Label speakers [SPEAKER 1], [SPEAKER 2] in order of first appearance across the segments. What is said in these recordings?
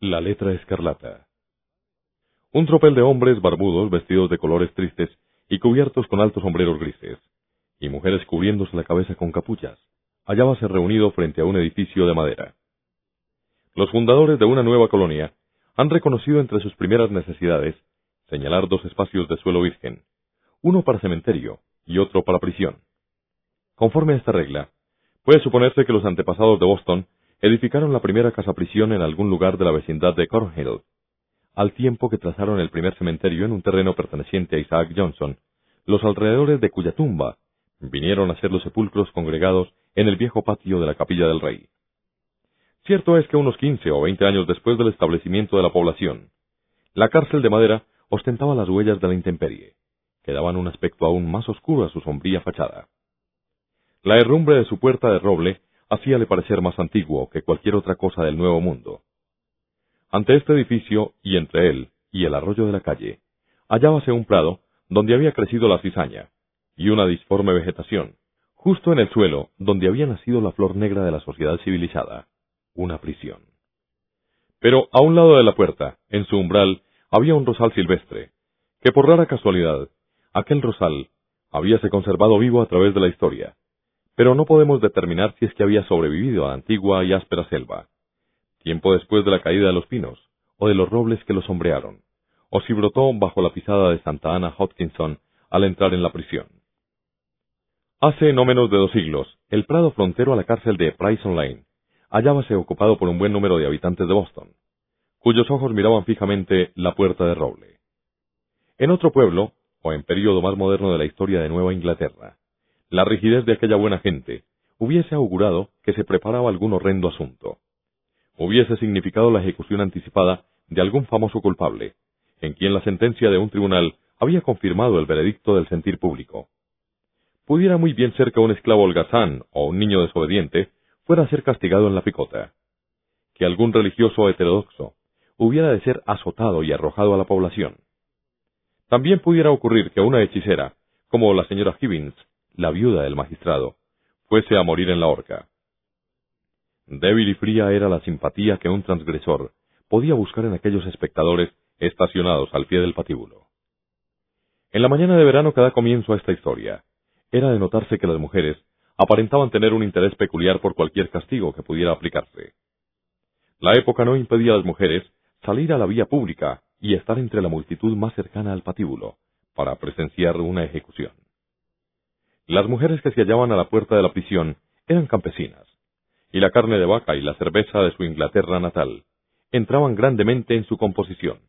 [SPEAKER 1] La letra escarlata. Un tropel de hombres barbudos vestidos de colores tristes y cubiertos con altos sombreros grises, y mujeres cubriéndose la cabeza con capuchas, hallábase reunido frente a un edificio de madera. Los fundadores de una nueva colonia han reconocido entre sus primeras necesidades señalar dos espacios de suelo virgen, uno para cementerio y otro para prisión. Conforme a esta regla, puede suponerse que los antepasados de Boston edificaron la primera casa prisión en algún lugar de la vecindad de Cornhill, al tiempo que trazaron el primer cementerio en un terreno perteneciente a Isaac Johnson, los alrededores de cuya tumba vinieron a ser los sepulcros congregados en el viejo patio de la capilla del rey. Cierto es que unos quince o veinte años después del establecimiento de la población, la cárcel de madera ostentaba las huellas de la intemperie, que daban un aspecto aún más oscuro a su sombría fachada. La herrumbre de su puerta de roble hacíale parecer más antiguo que cualquier otra cosa del Nuevo Mundo. Ante este edificio, y entre él y el arroyo de la calle, hallábase un prado donde había crecido la cizaña, y una disforme vegetación, justo en el suelo donde había nacido la flor negra de la sociedad civilizada una prisión. Pero a un lado de la puerta, en su umbral, había un rosal silvestre, que por rara casualidad, aquel rosal habíase conservado vivo a través de la historia, pero no podemos determinar si es que había sobrevivido a la antigua y áspera selva, tiempo después de la caída de los pinos, o de los robles que lo sombrearon, o si brotó bajo la pisada de Santa Ana Hodkinson al entrar en la prisión. Hace no menos de dos siglos, el prado frontero a la cárcel de Prison Lane hallábase ocupado por un buen número de habitantes de Boston, cuyos ojos miraban fijamente la puerta de roble. En otro pueblo, o en período más moderno de la historia de Nueva Inglaterra, la rigidez de aquella buena gente hubiese augurado que se preparaba algún horrendo asunto. Hubiese significado la ejecución anticipada de algún famoso culpable, en quien la sentencia de un tribunal había confirmado el veredicto del sentir público. Pudiera muy bien ser que un esclavo holgazán o un niño desobediente fuera a ser castigado en la picota, que algún religioso heterodoxo hubiera de ser azotado y arrojado a la población. También pudiera ocurrir que una hechicera, como la señora Hibbins, la viuda del magistrado, fuese a morir en la horca. Débil y fría era la simpatía que un transgresor podía buscar en aquellos espectadores estacionados al pie del patíbulo. En la mañana de verano que da comienzo a esta historia, era de notarse que las mujeres aparentaban tener un interés peculiar por cualquier castigo que pudiera aplicarse. La época no impedía a las mujeres salir a la vía pública y estar entre la multitud más cercana al patíbulo, para presenciar una ejecución. Las mujeres que se hallaban a la puerta de la prisión eran campesinas, y la carne de vaca y la cerveza de su Inglaterra natal entraban grandemente en su composición.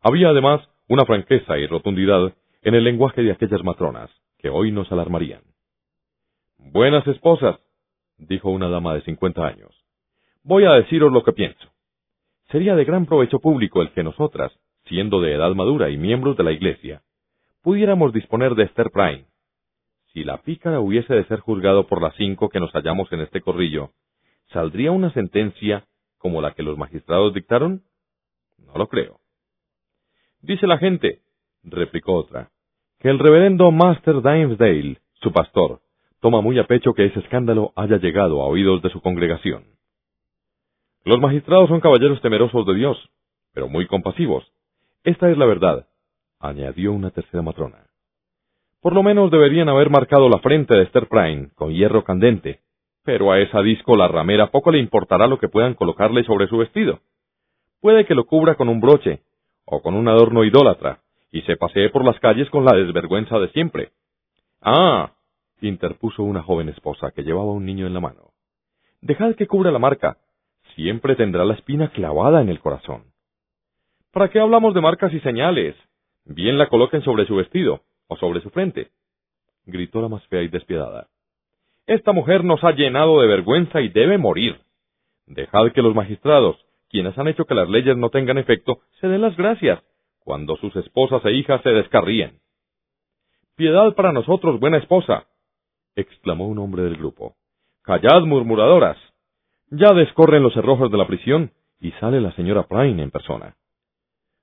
[SPEAKER 1] Había además una franqueza y rotundidad en el lenguaje de aquellas matronas, que hoy nos alarmarían. Buenas esposas, dijo una dama de cincuenta años. Voy a deciros lo que pienso. Sería de gran provecho público el que nosotras, siendo de edad madura y miembros de la Iglesia, pudiéramos disponer de Esther Prime. Si la pícara hubiese de ser juzgado por las cinco que nos hallamos en este corrillo, ¿saldría una sentencia como la que los magistrados dictaron? No lo creo. Dice la gente, replicó otra, que el reverendo Master Dimesdale, su pastor, toma muy a pecho que ese escándalo haya llegado a oídos de su congregación. Los magistrados son caballeros temerosos de Dios, pero muy compasivos. Esta es la verdad, añadió una tercera matrona. Por lo menos deberían haber marcado la frente de Esther Prime con hierro candente, pero a esa disco la ramera poco le importará lo que puedan colocarle sobre su vestido. Puede que lo cubra con un broche, o con un adorno idólatra, y se pasee por las calles con la desvergüenza de siempre. Ah, interpuso una joven esposa que llevaba un niño en la mano. Dejad que cubra la marca. Siempre tendrá la espina clavada en el corazón. ¿Para qué hablamos de marcas y señales? Bien la coloquen sobre su vestido o sobre su frente, gritó la más fea y despiadada. Esta mujer nos ha llenado de vergüenza y debe morir. Dejad que los magistrados, quienes han hecho que las leyes no tengan efecto, se den las gracias, cuando sus esposas e hijas se descarríen. Piedad para nosotros, buena esposa, exclamó un hombre del grupo. Callad, murmuradoras. Ya descorren los cerrojos de la prisión y sale la señora Prime en persona.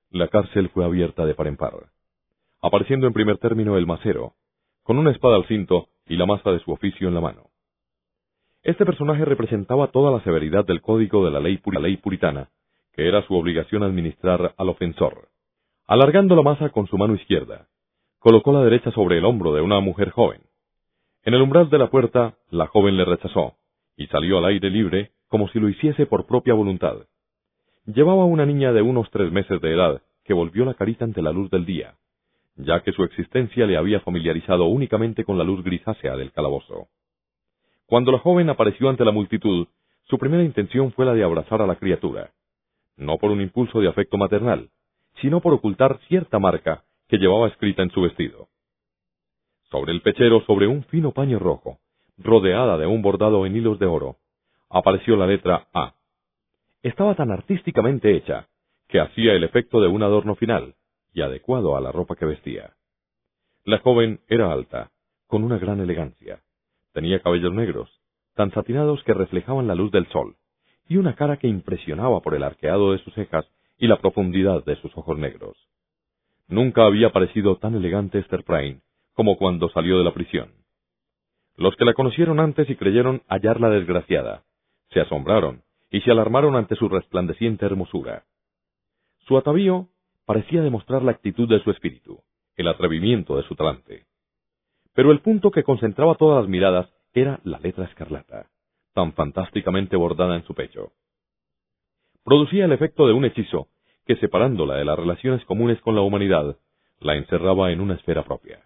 [SPEAKER 1] La cárcel fue abierta de par en par, apareciendo en primer término el macero, con una espada al cinto y la masa de su oficio en la mano. Este personaje representaba toda la severidad del código de la ley, la ley puritana, que era su obligación administrar al ofensor. Alargando la masa con su mano izquierda, colocó la derecha sobre el hombro de una mujer joven. En el umbral de la puerta, la joven le rechazó, y salió al aire libre como si lo hiciese por propia voluntad. Llevaba una niña de unos tres meses de edad, que volvió la carita ante la luz del día, ya que su existencia le había familiarizado únicamente con la luz grisácea del calabozo. Cuando la joven apareció ante la multitud, su primera intención fue la de abrazar a la criatura, no por un impulso de afecto maternal, sino por ocultar cierta marca que llevaba escrita en su vestido. Sobre el pechero, sobre un fino paño rojo, rodeada de un bordado en hilos de oro, apareció la letra A. Estaba tan artísticamente hecha que hacía el efecto de un adorno final y adecuado a la ropa que vestía. La joven era alta, con una gran elegancia. Tenía cabellos negros, tan satinados que reflejaban la luz del sol, y una cara que impresionaba por el arqueado de sus cejas y la profundidad de sus ojos negros. Nunca había parecido tan elegante Esther Prynne como cuando salió de la prisión. Los que la conocieron antes y creyeron hallarla desgraciada, se asombraron y se alarmaron ante su resplandeciente hermosura. Su atavío parecía demostrar la actitud de su espíritu, el atrevimiento de su talante. Pero el punto que concentraba todas las miradas era la letra escarlata, tan fantásticamente bordada en su pecho. Producía el efecto de un hechizo que, separándola de las relaciones comunes con la humanidad, la encerraba en una esfera propia.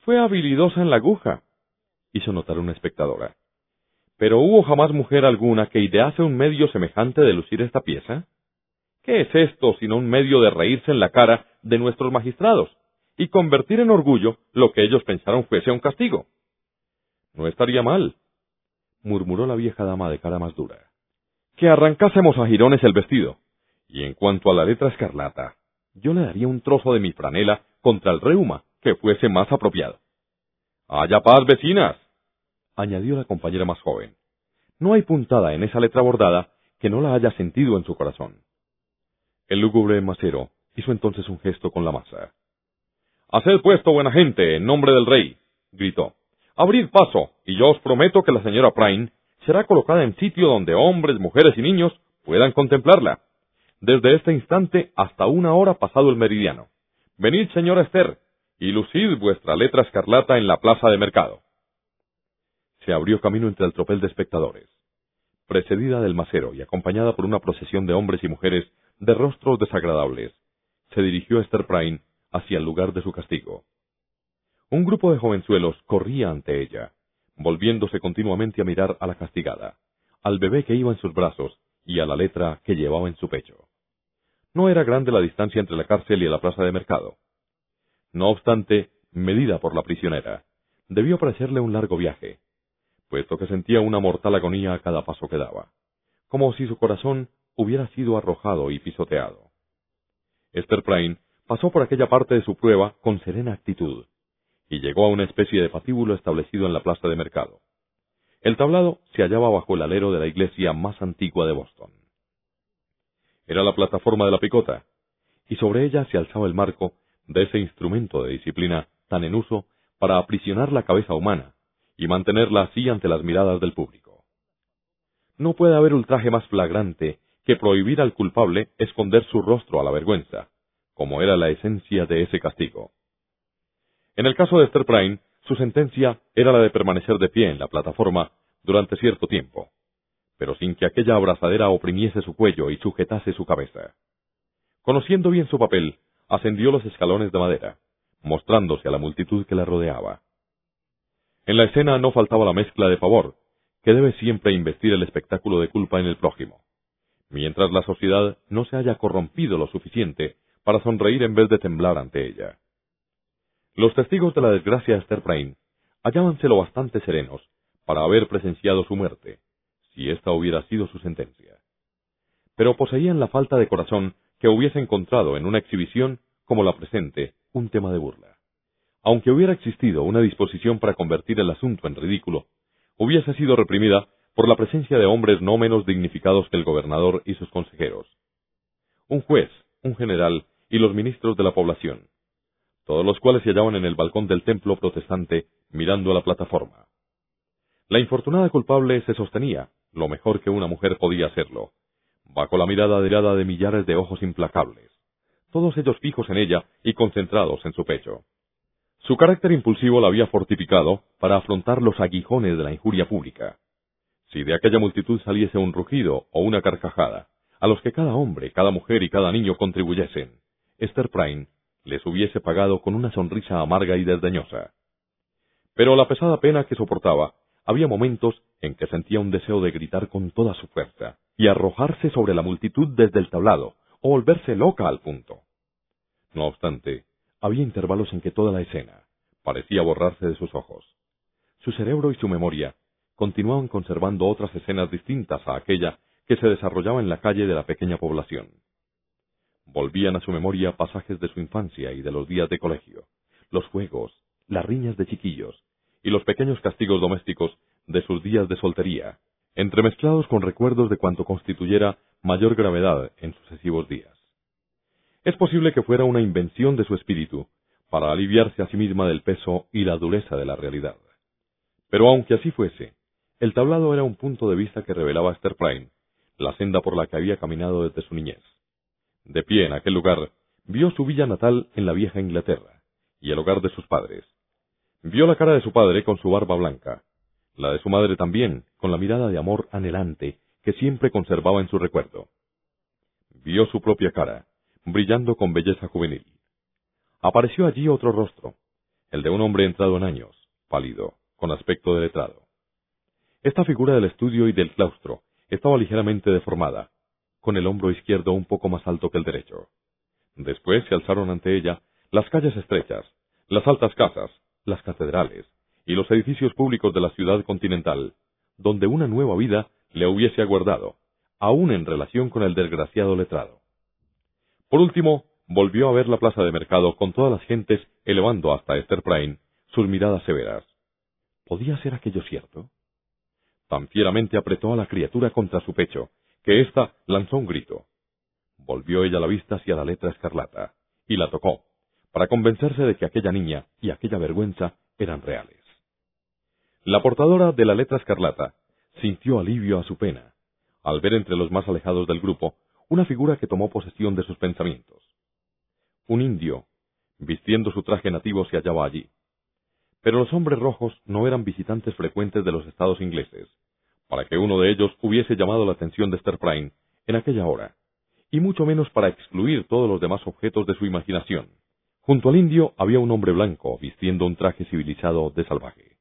[SPEAKER 1] Fue habilidosa en la aguja, hizo notar una espectadora. Pero ¿hubo jamás mujer alguna que idease un medio semejante de lucir esta pieza? ¿Qué es esto sino un medio de reírse en la cara de nuestros magistrados y convertir en orgullo lo que ellos pensaron fuese un castigo? No estaría mal, murmuró la vieja dama de cara más dura, que arrancásemos a jirones el vestido. Y en cuanto a la letra escarlata, yo le daría un trozo de mi franela contra el reuma que fuese más apropiado. Haya paz, vecinas, añadió la compañera más joven. No hay puntada en esa letra bordada que no la haya sentido en su corazón. El lúgubre macero hizo entonces un gesto con la masa. Haced puesto, buena gente, en nombre del rey, gritó. Abrid paso, y yo os prometo que la señora Prime será colocada en sitio donde hombres, mujeres y niños puedan contemplarla. Desde este instante hasta una hora pasado el meridiano. Venid, señora Esther, y lucid vuestra letra escarlata en la plaza de mercado. Se abrió camino entre el tropel de espectadores. Precedida del macero y acompañada por una procesión de hombres y mujeres de rostros desagradables, se dirigió Esther Prynne hacia el lugar de su castigo. Un grupo de jovenzuelos corría ante ella, volviéndose continuamente a mirar a la castigada, al bebé que iba en sus brazos y a la letra que llevaba en su pecho. No era grande la distancia entre la cárcel y la plaza de mercado. No obstante, medida por la prisionera, debió parecerle un largo viaje, puesto que sentía una mortal agonía a cada paso que daba, como si su corazón hubiera sido arrojado y pisoteado. Esther Prynne pasó por aquella parte de su prueba con serena actitud, y llegó a una especie de patíbulo establecido en la plaza de mercado. El tablado se hallaba bajo el alero de la iglesia más antigua de Boston. Era la plataforma de la picota, y sobre ella se alzaba el marco de ese instrumento de disciplina tan en uso para aprisionar la cabeza humana y mantenerla así ante las miradas del público. No puede haber ultraje más flagrante que prohibir al culpable esconder su rostro a la vergüenza, como era la esencia de ese castigo. En el caso de Esther Prynne, su sentencia era la de permanecer de pie en la plataforma durante cierto tiempo, pero sin que aquella abrazadera oprimiese su cuello y sujetase su cabeza. Conociendo bien su papel, ascendió los escalones de madera, mostrándose a la multitud que la rodeaba. En la escena no faltaba la mezcla de favor, que debe siempre investir el espectáculo de culpa en el prójimo mientras la sociedad no se haya corrompido lo suficiente para sonreír en vez de temblar ante ella. Los testigos de la desgracia de Esther Prynne hallábanse lo bastante serenos para haber presenciado su muerte, si ésta hubiera sido su sentencia. Pero poseían la falta de corazón que hubiese encontrado en una exhibición como la presente un tema de burla. Aunque hubiera existido una disposición para convertir el asunto en ridículo, hubiese sido reprimida por la presencia de hombres no menos dignificados que el gobernador y sus consejeros. Un juez, un general y los ministros de la población, todos los cuales se hallaban en el balcón del templo protestante mirando a la plataforma. La infortunada culpable se sostenía, lo mejor que una mujer podía hacerlo, bajo la mirada adirada de millares de ojos implacables, todos ellos fijos en ella y concentrados en su pecho. Su carácter impulsivo la había fortificado para afrontar los aguijones de la injuria pública. Si de aquella multitud saliese un rugido o una carcajada, a los que cada hombre, cada mujer y cada niño contribuyesen, Esther Prime les hubiese pagado con una sonrisa amarga y desdeñosa. Pero la pesada pena que soportaba, había momentos en que sentía un deseo de gritar con toda su fuerza y arrojarse sobre la multitud desde el tablado, o volverse loca al punto. No obstante, había intervalos en que toda la escena parecía borrarse de sus ojos. Su cerebro y su memoria continuaban conservando otras escenas distintas a aquella que se desarrollaba en la calle de la pequeña población. Volvían a su memoria pasajes de su infancia y de los días de colegio, los juegos, las riñas de chiquillos y los pequeños castigos domésticos de sus días de soltería, entremezclados con recuerdos de cuanto constituyera mayor gravedad en sucesivos días. Es posible que fuera una invención de su espíritu, para aliviarse a sí misma del peso y la dureza de la realidad. Pero aunque así fuese, el tablado era un punto de vista que revelaba a Esther Prime, la senda por la que había caminado desde su niñez. De pie en aquel lugar, vio su villa natal en la vieja Inglaterra, y el hogar de sus padres. Vio la cara de su padre con su barba blanca, la de su madre también, con la mirada de amor anhelante que siempre conservaba en su recuerdo. Vio su propia cara, brillando con belleza juvenil. Apareció allí otro rostro, el de un hombre entrado en años, pálido, con aspecto de letrado. Esta figura del estudio y del claustro estaba ligeramente deformada, con el hombro izquierdo un poco más alto que el derecho. Después se alzaron ante ella las calles estrechas, las altas casas, las catedrales y los edificios públicos de la ciudad continental, donde una nueva vida le hubiese aguardado, aún en relación con el desgraciado letrado. Por último, volvió a ver la plaza de mercado con todas las gentes elevando hasta Esther Prime sus miradas severas. ¿Podía ser aquello cierto? Tan fieramente apretó a la criatura contra su pecho, que ésta lanzó un grito. Volvió ella la vista hacia la letra escarlata, y la tocó, para convencerse de que aquella niña y aquella vergüenza eran reales. La portadora de la letra escarlata sintió alivio a su pena, al ver entre los más alejados del grupo una figura que tomó posesión de sus pensamientos. Un indio, vistiendo su traje nativo, se hallaba allí. Pero los hombres rojos no eran visitantes frecuentes de los estados ingleses, para que uno de ellos hubiese llamado la atención de Esther en aquella hora, y mucho menos para excluir todos los demás objetos de su imaginación. Junto al indio había un hombre blanco vistiendo un traje civilizado de salvaje.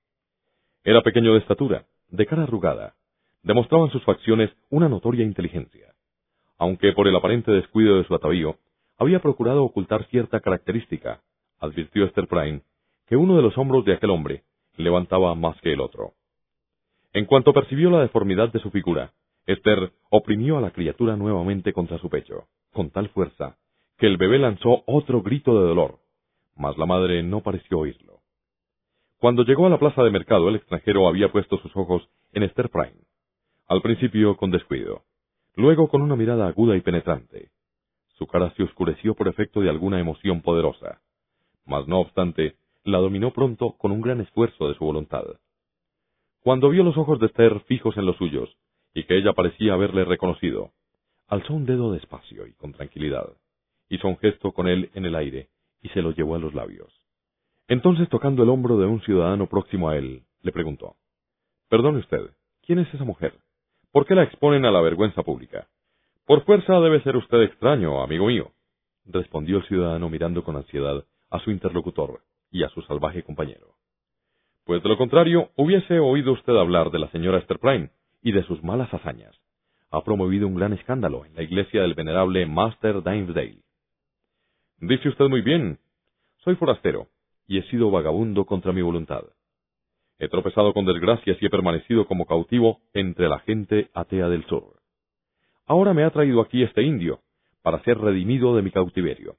[SPEAKER 1] Era pequeño de estatura, de cara arrugada. Demostraban sus facciones una notoria inteligencia. Aunque por el aparente descuido de su atavío, había procurado ocultar cierta característica, advirtió Esther Prime, que uno de los hombros de aquel hombre levantaba más que el otro. En cuanto percibió la deformidad de su figura, Esther oprimió a la criatura nuevamente contra su pecho, con tal fuerza, que el bebé lanzó otro grito de dolor, mas la madre no pareció oírlo. Cuando llegó a la plaza de mercado, el extranjero había puesto sus ojos en Esther Prime, al principio con descuido, luego con una mirada aguda y penetrante. Su cara se oscureció por efecto de alguna emoción poderosa, mas no obstante, la dominó pronto con un gran esfuerzo de su voluntad. Cuando vio los ojos de Esther fijos en los suyos, y que ella parecía haberle reconocido, alzó un dedo despacio y con tranquilidad, hizo un gesto con él en el aire, y se lo llevó a los labios. Entonces, tocando el hombro de un ciudadano próximo a él, le preguntó Perdone usted, ¿quién es esa mujer? ¿Por qué la exponen a la vergüenza pública? Por fuerza debe ser usted extraño, amigo mío, respondió el ciudadano mirando con ansiedad a su interlocutor y a su salvaje compañero. Pues de lo contrario, hubiese oído usted hablar de la señora Esther Prime y de sus malas hazañas. Ha promovido un gran escándalo en la iglesia del venerable Master Dimesdale. Dice usted muy bien. Soy forastero, y he sido vagabundo contra mi voluntad. He tropezado con desgracias y he permanecido como cautivo entre la gente atea del sur. Ahora me ha traído aquí este indio, para ser redimido de mi cautiverio.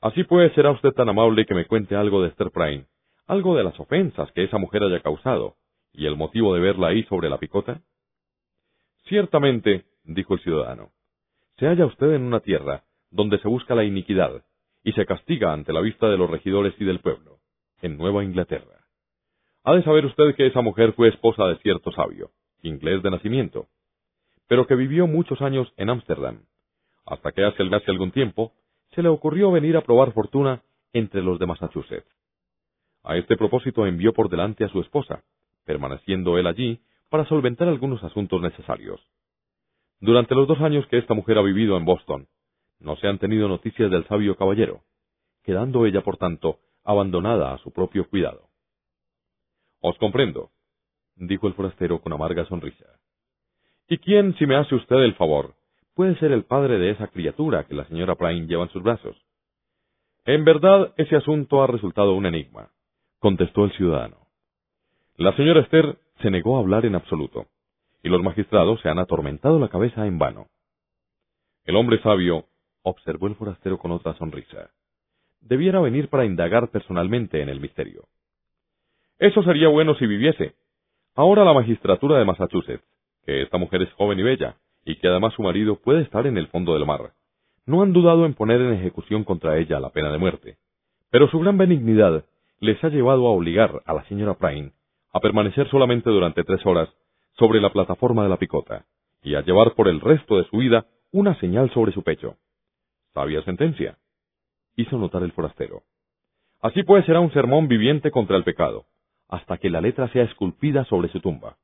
[SPEAKER 1] Así pues, será usted tan amable que me cuente algo de Esther Prime, algo de las ofensas que esa mujer haya causado, y el motivo de verla ahí sobre la picota? Ciertamente, dijo el ciudadano, se halla usted en una tierra donde se busca la iniquidad y se castiga ante la vista de los regidores y del pueblo, en Nueva Inglaterra. Ha de saber usted que esa mujer fue esposa de cierto sabio, inglés de nacimiento. pero que vivió muchos años en Ámsterdam, hasta que hace, algún tiempo se le ocurrió venir a probar fortuna entre los de Massachusetts. A este propósito envió por delante a su esposa, permaneciendo él allí para solventar algunos asuntos necesarios. Durante los dos años que esta mujer ha vivido en Boston, no se han tenido noticias del sabio caballero, quedando ella, por tanto, abandonada a su propio cuidado. Os comprendo, dijo el forastero con amarga sonrisa. ¿Y quién, si me hace usted el favor, puede ser el padre de esa criatura que la señora Prime lleva en sus brazos? En verdad, ese asunto ha resultado un enigma, contestó el ciudadano. La señora Esther se negó a hablar en absoluto, y los magistrados se han atormentado la cabeza en vano. El hombre sabio, observó el forastero con otra sonrisa, debiera venir para indagar personalmente en el misterio. Eso sería bueno si viviese. Ahora la magistratura de Massachusetts, que esta mujer es joven y bella, y que además su marido puede estar en el fondo del mar, no han dudado en poner en ejecución contra ella la pena de muerte. Pero su gran benignidad les ha llevado a obligar a la señora Prime a permanecer solamente durante tres horas sobre la plataforma de la picota y a llevar por el resto de su vida una señal sobre su pecho. Sabia sentencia, hizo notar el forastero. Así pues será un sermón viviente contra el pecado, hasta que la letra sea esculpida sobre su tumba.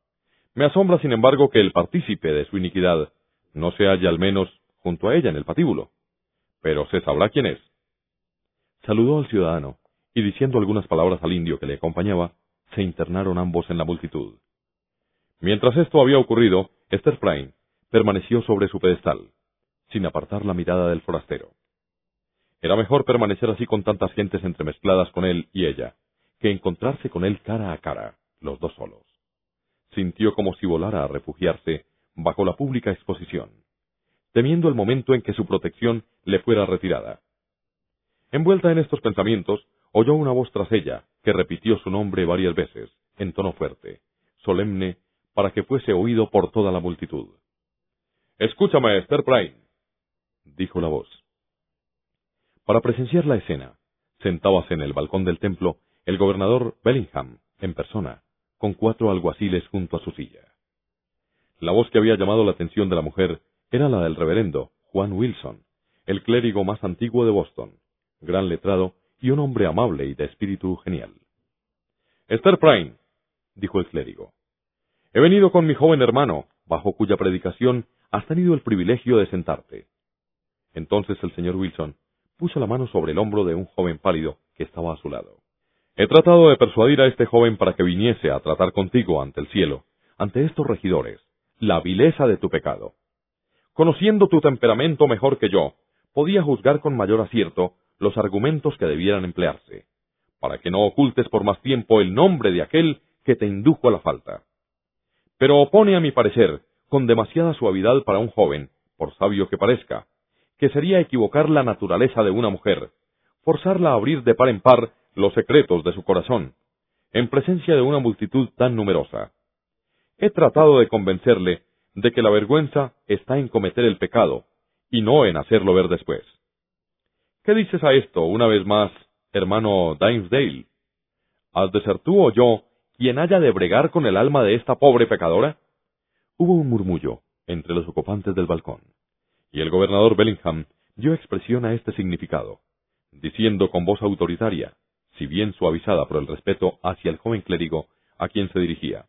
[SPEAKER 1] Me asombra, sin embargo, que el partícipe de su iniquidad no se halle al menos junto a ella en el patíbulo. Pero se sabrá quién es. Saludó al ciudadano, y diciendo algunas palabras al indio que le acompañaba, se internaron ambos en la multitud. Mientras esto había ocurrido, Esther Prime permaneció sobre su pedestal, sin apartar la mirada del forastero. Era mejor permanecer así con tantas gentes entremezcladas con él y ella, que encontrarse con él cara a cara, los dos solos. Sintió como si volara a refugiarse bajo la pública exposición, temiendo el momento en que su protección le fuera retirada. Envuelta en estos pensamientos, oyó una voz tras ella, que repitió su nombre varias veces, en tono fuerte, solemne, para que fuese oído por toda la multitud. Escúchame, Esther Prime, dijo la voz. Para presenciar la escena, sentábase en el balcón del templo el gobernador Bellingham, en persona, con cuatro alguaciles junto a su silla. La voz que había llamado la atención de la mujer era la del reverendo Juan Wilson, el clérigo más antiguo de Boston, gran letrado y un hombre amable y de espíritu genial. Esther Prime, dijo el clérigo, he venido con mi joven hermano, bajo cuya predicación has tenido el privilegio de sentarte. Entonces el señor Wilson puso la mano sobre el hombro de un joven pálido que estaba a su lado. He tratado de persuadir a este joven para que viniese a tratar contigo ante el cielo, ante estos regidores, la vileza de tu pecado. Conociendo tu temperamento mejor que yo, podía juzgar con mayor acierto los argumentos que debieran emplearse, para que no ocultes por más tiempo el nombre de aquel que te indujo a la falta. Pero opone a mi parecer, con demasiada suavidad para un joven, por sabio que parezca, que sería equivocar la naturaleza de una mujer, forzarla a abrir de par en par los secretos de su corazón, en presencia de una multitud tan numerosa. He tratado de convencerle de que la vergüenza está en cometer el pecado, y no en hacerlo ver después. ¿Qué dices a esto, una vez más, hermano Dimesdale? ¿Has de ser tú o yo quien haya de bregar con el alma de esta pobre pecadora? Hubo un murmullo entre los ocupantes del balcón, y el gobernador Bellingham dio expresión a este significado, diciendo con voz autoritaria, si bien suavizada por el respeto hacia el joven clérigo a quien se dirigía.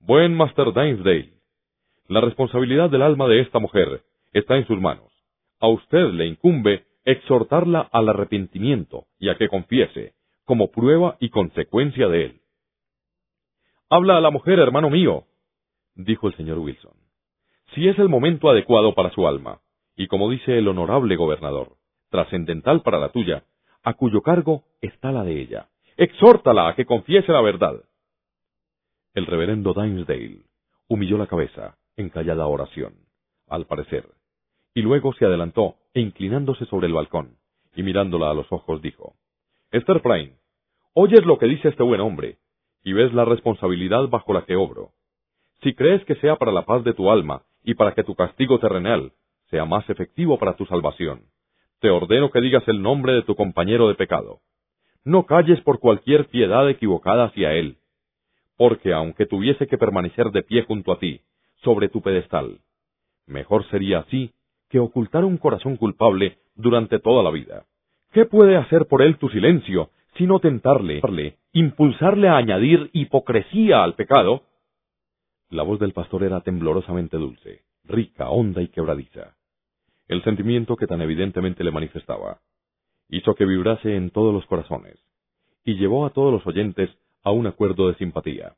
[SPEAKER 1] Buen Master Dimesdale, la responsabilidad del alma de esta mujer está en sus manos. A usted le incumbe exhortarla al arrepentimiento y a que confiese, como prueba y consecuencia de él. Habla a la mujer, hermano mío, dijo el señor Wilson, si es el momento adecuado para su alma, y como dice el honorable gobernador, trascendental para la tuya, a cuyo cargo está la de ella. Exhórtala a que confiese la verdad. El reverendo Dimesdale humilló la cabeza en callada oración, al parecer, y luego se adelantó e inclinándose sobre el balcón, y mirándola a los ojos dijo, Esther Prime, oyes lo que dice este buen hombre, y ves la responsabilidad bajo la que obro. Si crees que sea para la paz de tu alma y para que tu castigo terrenal sea más efectivo para tu salvación, te ordeno que digas el nombre de tu compañero de pecado. No calles por cualquier piedad equivocada hacia él, porque aunque tuviese que permanecer de pie junto a ti, sobre tu pedestal, Mejor sería así que ocultar un corazón culpable durante toda la vida. ¿Qué puede hacer por él tu silencio, sino tentarle, impulsarle a añadir hipocresía al pecado? La voz del pastor era temblorosamente dulce, rica, honda y quebradiza. El sentimiento que tan evidentemente le manifestaba hizo que vibrase en todos los corazones y llevó a todos los oyentes a un acuerdo de simpatía.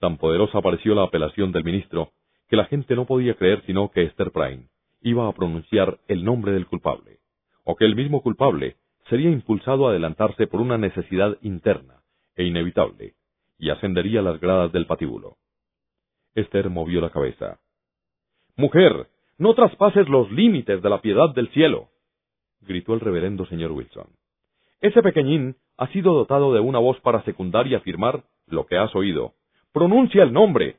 [SPEAKER 1] Tan poderosa pareció la apelación del ministro que la gente no podía creer sino que Esther Prime iba a pronunciar el nombre del culpable, o que el mismo culpable sería impulsado a adelantarse por una necesidad interna e inevitable, y ascendería las gradas del patíbulo. Esther movió la cabeza. Mujer, no traspases los límites de la piedad del cielo, gritó el reverendo señor Wilson. Ese pequeñín ha sido dotado de una voz para secundar y afirmar lo que has oído. Pronuncia el nombre.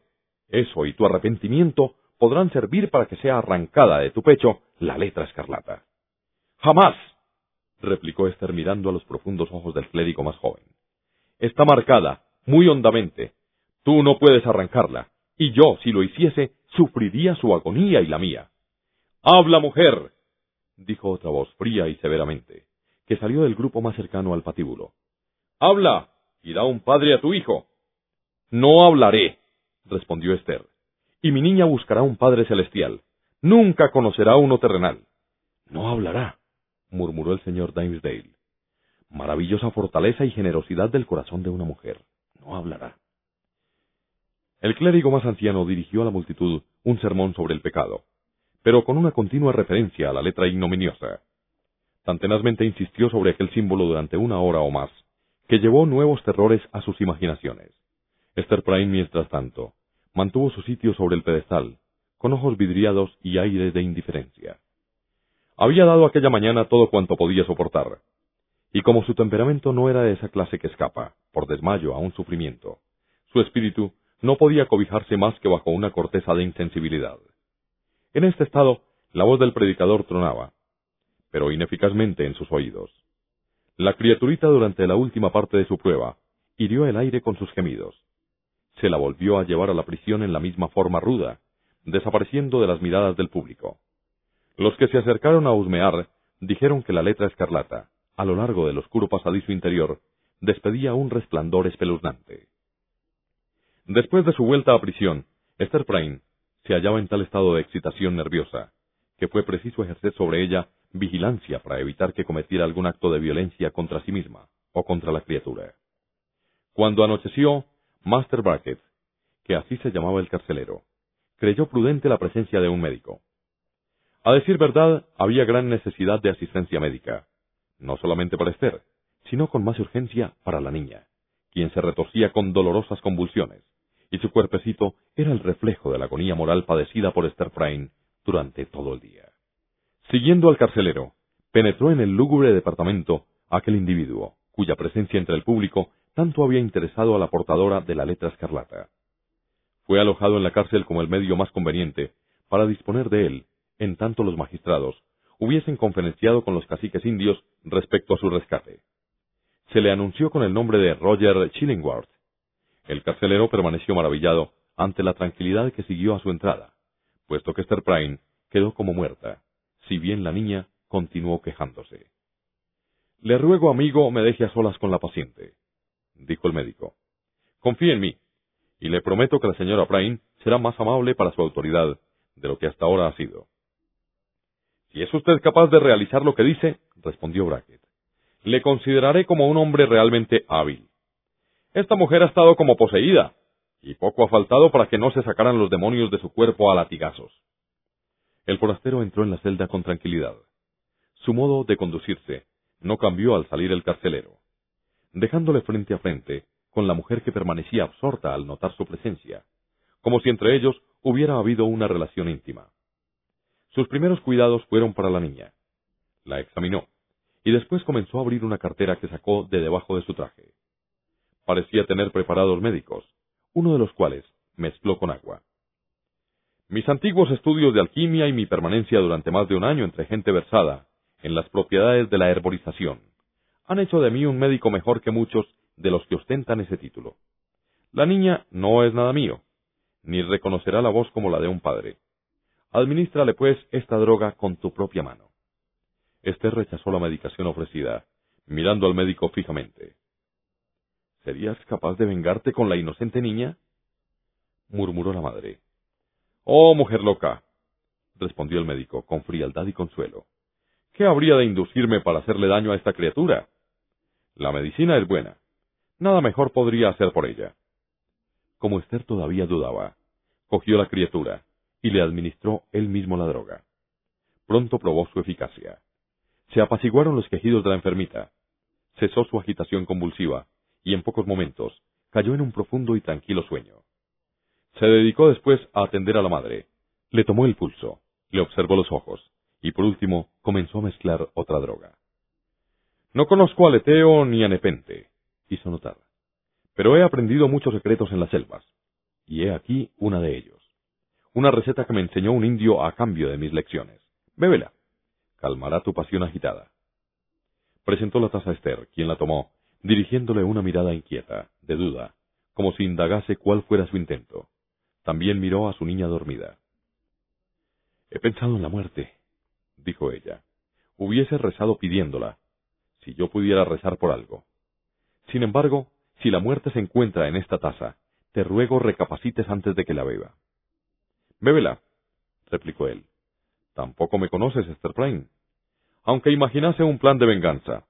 [SPEAKER 1] Eso y tu arrepentimiento podrán servir para que sea arrancada de tu pecho la letra escarlata. Jamás, replicó Esther mirando a los profundos ojos del clérigo más joven. Está marcada, muy hondamente. Tú no puedes arrancarla, y yo, si lo hiciese, sufriría su agonía y la mía. Habla, mujer, dijo otra voz fría y severamente, que salió del grupo más cercano al patíbulo. Habla, y da un padre a tu hijo. No hablaré, respondió Esther, y mi niña buscará un padre celestial. Nunca conocerá uno terrenal. No hablará, murmuró el señor Dimesdale. Maravillosa fortaleza y generosidad del corazón de una mujer. No hablará. El clérigo más anciano dirigió a la multitud un sermón sobre el pecado, pero con una continua referencia a la letra ignominiosa. Tan tenazmente insistió sobre aquel símbolo durante una hora o más, que llevó nuevos terrores a sus imaginaciones. Esther Prime, mientras tanto, mantuvo su sitio sobre el pedestal, con ojos vidriados y aire de indiferencia. Había dado aquella mañana todo cuanto podía soportar, y como su temperamento no era de esa clase que escapa, por desmayo, a un sufrimiento, su espíritu no podía cobijarse más que bajo una corteza de insensibilidad. En este estado, la voz del predicador tronaba, pero ineficazmente en sus oídos. La criaturita durante la última parte de su prueba hirió el aire con sus gemidos. Se la volvió a llevar a la prisión en la misma forma ruda, desapareciendo de las miradas del público. Los que se acercaron a husmear dijeron que la letra escarlata, a lo largo del oscuro pasadizo interior, despedía un resplandor espeluznante. Después de su vuelta a prisión, Esther Prime se hallaba en tal estado de excitación nerviosa, que fue preciso ejercer sobre ella vigilancia para evitar que cometiera algún acto de violencia contra sí misma o contra la criatura. Cuando anocheció, Master Brackett, que así se llamaba el carcelero, creyó prudente la presencia de un médico. A decir verdad, había gran necesidad de asistencia médica, no solamente para Esther, sino con más urgencia para la niña, quien se retorcía con dolorosas convulsiones, y su cuerpecito era el reflejo de la agonía moral padecida por Esther Prime durante todo el día. Siguiendo al carcelero, penetró en el lúgubre departamento aquel individuo, cuya presencia entre el público tanto había interesado a la portadora de la letra escarlata. Fue alojado en la cárcel como el medio más conveniente para disponer de él, en tanto los magistrados hubiesen conferenciado con los caciques indios respecto a su rescate. Se le anunció con el nombre de Roger Chillingworth, el carcelero permaneció maravillado ante la tranquilidad que siguió a su entrada, puesto que Esther Prime quedó como muerta, si bien la niña continuó quejándose. Le ruego, amigo, me deje a solas con la paciente, dijo el médico. Confíe en mí, y le prometo que la señora Prime será más amable para su autoridad de lo que hasta ahora ha sido. Si es usted capaz de realizar lo que dice, respondió Brackett, le consideraré como un hombre realmente hábil. Esta mujer ha estado como poseída, y poco ha faltado para que no se sacaran los demonios de su cuerpo a latigazos. El forastero entró en la celda con tranquilidad. Su modo de conducirse no cambió al salir el carcelero, dejándole frente a frente con la mujer que permanecía absorta al notar su presencia, como si entre ellos hubiera habido una relación íntima. Sus primeros cuidados fueron para la niña. La examinó, y después comenzó a abrir una cartera que sacó de debajo de su traje parecía tener preparados médicos, uno de los cuales mezcló con agua. Mis antiguos estudios de alquimia y mi permanencia durante más de un año entre gente versada en las propiedades de la herborización han hecho de mí un médico mejor que muchos de los que ostentan ese título. La niña no es nada mío, ni reconocerá la voz como la de un padre. Administrale, pues, esta droga con tu propia mano. Esther rechazó la medicación ofrecida, mirando al médico fijamente. ¿Serías capaz de vengarte con la inocente niña? murmuró la madre. Oh, mujer loca, respondió el médico con frialdad y consuelo. ¿Qué habría de inducirme para hacerle daño a esta criatura? La medicina es buena. Nada mejor podría hacer por ella. Como Esther todavía dudaba, cogió la criatura y le administró él mismo la droga. Pronto probó su eficacia. Se apaciguaron los quejidos de la enfermita. Cesó su agitación convulsiva y en pocos momentos cayó en un profundo y tranquilo sueño. Se dedicó después a atender a la madre. Le tomó el pulso, le observó los ojos y por último comenzó a mezclar otra droga. No conozco a Leteo ni a Nepente, hizo notar, pero he aprendido muchos secretos en las selvas, y he aquí una de ellos. Una receta que me enseñó un indio a cambio de mis lecciones. Bébela. Calmará tu pasión agitada. Presentó la taza a Esther, quien la tomó, dirigiéndole una mirada inquieta, de duda, como si indagase cuál fuera su intento. También miró a su niña dormida. He pensado en la muerte, dijo ella. Hubiese rezado pidiéndola, si yo pudiera rezar por algo. Sin embargo, si la muerte se encuentra en esta taza, te ruego recapacites antes de que la beba. Bébela, replicó él. Tampoco me conoces, Esther Prime. Aunque imaginase un plan de venganza,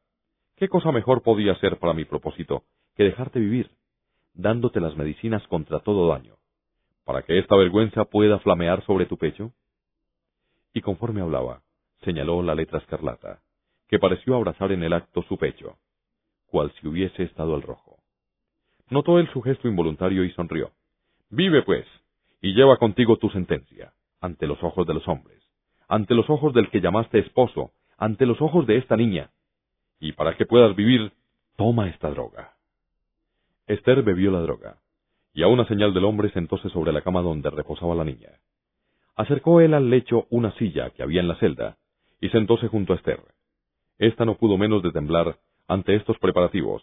[SPEAKER 1] ¿qué cosa mejor podía ser para mi propósito que dejarte vivir, dándote las medicinas contra todo daño, para que esta vergüenza pueda flamear sobre tu pecho? Y conforme hablaba, señaló la letra escarlata, que pareció abrazar en el acto su pecho, cual si hubiese estado al rojo. Notó él su gesto involuntario y sonrió. Vive, pues, y lleva contigo tu sentencia, ante los ojos de los hombres, ante los ojos del que llamaste esposo, ante los ojos de esta niña. Y para que puedas vivir, toma esta droga. Esther bebió la droga, y a una señal del hombre sentóse sobre la cama donde reposaba la niña. Acercó él al lecho una silla que había en la celda, y sentóse junto a Esther. Esta no pudo menos de temblar ante estos preparativos,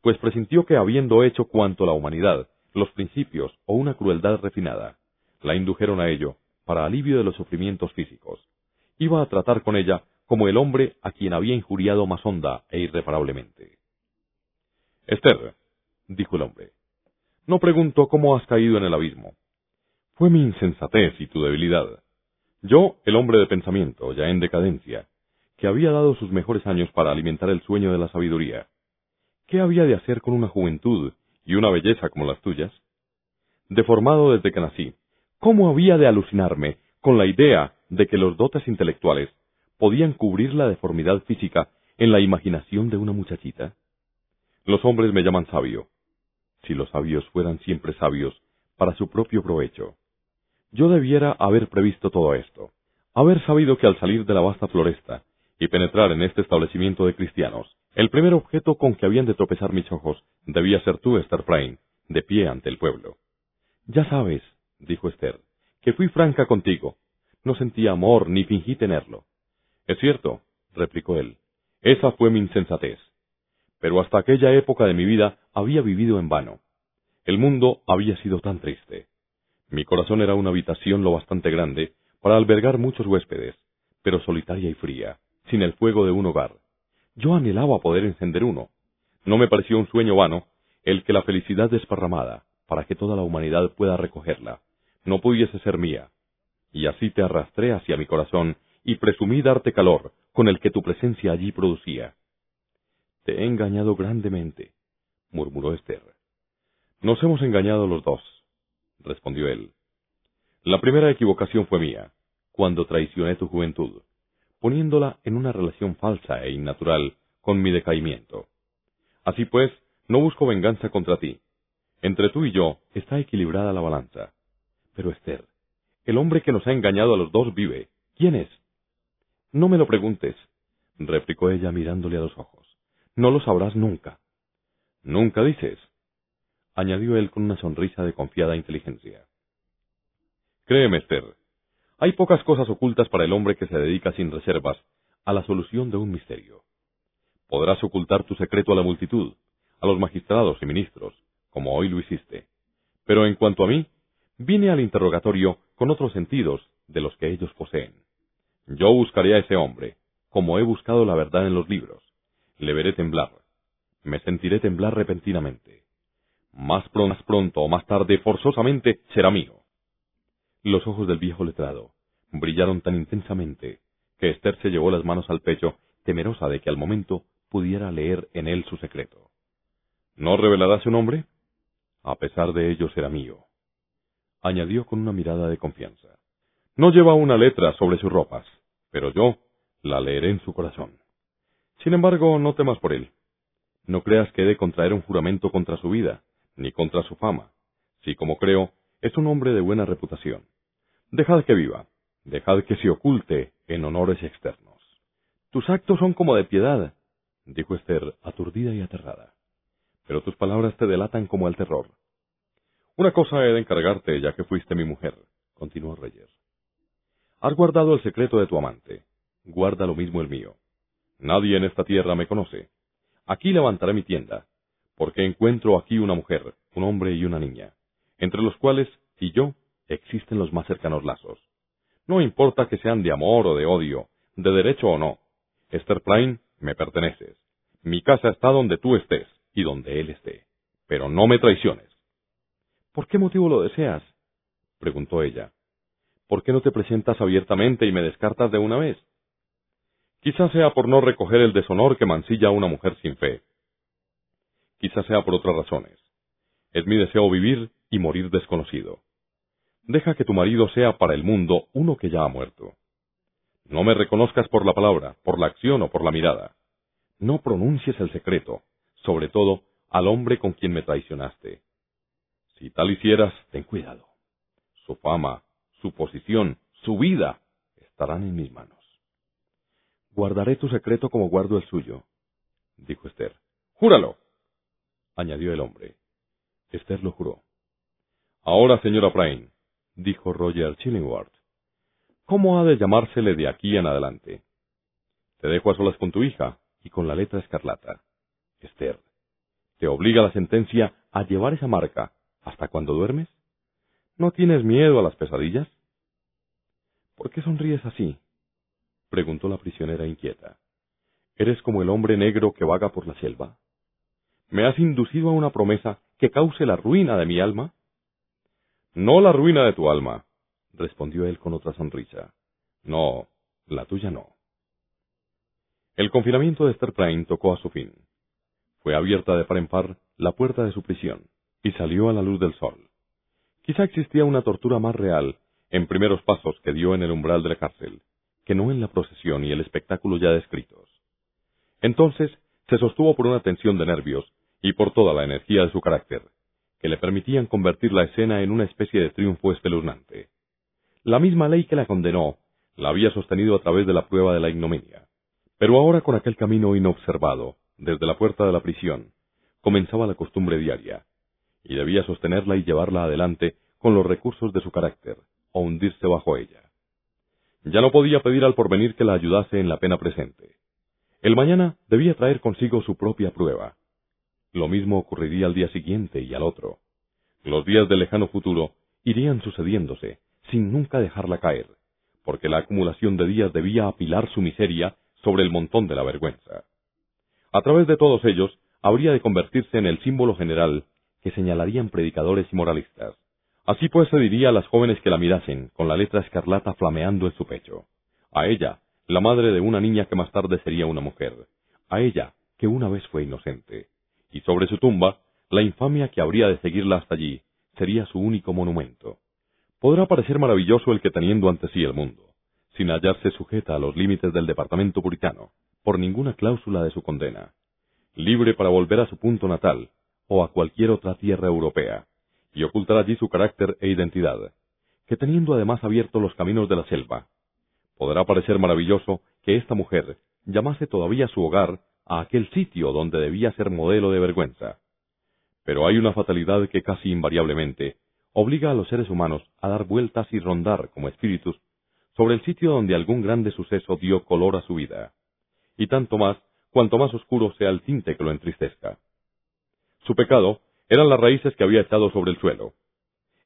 [SPEAKER 1] pues presintió que habiendo hecho cuanto la humanidad, los principios o una crueldad refinada, la indujeron a ello, para alivio de los sufrimientos físicos, iba a tratar con ella como el hombre a quien había injuriado más honda e irreparablemente. Esther, dijo el hombre, no pregunto cómo has caído en el abismo. Fue mi insensatez y tu debilidad. Yo, el hombre de pensamiento, ya en decadencia, que había dado sus mejores años para alimentar el sueño de la sabiduría. ¿Qué había de hacer con una juventud y una belleza como las tuyas? Deformado desde que nací, ¿cómo había de alucinarme con la idea de que los dotes intelectuales podían cubrir la deformidad física en la imaginación de una muchachita? Los hombres me llaman sabio. Si los sabios fueran siempre sabios para su propio provecho, yo debiera haber previsto todo esto, haber sabido que al salir de la vasta floresta y penetrar en este establecimiento de cristianos, el primer objeto con que habían de tropezar mis ojos debía ser tú, Esther Prime, de pie ante el pueblo. Ya sabes, dijo Esther, que fui franca contigo. No sentí amor ni fingí tenerlo. Es cierto, replicó él, esa fue mi insensatez. Pero hasta aquella época de mi vida había vivido en vano. El mundo había sido tan triste. Mi corazón era una habitación lo bastante grande para albergar muchos huéspedes, pero solitaria y fría, sin el fuego de un hogar. Yo anhelaba poder encender uno. No me pareció un sueño vano el que la felicidad desparramada, para que toda la humanidad pueda recogerla, no pudiese ser mía. Y así te arrastré hacia mi corazón y presumí darte calor con el que tu presencia allí producía. Te he engañado grandemente, murmuró Esther. Nos hemos engañado los dos, respondió él. La primera equivocación fue mía, cuando traicioné tu juventud, poniéndola en una relación falsa e innatural con mi decaimiento. Así pues, no busco venganza contra ti. Entre tú y yo está equilibrada la balanza. Pero Esther, el hombre que nos ha engañado a los dos vive. ¿Quién es? No me lo preguntes, replicó ella mirándole a los ojos. No lo sabrás nunca. Nunca dices añadió él con una sonrisa de confiada inteligencia. Créeme, Esther, hay pocas cosas ocultas para el hombre que se dedica sin reservas a la solución de un misterio. Podrás ocultar tu secreto a la multitud, a los magistrados y ministros, como hoy lo hiciste. Pero en cuanto a mí, vine al interrogatorio con otros sentidos de los que ellos poseen. Yo buscaré a ese hombre, como he buscado la verdad en los libros. Le veré temblar. Me sentiré temblar repentinamente. Más pronto, o más tarde, forzosamente, será mío. Los ojos del viejo letrado brillaron tan intensamente que Esther se llevó las manos al pecho, temerosa de que al momento pudiera leer en él su secreto. ¿No revelará su nombre? A pesar de ello será mío, añadió con una mirada de confianza. No lleva una letra sobre sus ropas, pero yo la leeré en su corazón. Sin embargo, no temas por él. No creas que he de contraer un juramento contra su vida, ni contra su fama, si como creo, es un hombre de buena reputación. Dejad que viva, dejad que se oculte en honores externos. Tus actos son como de piedad, dijo Esther, aturdida y aterrada. Pero tus palabras te delatan como el terror. Una cosa he de encargarte, ya que fuiste mi mujer, continuó Reyes. Has guardado el secreto de tu amante. Guarda lo mismo el mío. Nadie en esta tierra me conoce. Aquí levantaré mi tienda, porque encuentro aquí una mujer, un hombre y una niña, entre los cuales y yo existen los más cercanos lazos. No importa que sean de amor o de odio, de derecho o no. Esther Plain, me perteneces. Mi casa está donde tú estés y donde él esté. Pero no me traiciones. ¿Por qué motivo lo deseas? preguntó ella. ¿Por qué no te presentas abiertamente y me descartas de una vez? Quizás sea por no recoger el deshonor que mancilla a una mujer sin fe. Quizás sea por otras razones. Es mi deseo vivir y morir desconocido. Deja que tu marido sea para el mundo uno que ya ha muerto. No me reconozcas por la palabra, por la acción o por la mirada. No pronuncies el secreto, sobre todo al hombre con quien me traicionaste. Si tal hicieras, ten cuidado. Su fama, su posición, su vida estarán en mis manos. Guardaré tu secreto como guardo el suyo, dijo Esther. Júralo, añadió el hombre. Esther lo juró. Ahora, señora Prain, dijo Roger Chillingworth, ¿cómo ha de llamársele de aquí en adelante? Te dejo a solas con tu hija y con la letra escarlata. Esther, ¿te obliga la sentencia a llevar esa marca hasta cuando duermes? ¿No tienes miedo a las pesadillas? ¿Por qué sonríes así? preguntó la prisionera inquieta. ¿Eres como el hombre negro que vaga por la selva? ¿Me has inducido a una promesa que cause la ruina de mi alma? No la ruina de tu alma, respondió él con otra sonrisa. No, la tuya no. El confinamiento de Prime tocó a su fin. Fue abierta de par en par la puerta de su prisión y salió a la luz del sol. Quizá existía una tortura más real en primeros pasos que dio en el umbral de la cárcel, que no en la procesión y el espectáculo ya descritos. Entonces se sostuvo por una tensión de nervios y por toda la energía de su carácter, que le permitían convertir la escena en una especie de triunfo espeluznante. La misma ley que la condenó la había sostenido a través de la prueba de la ignominia. Pero ahora con aquel camino inobservado, desde la puerta de la prisión, comenzaba la costumbre diaria, y debía sostenerla y llevarla adelante con los recursos de su carácter, o hundirse bajo ella. Ya no podía pedir al porvenir que la ayudase en la pena presente. El mañana debía traer consigo su propia prueba, lo mismo ocurriría al día siguiente y al otro. Los días del lejano futuro irían sucediéndose, sin nunca dejarla caer, porque la acumulación de días debía apilar su miseria sobre el montón de la vergüenza. A través de todos ellos, habría de convertirse en el símbolo general que señalarían predicadores y moralistas. Así pues se diría a las jóvenes que la mirasen, con la letra escarlata flameando en su pecho. A ella, la madre de una niña que más tarde sería una mujer. A ella, que una vez fue inocente y sobre su tumba, la infamia que habría de seguirla hasta allí sería su único monumento. Podrá parecer maravilloso el que teniendo ante sí el mundo, sin hallarse sujeta a los límites del departamento puritano, por ninguna cláusula de su condena, libre para volver a su punto natal o a cualquier otra tierra europea, y ocultar allí su carácter e identidad, que teniendo además abiertos los caminos de la selva, podrá parecer maravilloso que esta mujer llamase todavía su hogar a aquel sitio donde debía ser modelo de vergüenza. Pero hay una fatalidad que casi invariablemente obliga a los seres humanos a dar vueltas y rondar como espíritus sobre el sitio donde algún grande suceso dio color a su vida, y tanto más cuanto más oscuro sea el tinte que lo entristezca. Su pecado eran las raíces que había echado sobre el suelo.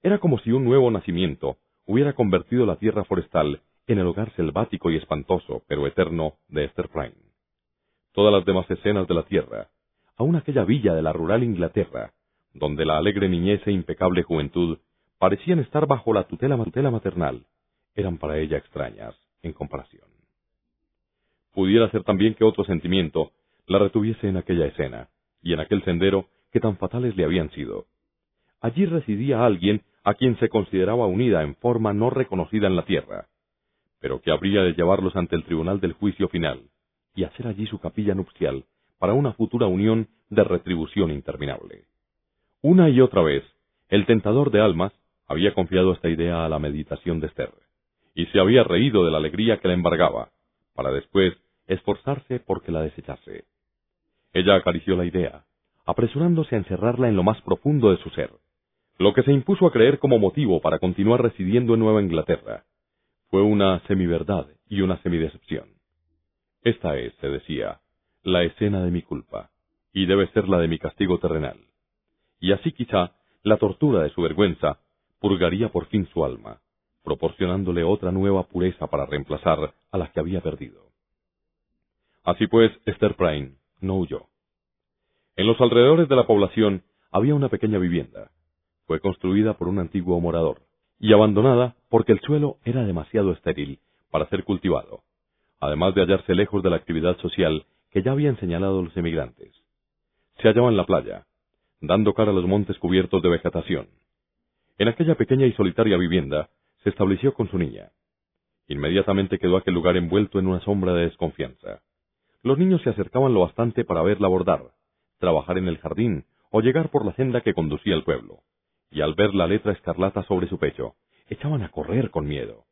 [SPEAKER 1] Era como si un nuevo nacimiento hubiera convertido la tierra forestal en el hogar selvático y espantoso, pero eterno, de Esther Prynne. Todas las demás escenas de la tierra, aun aquella villa de la rural Inglaterra, donde la alegre niñez e impecable juventud parecían estar bajo la tutela, tutela maternal, eran para ella extrañas en comparación. Pudiera ser también que otro sentimiento la retuviese en aquella escena y en aquel sendero que tan fatales le habían sido. Allí residía alguien a quien se consideraba unida en forma no reconocida en la tierra, pero que habría de llevarlos ante el tribunal del juicio final y hacer allí su capilla nupcial para una futura unión de retribución interminable. Una y otra vez, el tentador de almas había confiado esta idea a la meditación de Esther, y se había reído de la alegría que la embargaba, para después esforzarse porque la desechase. Ella acarició la idea, apresurándose a encerrarla en lo más profundo de su ser, lo que se impuso a creer como motivo para continuar residiendo en Nueva Inglaterra. Fue una semiverdad y una semidecepción. Esta es, se decía, la escena de mi culpa, y debe ser la de mi castigo terrenal. Y así quizá la tortura de su vergüenza purgaría por fin su alma, proporcionándole otra nueva pureza para reemplazar a la que había perdido. Así pues, Esther Prynne no huyó. En los alrededores de la población había una pequeña vivienda. Fue construida por un antiguo morador y abandonada porque el suelo era demasiado estéril para ser cultivado, además de hallarse lejos de la actividad social que ya habían señalado los emigrantes. Se hallaba en la playa, dando cara a los montes cubiertos de vegetación. En aquella pequeña y solitaria vivienda se estableció con su niña. Inmediatamente quedó aquel lugar envuelto en una sombra de desconfianza. Los niños se acercaban lo bastante para verla bordar, trabajar en el jardín o llegar por la senda que conducía al pueblo, y al ver la letra escarlata sobre su pecho, echaban a correr con miedo.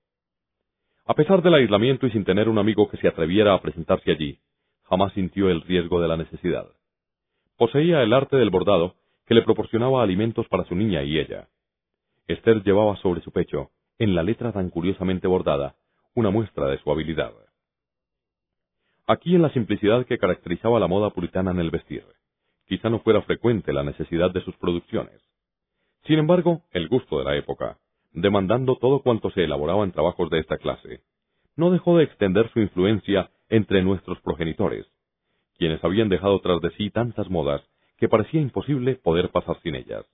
[SPEAKER 1] A pesar del aislamiento y sin tener un amigo que se atreviera a presentarse allí, jamás sintió el riesgo de la necesidad. Poseía el arte del bordado que le proporcionaba alimentos para su niña y ella. Esther llevaba sobre su pecho, en la letra tan curiosamente bordada, una muestra de su habilidad. Aquí en la simplicidad que caracterizaba la moda puritana en el vestir, quizá no fuera frecuente la necesidad de sus producciones. Sin embargo, el gusto de la época, demandando todo cuanto se elaboraba en trabajos de esta clase, no dejó de extender su influencia entre nuestros progenitores, quienes habían dejado tras de sí tantas modas que parecía imposible poder pasar sin ellas.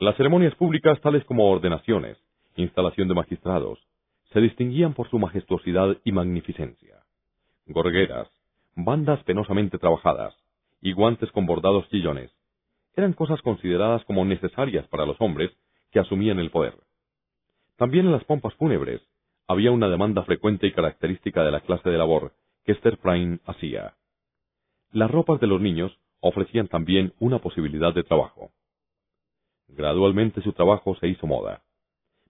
[SPEAKER 1] Las ceremonias públicas tales como ordenaciones, instalación de magistrados, se distinguían por su majestuosidad y magnificencia gorgueras, bandas penosamente trabajadas y guantes con bordados chillones eran cosas consideradas como necesarias para los hombres que asumían el poder. También en las pompas fúnebres había una demanda frecuente y característica de la clase de labor que Esther Prynne hacía. Las ropas de los niños ofrecían también una posibilidad de trabajo. Gradualmente su trabajo se hizo moda.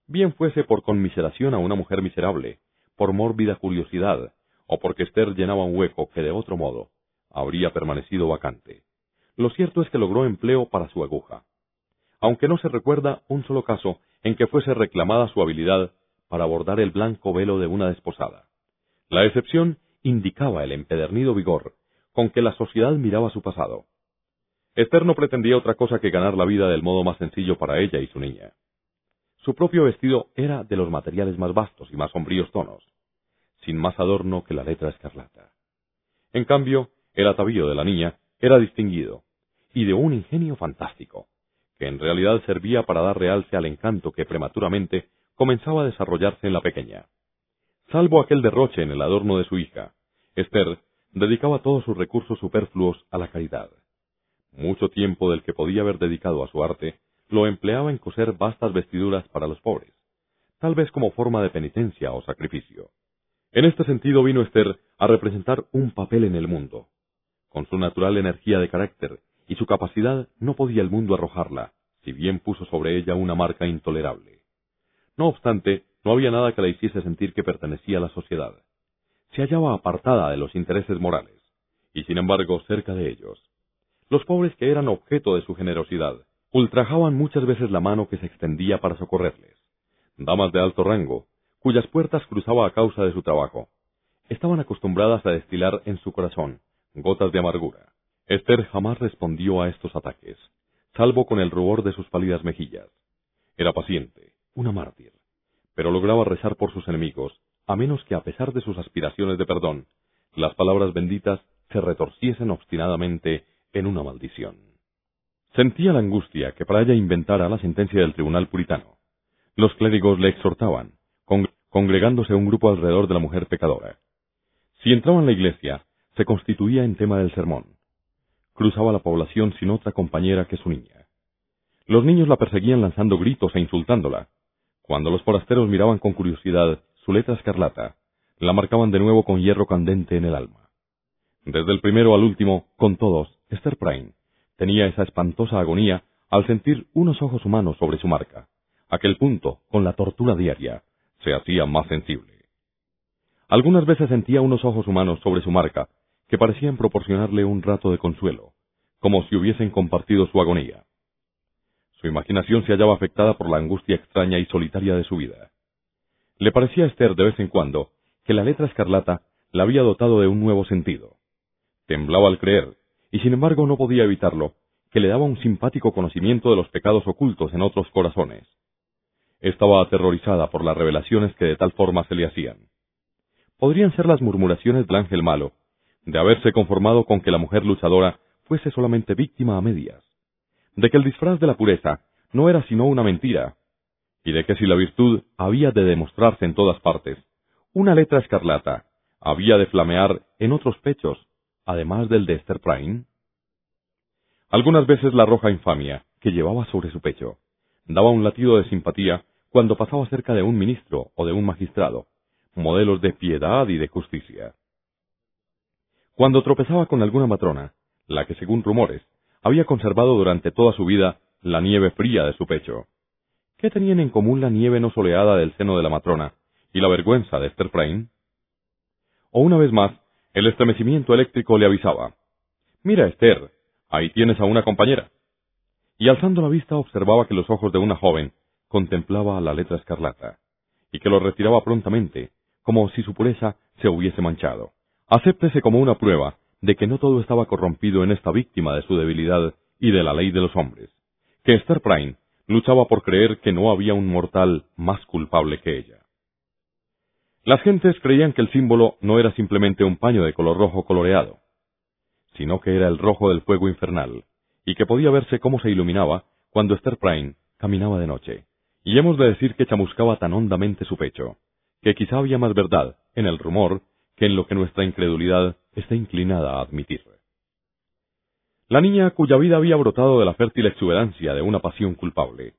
[SPEAKER 1] Bien fuese por conmiseración a una mujer miserable, por mórbida curiosidad, o porque Esther llenaba un hueco que de otro modo habría permanecido vacante. Lo cierto es que logró empleo para su aguja, aunque no se recuerda un solo caso en que fuese reclamada su habilidad para bordar el blanco velo de una desposada. La excepción indicaba el empedernido vigor con que la sociedad miraba su pasado. Esther no pretendía otra cosa que ganar la vida del modo más sencillo para ella y su niña. Su propio vestido era de los materiales más vastos y más sombríos tonos, sin más adorno que la letra escarlata. En cambio, el atavío de la niña era distinguido, y de un ingenio fantástico, que en realidad servía para dar realce al encanto que prematuramente comenzaba a desarrollarse en la pequeña. Salvo aquel derroche en el adorno de su hija, Esther dedicaba todos sus recursos superfluos a la caridad. Mucho tiempo del que podía haber dedicado a su arte lo empleaba en coser vastas vestiduras para los pobres, tal vez como forma de penitencia o sacrificio. En este sentido vino Esther a representar un papel en el mundo. Con su natural energía de carácter y su capacidad no podía el mundo arrojarla, si bien puso sobre ella una marca intolerable. No obstante, no había nada que la hiciese sentir que pertenecía a la sociedad. Se hallaba apartada de los intereses morales, y sin embargo cerca de ellos. Los pobres que eran objeto de su generosidad ultrajaban muchas veces la mano que se extendía para socorrerles. Damas de alto rango, cuyas puertas cruzaba a causa de su trabajo. Estaban acostumbradas a destilar en su corazón gotas de amargura. Esther jamás respondió a estos ataques, salvo con el rubor de sus pálidas mejillas. Era paciente, una mártir. pero lograba rezar por sus enemigos, a menos que a pesar de sus aspiraciones de perdón, las palabras benditas se retorciesen obstinadamente en una maldición. Sentía la angustia que para ella inventara la sentencia del tribunal puritano. Los clérigos le exhortaban, congregándose un grupo alrededor de la mujer pecadora. Si entraba en la iglesia, se constituía en tema del sermón. Cruzaba la población sin otra compañera que su niña. Los niños la perseguían lanzando gritos e insultándola. Cuando los forasteros miraban con curiosidad su letra escarlata, la marcaban de nuevo con hierro candente en el alma. Desde el primero al último, con todos, Esther Prime tenía esa espantosa agonía al sentir unos ojos humanos sobre su marca. Aquel punto, con la tortura diaria, se hacía más sensible. Algunas veces sentía unos ojos humanos sobre su marca que parecían proporcionarle un rato de consuelo, como si hubiesen compartido su agonía. Su imaginación se hallaba afectada por la angustia extraña y solitaria de su vida. Le parecía a Esther de vez en cuando que la letra escarlata la había dotado de un nuevo sentido. Temblaba al creer, y sin embargo no podía evitarlo, que le daba un simpático conocimiento de los pecados ocultos en otros corazones. Estaba aterrorizada por las revelaciones que de tal forma se le hacían. Podrían ser las murmuraciones del ángel malo, de haberse conformado con que la mujer luchadora fuese solamente víctima a medias, de que el disfraz de la pureza no era sino una mentira, y de que si la virtud había de demostrarse en todas partes, una letra escarlata había de flamear en otros pechos, además del de Esther Prime. Algunas veces la roja infamia que llevaba sobre su pecho daba un latido de simpatía cuando pasaba cerca de un ministro o de un magistrado, modelos de piedad y de justicia. Cuando tropezaba con alguna matrona, la que según rumores había conservado durante toda su vida la nieve fría de su pecho. ¿Qué tenían en común la nieve no soleada del seno de la matrona y la vergüenza de Esther Prime? O una vez más, el estremecimiento eléctrico le avisaba. Mira, Esther, ahí tienes a una compañera. Y alzando la vista observaba que los ojos de una joven contemplaba la letra escarlata, y que lo retiraba prontamente, como si su pureza se hubiese manchado. Acéptese como una prueba de que no todo estaba corrompido en esta víctima de su debilidad y de la ley de los hombres, que Esther Prime luchaba por creer que no había un mortal más culpable que ella. Las gentes creían que el símbolo no era simplemente un paño de color rojo coloreado, sino que era el rojo del fuego infernal, y que podía verse cómo se iluminaba cuando Esther Prime caminaba de noche. Y hemos de decir que chamuscaba tan hondamente su pecho, que quizá había más verdad en el rumor que en lo que nuestra incredulidad está inclinada a admitir. La niña cuya vida había brotado de la fértil exuberancia de una pasión culpable.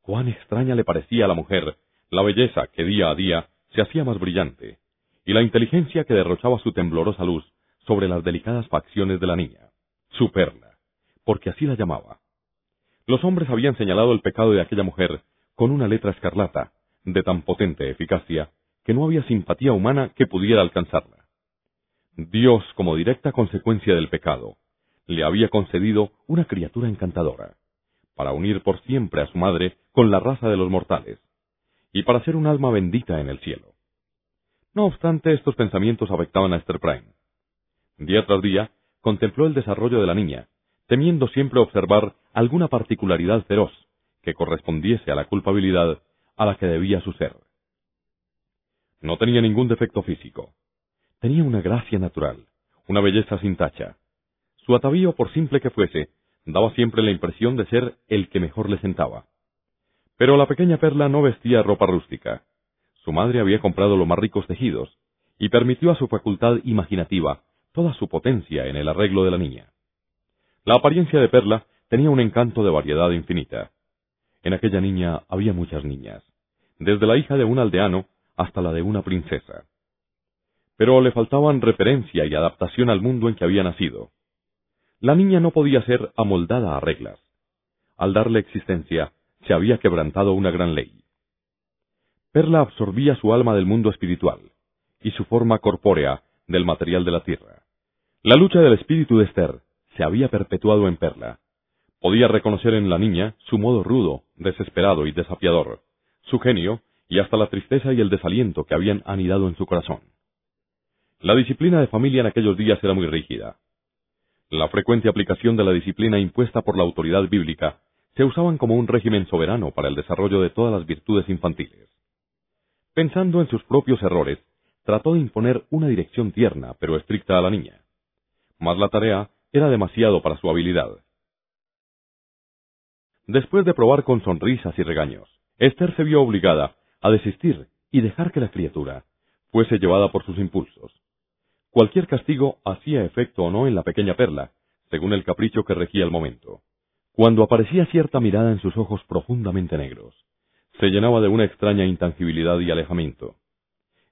[SPEAKER 1] Cuán extraña le parecía a la mujer la belleza que día a día se hacía más brillante, y la inteligencia que derrochaba su temblorosa luz sobre las delicadas facciones de la niña, su perla, porque así la llamaba. Los hombres habían señalado el pecado de aquella mujer con una letra escarlata, de tan potente eficacia, que no había simpatía humana que pudiera alcanzarla. Dios, como directa consecuencia del pecado, le había concedido una criatura encantadora, para unir por siempre a su madre con la raza de los mortales, y para ser un alma bendita en el cielo. No obstante, estos pensamientos afectaban a Esther Prime. Día tras día, contempló el desarrollo de la niña, temiendo siempre observar alguna particularidad feroz que correspondiese a la culpabilidad a la que debía su ser. No tenía ningún defecto físico. Tenía una gracia natural, una belleza sin tacha. Su atavío, por simple que fuese, daba siempre la impresión de ser el que mejor le sentaba. Pero la pequeña Perla no vestía ropa rústica. Su madre había comprado los más ricos tejidos, y permitió a su facultad imaginativa toda su potencia en el arreglo de la niña. La apariencia de Perla tenía un encanto de variedad infinita. En aquella niña había muchas niñas, desde la hija de un aldeano hasta la de una princesa. Pero le faltaban referencia y adaptación al mundo en que había nacido. La niña no podía ser amoldada a reglas. Al darle existencia, se había quebrantado una gran ley. Perla absorbía su alma del mundo espiritual y su forma corpórea del material de la tierra. La lucha del espíritu de Esther se había perpetuado en Perla. Podía reconocer en la niña su modo rudo, desesperado y desafiador, su genio y hasta la tristeza y el desaliento que habían anidado en su corazón. La disciplina de familia en aquellos días era muy rígida. La frecuente aplicación de la disciplina impuesta por la autoridad bíblica se usaban como un régimen soberano para el desarrollo de todas las virtudes infantiles. Pensando en sus propios errores, trató de imponer una dirección tierna pero estricta a la niña. Mas la tarea era demasiado para su habilidad. Después de probar con sonrisas y regaños, Esther se vio obligada a desistir y dejar que la criatura fuese llevada por sus impulsos. Cualquier castigo hacía efecto o no en la pequeña perla, según el capricho que regía el momento. Cuando aparecía cierta mirada en sus ojos profundamente negros, se llenaba de una extraña intangibilidad y alejamiento.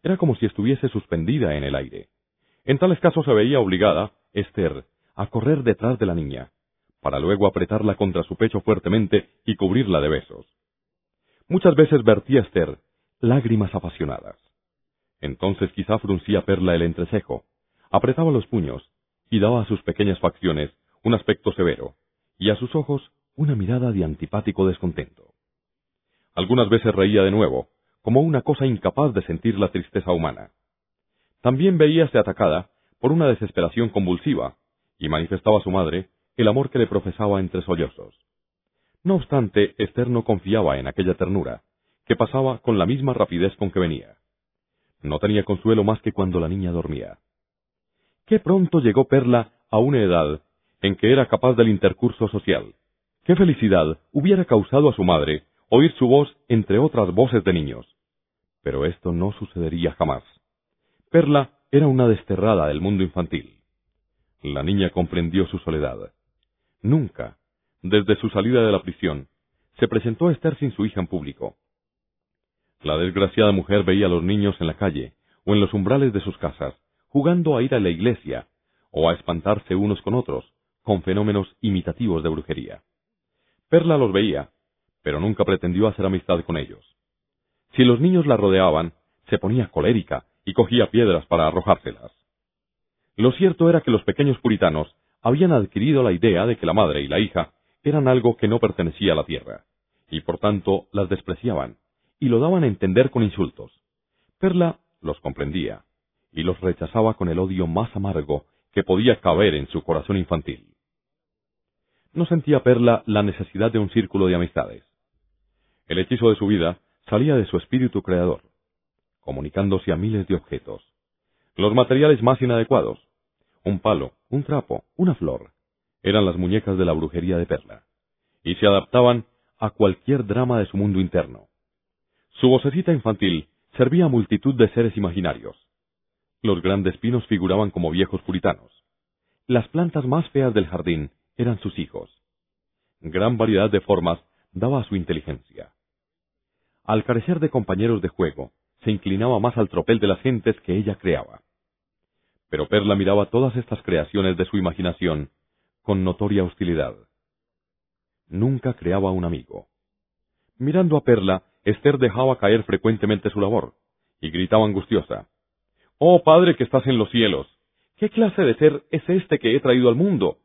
[SPEAKER 1] Era como si estuviese suspendida en el aire. En tales casos se veía obligada, Esther, a correr detrás de la niña, para luego apretarla contra su pecho fuertemente y cubrirla de besos. Muchas veces vertía Esther lágrimas apasionadas. Entonces quizá fruncía Perla el entrecejo, apretaba los puños y daba a sus pequeñas facciones un aspecto severo, y a sus ojos una mirada de antipático descontento. Algunas veces reía de nuevo, como una cosa incapaz de sentir la tristeza humana. También veíase atacada por una desesperación convulsiva, y manifestaba a su madre el amor que le profesaba entre sollozos. No obstante, Esther no confiaba en aquella ternura, que pasaba con la misma rapidez con que venía. No tenía consuelo más que cuando la niña dormía. Qué pronto llegó Perla a una edad en que era capaz del intercurso social. Qué felicidad hubiera causado a su madre oír su voz entre otras voces de niños. Pero esto no sucedería jamás. Perla era una desterrada del mundo infantil. La niña comprendió su soledad. Nunca, desde su salida de la prisión, se presentó a Esther sin su hija en público. La desgraciada mujer veía a los niños en la calle o en los umbrales de sus casas, jugando a ir a la iglesia o a espantarse unos con otros, con fenómenos imitativos de brujería. Perla los veía, pero nunca pretendió hacer amistad con ellos. Si los niños la rodeaban, se ponía colérica y cogía piedras para arrojárselas. Lo cierto era que los pequeños puritanos habían adquirido la idea de que la madre y la hija eran algo que no pertenecía a la tierra, y por tanto las despreciaban, y lo daban a entender con insultos. Perla los comprendía, y los rechazaba con el odio más amargo que podía caber en su corazón infantil. No sentía Perla la necesidad de un círculo de amistades. El hechizo de su vida salía de su espíritu creador, comunicándose a miles de objetos. Los materiales más inadecuados, un palo, un trapo, una flor, eran las muñecas de la brujería de Perla, y se adaptaban a cualquier drama de su mundo interno. Su vocecita infantil servía a multitud de seres imaginarios. Los grandes pinos figuraban como viejos puritanos. Las plantas más feas del jardín eran sus hijos. Gran variedad de formas daba a su inteligencia. Al carecer de compañeros de juego, se inclinaba más al tropel de las gentes que ella creaba. Pero Perla miraba todas estas creaciones de su imaginación con notoria hostilidad. Nunca creaba un amigo. Mirando a Perla, Esther dejaba caer frecuentemente su labor, y gritaba angustiosa. Oh Padre que estás en los cielos, ¿qué clase de ser es este que he traído al mundo?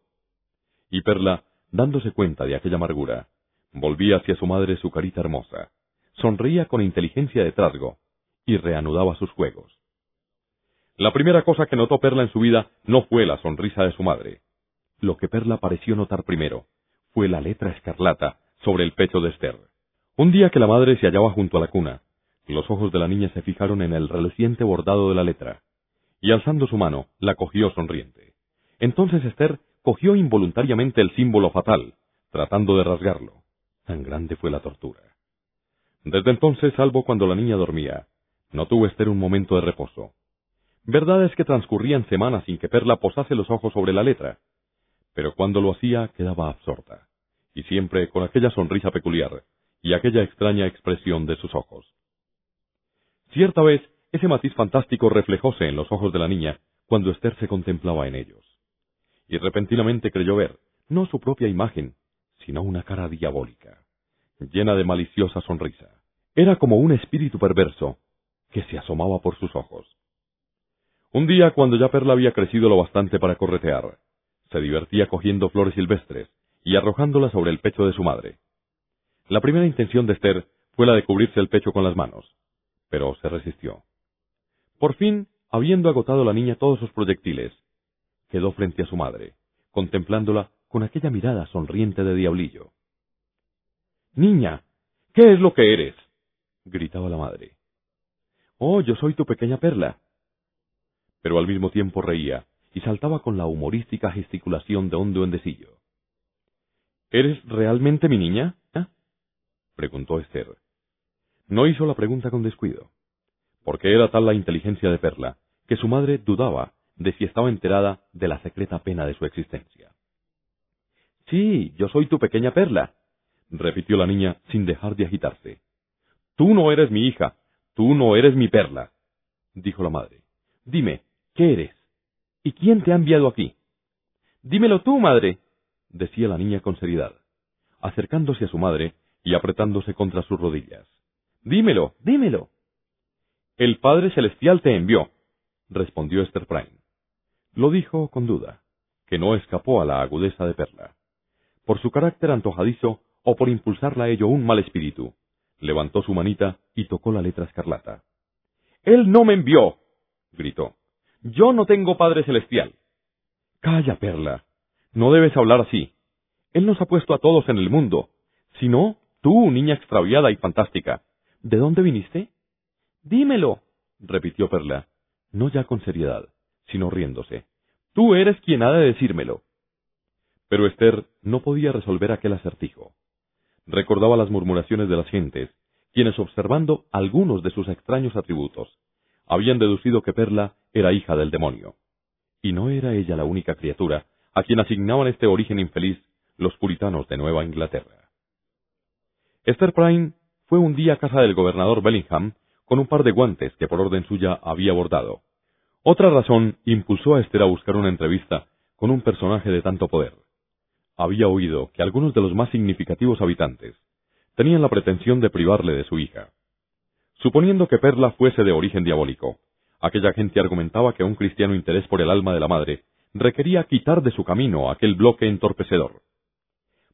[SPEAKER 1] Y Perla, dándose cuenta de aquella amargura, volvía hacia su madre su carita hermosa, sonreía con inteligencia de trasgo, y reanudaba sus juegos. La primera cosa que notó Perla en su vida no fue la sonrisa de su madre. Lo que Perla pareció notar primero fue la letra escarlata sobre el pecho de Esther. Un día que la madre se hallaba junto a la cuna, los ojos de la niña se fijaron en el reluciente bordado de la letra, y alzando su mano, la cogió sonriente. Entonces Esther cogió involuntariamente el símbolo fatal, tratando de rasgarlo. Tan grande fue la tortura. Desde entonces, salvo cuando la niña dormía, no tuvo Esther un momento de reposo. Verdad es que transcurrían semanas sin que Perla posase los ojos sobre la letra, pero cuando lo hacía quedaba absorta, y siempre con aquella sonrisa peculiar, y aquella extraña expresión de sus ojos. Cierta vez, ese matiz fantástico reflejóse en los ojos de la niña cuando Esther se contemplaba en ellos. Y repentinamente creyó ver, no su propia imagen, sino una cara diabólica, llena de maliciosa sonrisa. Era como un espíritu perverso que se asomaba por sus ojos. Un día, cuando ya Perla había crecido lo bastante para corretear, se divertía cogiendo flores silvestres y arrojándolas sobre el pecho de su madre. La primera intención de Esther fue la de cubrirse el pecho con las manos, pero se resistió. Por fin, habiendo agotado la niña todos sus proyectiles, quedó frente a su madre, contemplándola con aquella mirada sonriente de diablillo. Niña, ¿qué es lo que eres? gritaba la madre. Oh, yo soy tu pequeña perla. Pero al mismo tiempo reía y saltaba con la humorística gesticulación de un duendecillo. ¿Eres realmente mi niña? ¿Eh? preguntó Esther. No hizo la pregunta con descuido, porque era tal la inteligencia de Perla que su madre dudaba de si estaba enterada de la secreta pena de su existencia. Sí, yo soy tu pequeña Perla, repitió la niña sin dejar de agitarse. Tú no eres mi hija, tú no eres mi Perla, dijo la madre. Dime, ¿qué eres? ¿Y quién te ha enviado aquí? Dímelo tú, madre, decía la niña con seriedad, acercándose a su madre y apretándose contra sus rodillas. Dímelo, dímelo. El Padre Celestial te envió, respondió Esther Prime. Lo dijo con duda, que no escapó a la agudeza de Perla. Por su carácter antojadizo o por impulsarla a ello un mal espíritu, levantó su manita y tocó la letra escarlata. Él no me envió, gritó. Yo no tengo Padre Celestial. Calla, Perla. No debes hablar así. Él nos ha puesto a todos en el mundo. Si no, tú, niña extraviada y fantástica. ¿De dónde viniste? Dímelo, repitió Perla, no ya con seriedad, sino riéndose. Tú eres quien ha de decírmelo. Pero Esther no podía resolver aquel acertijo. Recordaba las murmuraciones de las gentes, quienes observando algunos de sus extraños atributos, habían deducido que Perla era hija del demonio. Y no era ella la única criatura a quien asignaban este origen infeliz los puritanos de Nueva Inglaterra. Esther Prime fue un día a casa del gobernador Bellingham con un par de guantes que por orden suya había bordado. Otra razón impulsó a Esther a buscar una entrevista con un personaje de tanto poder. Había oído que algunos de los más significativos habitantes tenían la pretensión de privarle de su hija. Suponiendo que Perla fuese de origen diabólico, aquella gente argumentaba que un cristiano interés por el alma de la madre requería quitar de su camino aquel bloque entorpecedor.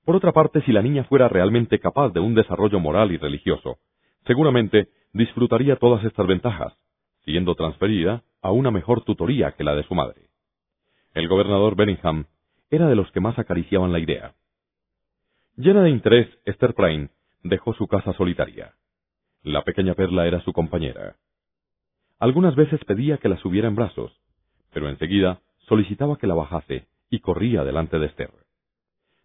[SPEAKER 1] Por otra parte, si la niña fuera realmente capaz de un desarrollo moral y religioso, seguramente disfrutaría todas estas ventajas, siendo transferida a una mejor tutoría que la de su madre. El gobernador Bellingham era de los que más acariciaban la idea. Llena de interés, Esther Prime dejó su casa solitaria. La pequeña Perla era su compañera. Algunas veces pedía que la subiera en brazos, pero enseguida solicitaba que la bajase y corría delante de Esther.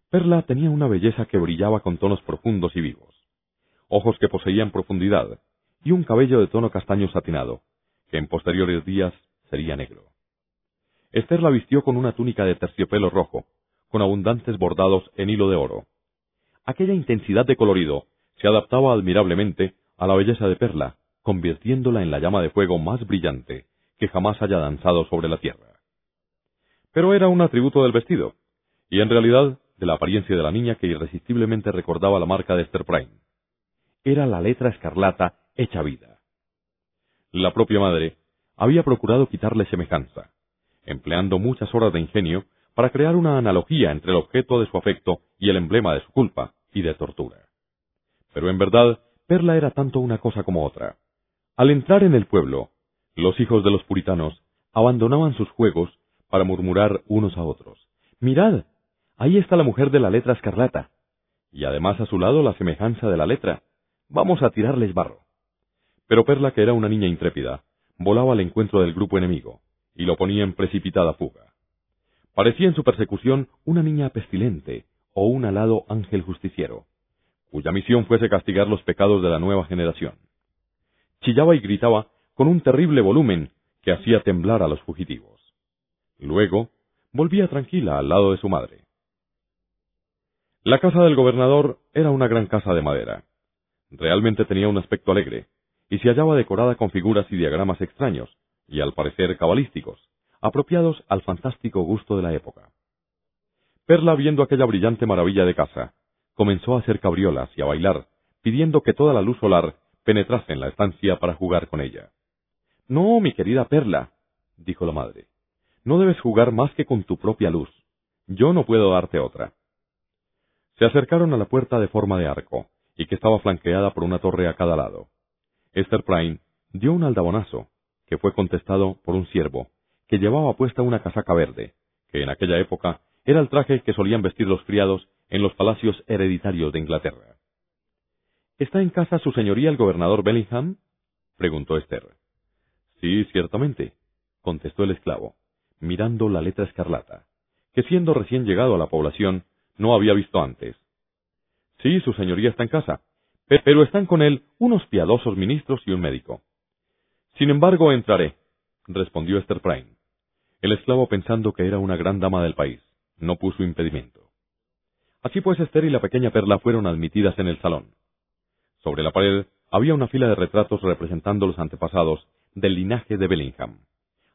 [SPEAKER 1] Perla tenía una belleza que brillaba con tonos profundos y vivos, ojos que poseían profundidad y un cabello de tono castaño satinado, que en posteriores días sería negro. Esther la vistió con una túnica de terciopelo rojo, con abundantes bordados en hilo de oro. Aquella intensidad de colorido se adaptaba admirablemente a la belleza de Perla, convirtiéndola en la llama de fuego más brillante que jamás haya danzado sobre la tierra. Pero era un atributo del vestido, y en realidad de la apariencia de la niña que irresistiblemente recordaba la marca de Esther Prime. Era la letra escarlata hecha vida. La propia madre había procurado quitarle semejanza, empleando muchas horas de ingenio para crear una analogía entre el objeto de su afecto y el emblema de su culpa y de tortura. Pero en verdad, Perla era tanto una cosa como otra. Al entrar en el pueblo, los hijos de los puritanos abandonaban sus juegos para murmurar unos a otros. Mirad, ahí está la mujer de la letra escarlata. Y además a su lado la semejanza de la letra. Vamos a tirarles barro. Pero Perla, que era una niña intrépida, volaba al encuentro del grupo enemigo, y lo ponía en precipitada fuga. Parecía en su persecución una niña pestilente o un alado ángel justiciero, cuya misión fuese castigar los pecados de la nueva generación. Chillaba y gritaba con un terrible volumen que hacía temblar a los fugitivos. Luego, volvía tranquila al lado de su madre. La casa del gobernador era una gran casa de madera. Realmente tenía un aspecto alegre, y se hallaba decorada con figuras y diagramas extraños, y al parecer cabalísticos, apropiados al fantástico gusto de la época. Perla, viendo aquella brillante maravilla de casa, comenzó a hacer cabriolas y a bailar, pidiendo que toda la luz solar penetrase en la estancia para jugar con ella. No, mi querida Perla, dijo la madre, no debes jugar más que con tu propia luz. Yo no puedo darte otra. Se acercaron a la puerta de forma de arco, y que estaba flanqueada por una torre a cada lado. Esther Prime dio un aldabonazo, que fue contestado por un siervo, que llevaba puesta una casaca verde, que en aquella época era el traje que solían vestir los criados en los palacios hereditarios de Inglaterra. ¿Está en casa su señoría el gobernador Bellingham? preguntó Esther. Sí, ciertamente, contestó el esclavo, mirando la letra escarlata, que siendo recién llegado a la población, no había visto antes. Sí, su señoría está en casa, pero están con él unos piadosos ministros y un médico. Sin embargo, entraré, respondió Esther Prime. El esclavo, pensando que era una gran dama del país, no puso impedimento. Así pues, Esther y la pequeña Perla fueron admitidas en el salón. Sobre la pared había una fila de retratos representando los antepasados del linaje de Bellingham,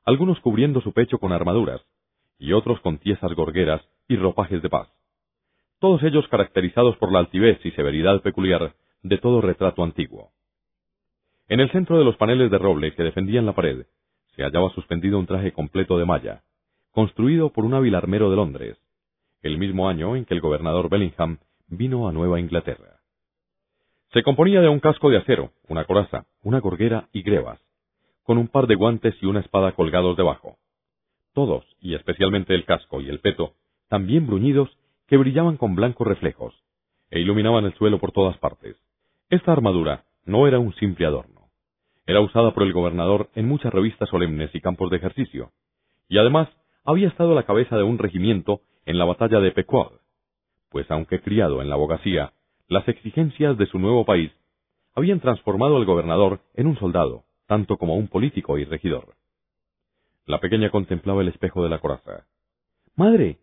[SPEAKER 1] algunos cubriendo su pecho con armaduras, y otros con tiesas gorgueras y ropajes de paz. Todos ellos caracterizados por la altivez y severidad peculiar de todo retrato antiguo. En el centro de los paneles de roble que defendían la pared, se hallaba suspendido un traje completo de malla, construido por un hábil armero de Londres, el mismo año en que el gobernador Bellingham vino a Nueva Inglaterra. Se componía de un casco de acero, una coraza, una gorguera y grebas, con un par de guantes y una espada colgados debajo. Todos, y especialmente el casco y el peto, también bruñidos, que brillaban con blancos reflejos, e iluminaban el suelo por todas partes. Esta armadura no era un simple adorno. Era usada por el gobernador en muchas revistas solemnes y campos de ejercicio, y además había estado a la cabeza de un regimiento en la batalla de Pequod, pues aunque criado en la abogacía, las exigencias de su nuevo país habían transformado al gobernador en un soldado, tanto como un político y regidor. La pequeña contemplaba el espejo de la coraza. Madre,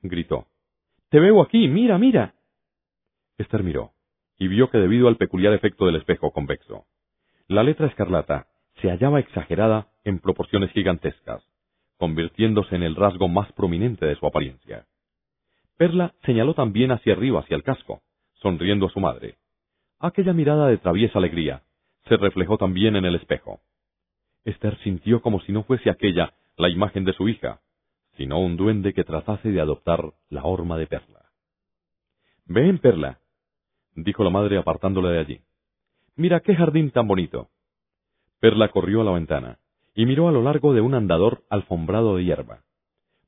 [SPEAKER 1] gritó, te veo aquí, mira, mira. Esther miró y vio que debido al peculiar efecto del espejo convexo, la letra escarlata se hallaba exagerada en proporciones gigantescas, convirtiéndose en el rasgo más prominente de su apariencia. Perla señaló también hacia arriba, hacia el casco, sonriendo a su madre. Aquella mirada de traviesa alegría se reflejó también en el espejo. Esther sintió como si no fuese aquella la imagen de su hija, sino un duende que tratase de adoptar la horma de Perla. Ven, Perla, dijo la madre apartándole de allí. Mira qué jardín tan bonito. Perla corrió a la ventana y miró a lo largo de un andador alfombrado de hierba,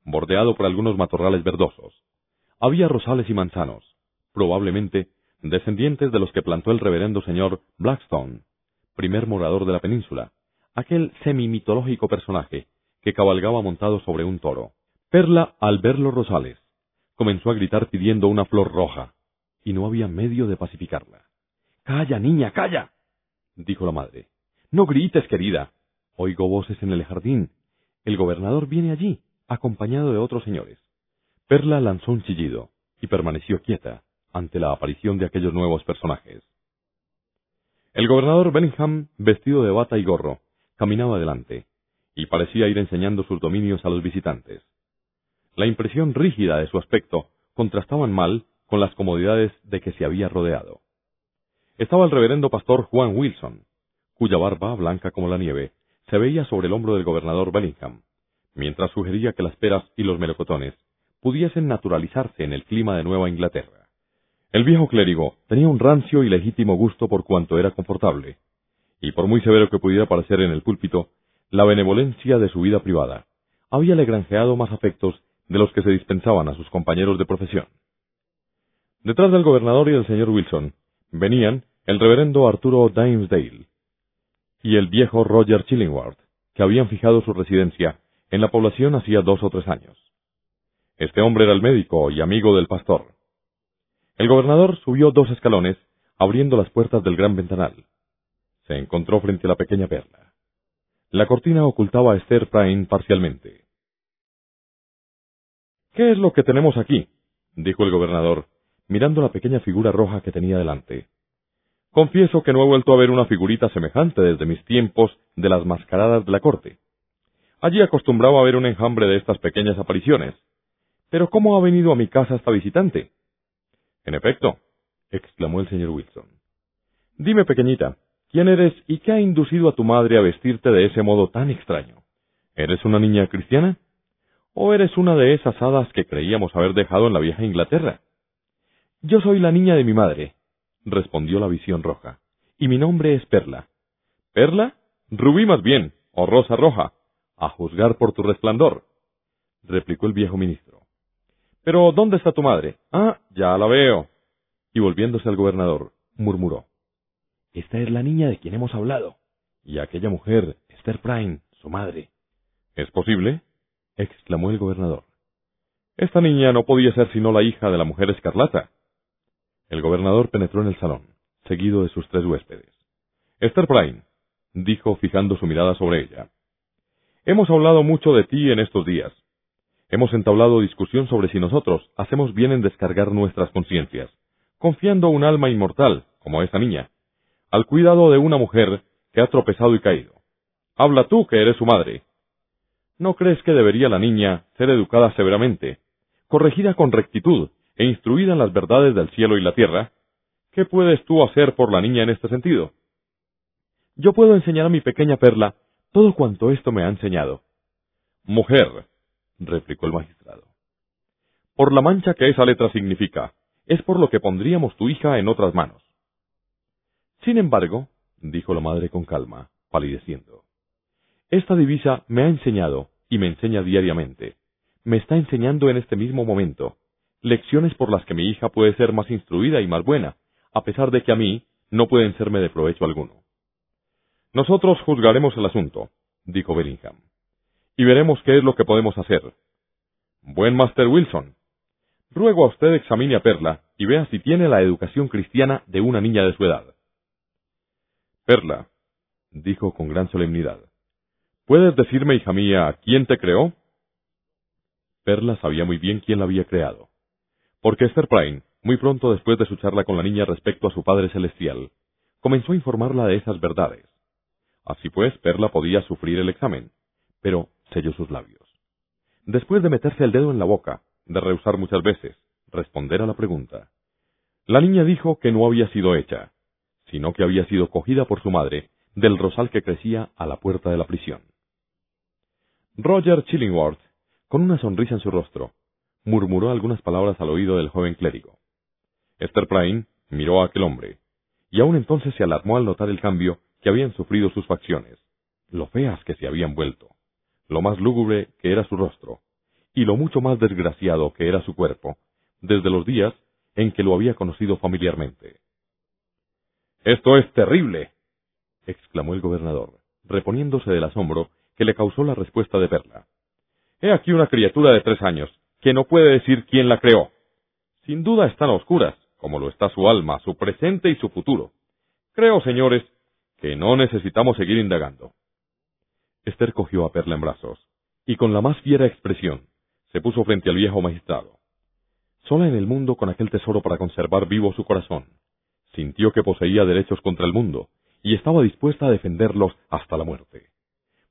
[SPEAKER 1] bordeado por algunos matorrales verdosos. Había rosales y manzanos, probablemente descendientes de los que plantó el reverendo señor Blackstone, primer morador de la península, aquel semi-mitológico personaje que cabalgaba montado sobre un toro. Perla, al ver los rosales, comenzó a gritar pidiendo una flor roja, y no había medio de pacificarla. Calla, niña, calla, dijo la madre. No grites, querida. Oigo voces en el jardín. El gobernador viene allí, acompañado de otros señores. Perla lanzó un chillido y permaneció quieta ante la aparición de aquellos nuevos personajes. El gobernador Bellingham, vestido de bata y gorro, caminaba adelante, y parecía ir enseñando sus dominios a los visitantes. La impresión rígida de su aspecto contrastaban mal con las comodidades de que se había rodeado. Estaba el reverendo pastor Juan Wilson, cuya barba, blanca como la nieve, se veía sobre el hombro del gobernador Bellingham, mientras sugería que las peras y los melocotones pudiesen naturalizarse en el clima de Nueva Inglaterra. El viejo clérigo tenía un rancio y legítimo gusto por cuanto era confortable, y por muy severo que pudiera parecer en el púlpito, la benevolencia de su vida privada habíale granjeado más afectos de los que se dispensaban a sus compañeros de profesión. Detrás del gobernador y del señor Wilson venían el reverendo Arturo Dimesdale y el viejo Roger Chillingworth, que habían fijado su residencia en la población hacía dos o tres años. Este hombre era el médico y amigo del pastor. El gobernador subió dos escalones, abriendo las puertas del gran ventanal. Se encontró frente a la pequeña perla. La cortina ocultaba a Esther Prime parcialmente. ¿Qué es lo que tenemos aquí? dijo el gobernador, mirando la pequeña figura roja que tenía delante. Confieso que no he vuelto a ver una figurita semejante desde mis tiempos de las mascaradas de la corte. Allí acostumbraba a ver un enjambre de estas pequeñas apariciones. Pero ¿cómo ha venido a mi casa esta visitante? En efecto, exclamó el señor Wilson. Dime, pequeñita, ¿quién eres y qué ha inducido a tu madre a vestirte de ese modo tan extraño? ¿Eres una niña cristiana? ¿O eres una de esas hadas que creíamos haber dejado en la vieja Inglaterra? Yo soy la niña de mi madre, respondió la visión roja, y mi nombre es Perla. ¿Perla? Rubí más bien, o rosa roja, a juzgar por tu resplandor, replicó el viejo ministro. Pero, ¿dónde está tu madre? Ah, ya la veo. Y volviéndose al gobernador, murmuró. Esta es la niña de quien hemos hablado. Y aquella mujer, Esther Prime, su madre. ¿Es posible? exclamó el gobernador. Esta niña no podía ser sino la hija de la mujer escarlata. El gobernador penetró en el salón, seguido de sus tres huéspedes. Esther Prime, dijo fijando su mirada sobre ella. Hemos hablado mucho de ti en estos días. Hemos entablado discusión sobre si nosotros hacemos bien en descargar nuestras conciencias, confiando un alma inmortal, como esa niña, al cuidado de una mujer que ha tropezado y caído. Habla tú, que eres su madre. ¿No crees que debería la niña ser educada severamente, corregida con rectitud e instruida en las verdades del cielo y la tierra? ¿Qué puedes tú hacer por la niña en este sentido? Yo puedo enseñar a mi pequeña Perla todo cuanto esto me ha enseñado. Mujer, replicó el magistrado. Por la mancha que esa letra significa, es por lo que pondríamos tu hija en otras manos. Sin embargo, dijo la madre con calma, palideciendo, esta divisa me ha enseñado, y me enseña diariamente, me está enseñando en este mismo momento, lecciones por las que mi hija puede ser más instruida y más buena, a pesar de que a mí no pueden serme de provecho alguno. Nosotros juzgaremos el asunto, dijo Bellingham, y veremos qué es lo que podemos hacer. Buen Master Wilson, ruego a usted examine a Perla y vea si tiene la educación cristiana de una niña de su edad. Perla, dijo con gran solemnidad, ¿puedes decirme, hija mía, quién te creó? Perla sabía muy bien quién la había creado, porque Esther Prime, muy pronto después de su charla con la niña respecto a su Padre Celestial, comenzó a informarla de esas verdades. Así pues, Perla podía sufrir el examen, pero selló sus labios. Después de meterse el dedo en la boca, de rehusar muchas veces, responder a la pregunta, la niña dijo que no había sido hecha, sino que había sido cogida por su madre del rosal que crecía a la puerta de la prisión. Roger Chillingworth, con una sonrisa en su rostro, murmuró algunas palabras al oído del joven clérigo. Esther Prime miró a aquel hombre, y aún entonces se alarmó al notar el cambio que habían sufrido sus facciones, lo feas que se habían vuelto, lo más lúgubre que era su rostro, y lo mucho más desgraciado que era su cuerpo, desde los días en que lo había conocido familiarmente. Esto es terrible, exclamó el gobernador, reponiéndose del asombro que le causó la respuesta de Perla. He aquí una criatura de tres años, que no puede decir quién la creó. Sin duda están oscuras, como lo está su alma, su presente y su futuro. Creo, señores, que no necesitamos seguir indagando. Esther cogió a Perla en brazos, y con la más fiera expresión, se puso frente al viejo magistrado. Sola en el mundo con aquel tesoro para conservar vivo su corazón, sintió que poseía derechos contra el mundo, y estaba dispuesta a defenderlos hasta la muerte.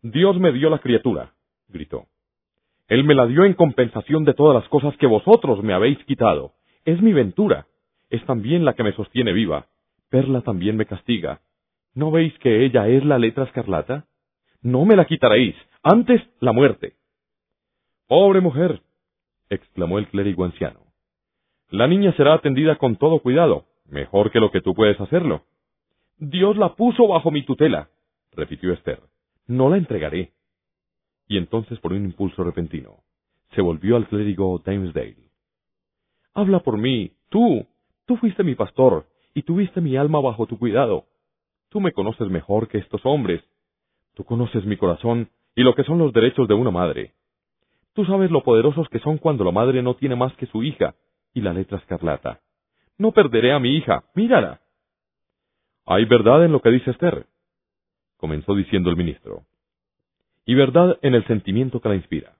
[SPEAKER 1] Dios me dio la criatura, gritó. Él me la dio en compensación de todas las cosas que vosotros me habéis quitado. Es mi ventura. Es también la que me sostiene viva. Perla también me castiga, ¿No veis que ella es la letra escarlata? No me la quitaréis, antes la muerte. Pobre mujer, exclamó el clérigo anciano. La niña será atendida con todo cuidado, mejor que lo que tú puedes hacerlo. Dios la puso bajo mi tutela, repitió Esther. No la entregaré. Y entonces, por un impulso repentino, se volvió al clérigo Timesdale. Habla por mí, tú, tú fuiste mi pastor, y tuviste mi alma bajo tu cuidado. Tú me conoces mejor que estos hombres. Tú conoces mi corazón y lo que son los derechos de una madre. Tú sabes lo poderosos que son cuando la madre no tiene más que su hija y la letra escarlata. No perderé a mi hija, mírala. Hay verdad en lo que dice Esther, comenzó diciendo el ministro. Y verdad en el sentimiento que la inspira.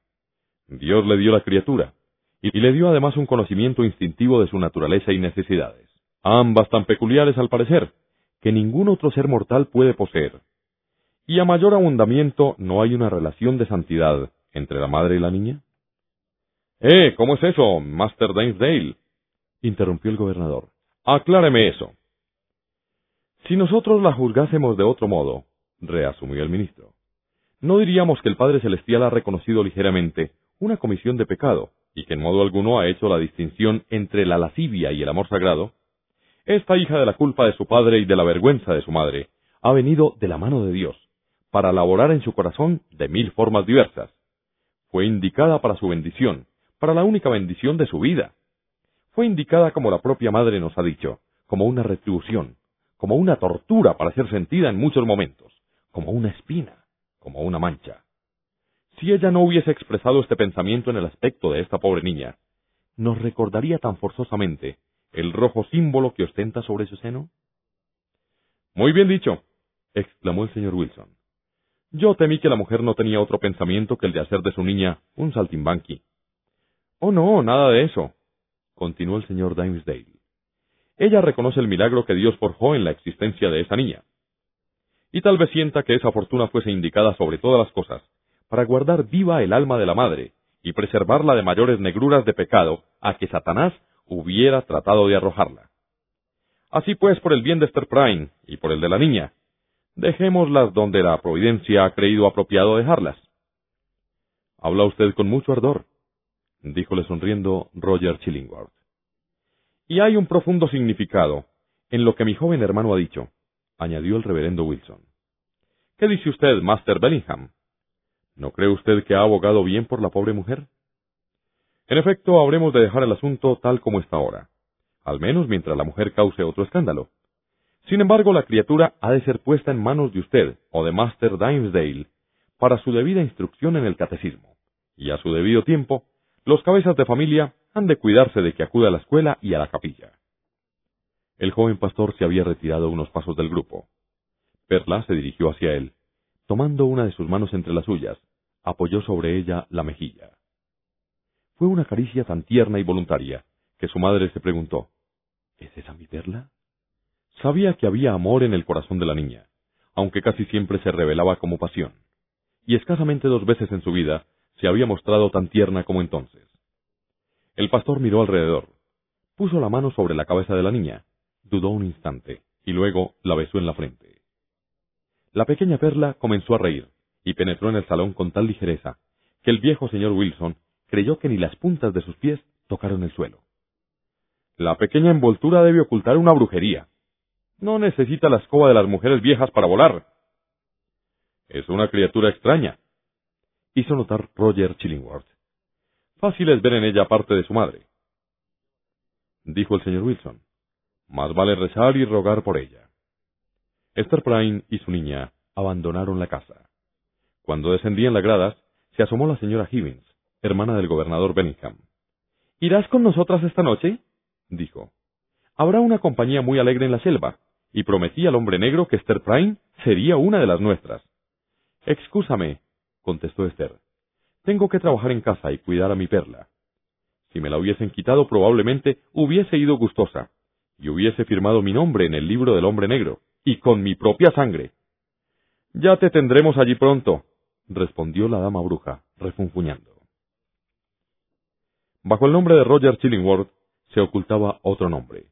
[SPEAKER 1] Dios le dio la criatura, y le dio además un conocimiento instintivo de su naturaleza y necesidades, ambas tan peculiares al parecer, que ningún otro ser mortal puede poseer. Y a mayor abundamiento no hay una relación de santidad entre la madre y la niña. Eh, ¿cómo es eso, Master Dale? interrumpió el gobernador. Acláreme eso. Si nosotros la juzgásemos de otro modo, reasumió el ministro, no diríamos que el Padre Celestial ha reconocido ligeramente una comisión de pecado, y que en modo alguno ha hecho la distinción entre la lascivia y el amor sagrado, esta hija de la culpa de su padre y de la vergüenza de su madre ha venido de la mano de Dios, para laborar en su corazón de mil formas diversas. Fue indicada para su bendición, para la única bendición de su vida. Fue indicada como la propia madre nos ha dicho, como una retribución, como una tortura para ser sentida en muchos momentos, como una espina, como una mancha. Si ella no hubiese expresado este pensamiento en el aspecto de esta pobre niña, ¿nos recordaría tan forzosamente el rojo símbolo que ostenta sobre su seno? Muy bien dicho, exclamó el señor Wilson. Yo temí que la mujer no tenía otro pensamiento que el de hacer de su niña un saltimbanqui. Oh, no, nada de eso, continuó el señor Dimesdale. Ella reconoce el milagro que Dios forjó en la existencia de esa niña. Y tal vez sienta que esa fortuna fuese indicada sobre todas las cosas, para guardar viva el alma de la madre y preservarla de mayores negruras de pecado a que Satanás hubiera tratado de arrojarla. Así pues, por el bien de Esther Prime y por el de la niña, dejémoslas donde la providencia ha creído apropiado dejarlas. Habla usted con mucho ardor, díjole sonriendo Roger Chillingworth. Y hay un profundo significado en lo que mi joven hermano ha dicho, añadió el reverendo Wilson. ¿Qué dice usted, Master Bellingham? ¿No cree usted que ha abogado bien por la pobre mujer? En efecto, habremos de dejar el asunto tal como está ahora, al menos mientras la mujer cause otro escándalo. Sin embargo, la criatura ha de ser puesta en manos de usted o de Master Dimesdale para su debida instrucción en el catecismo, y a su debido tiempo, los cabezas de familia han de cuidarse de que acuda a la escuela y a la capilla. El joven pastor se había retirado unos pasos del grupo. Perla se dirigió hacia él, tomando una de sus manos entre las suyas, apoyó sobre ella la mejilla. Fue una caricia tan tierna y voluntaria que su madre se preguntó, ¿Es esa mi perla? Sabía que había amor en el corazón de la niña, aunque casi siempre se revelaba como pasión, y escasamente dos veces en su vida se había mostrado tan tierna como entonces. El pastor miró alrededor, puso la mano sobre la cabeza de la niña, dudó un instante, y luego la besó en la frente. La pequeña perla comenzó a reír, y penetró en el salón con tal ligereza que el viejo señor Wilson creyó que ni las puntas de sus pies tocaron el suelo. La pequeña envoltura debe ocultar una brujería. No necesita la escoba de las mujeres viejas para volar. Es una criatura extraña, hizo notar Roger Chillingworth. Fácil es ver en ella parte de su madre. Dijo el señor Wilson. Más vale rezar y rogar por ella. Esther Prime y su niña abandonaron la casa. Cuando descendían las gradas, se asomó la señora Higgins, hermana del gobernador Benningham. ¿Irás con nosotras esta noche? dijo. Habrá una compañía muy alegre en la selva, y prometí al hombre negro que Esther Prime sería una de las nuestras. Excúsame, contestó Esther. Tengo que trabajar en casa y cuidar a mi perla. Si me la hubiesen quitado, probablemente hubiese ido gustosa, y hubiese firmado mi nombre en el libro del hombre negro, y con mi propia sangre. Ya te tendremos allí pronto, respondió la dama bruja, refunfuñando. Bajo el nombre de Roger Chillingworth se ocultaba otro nombre,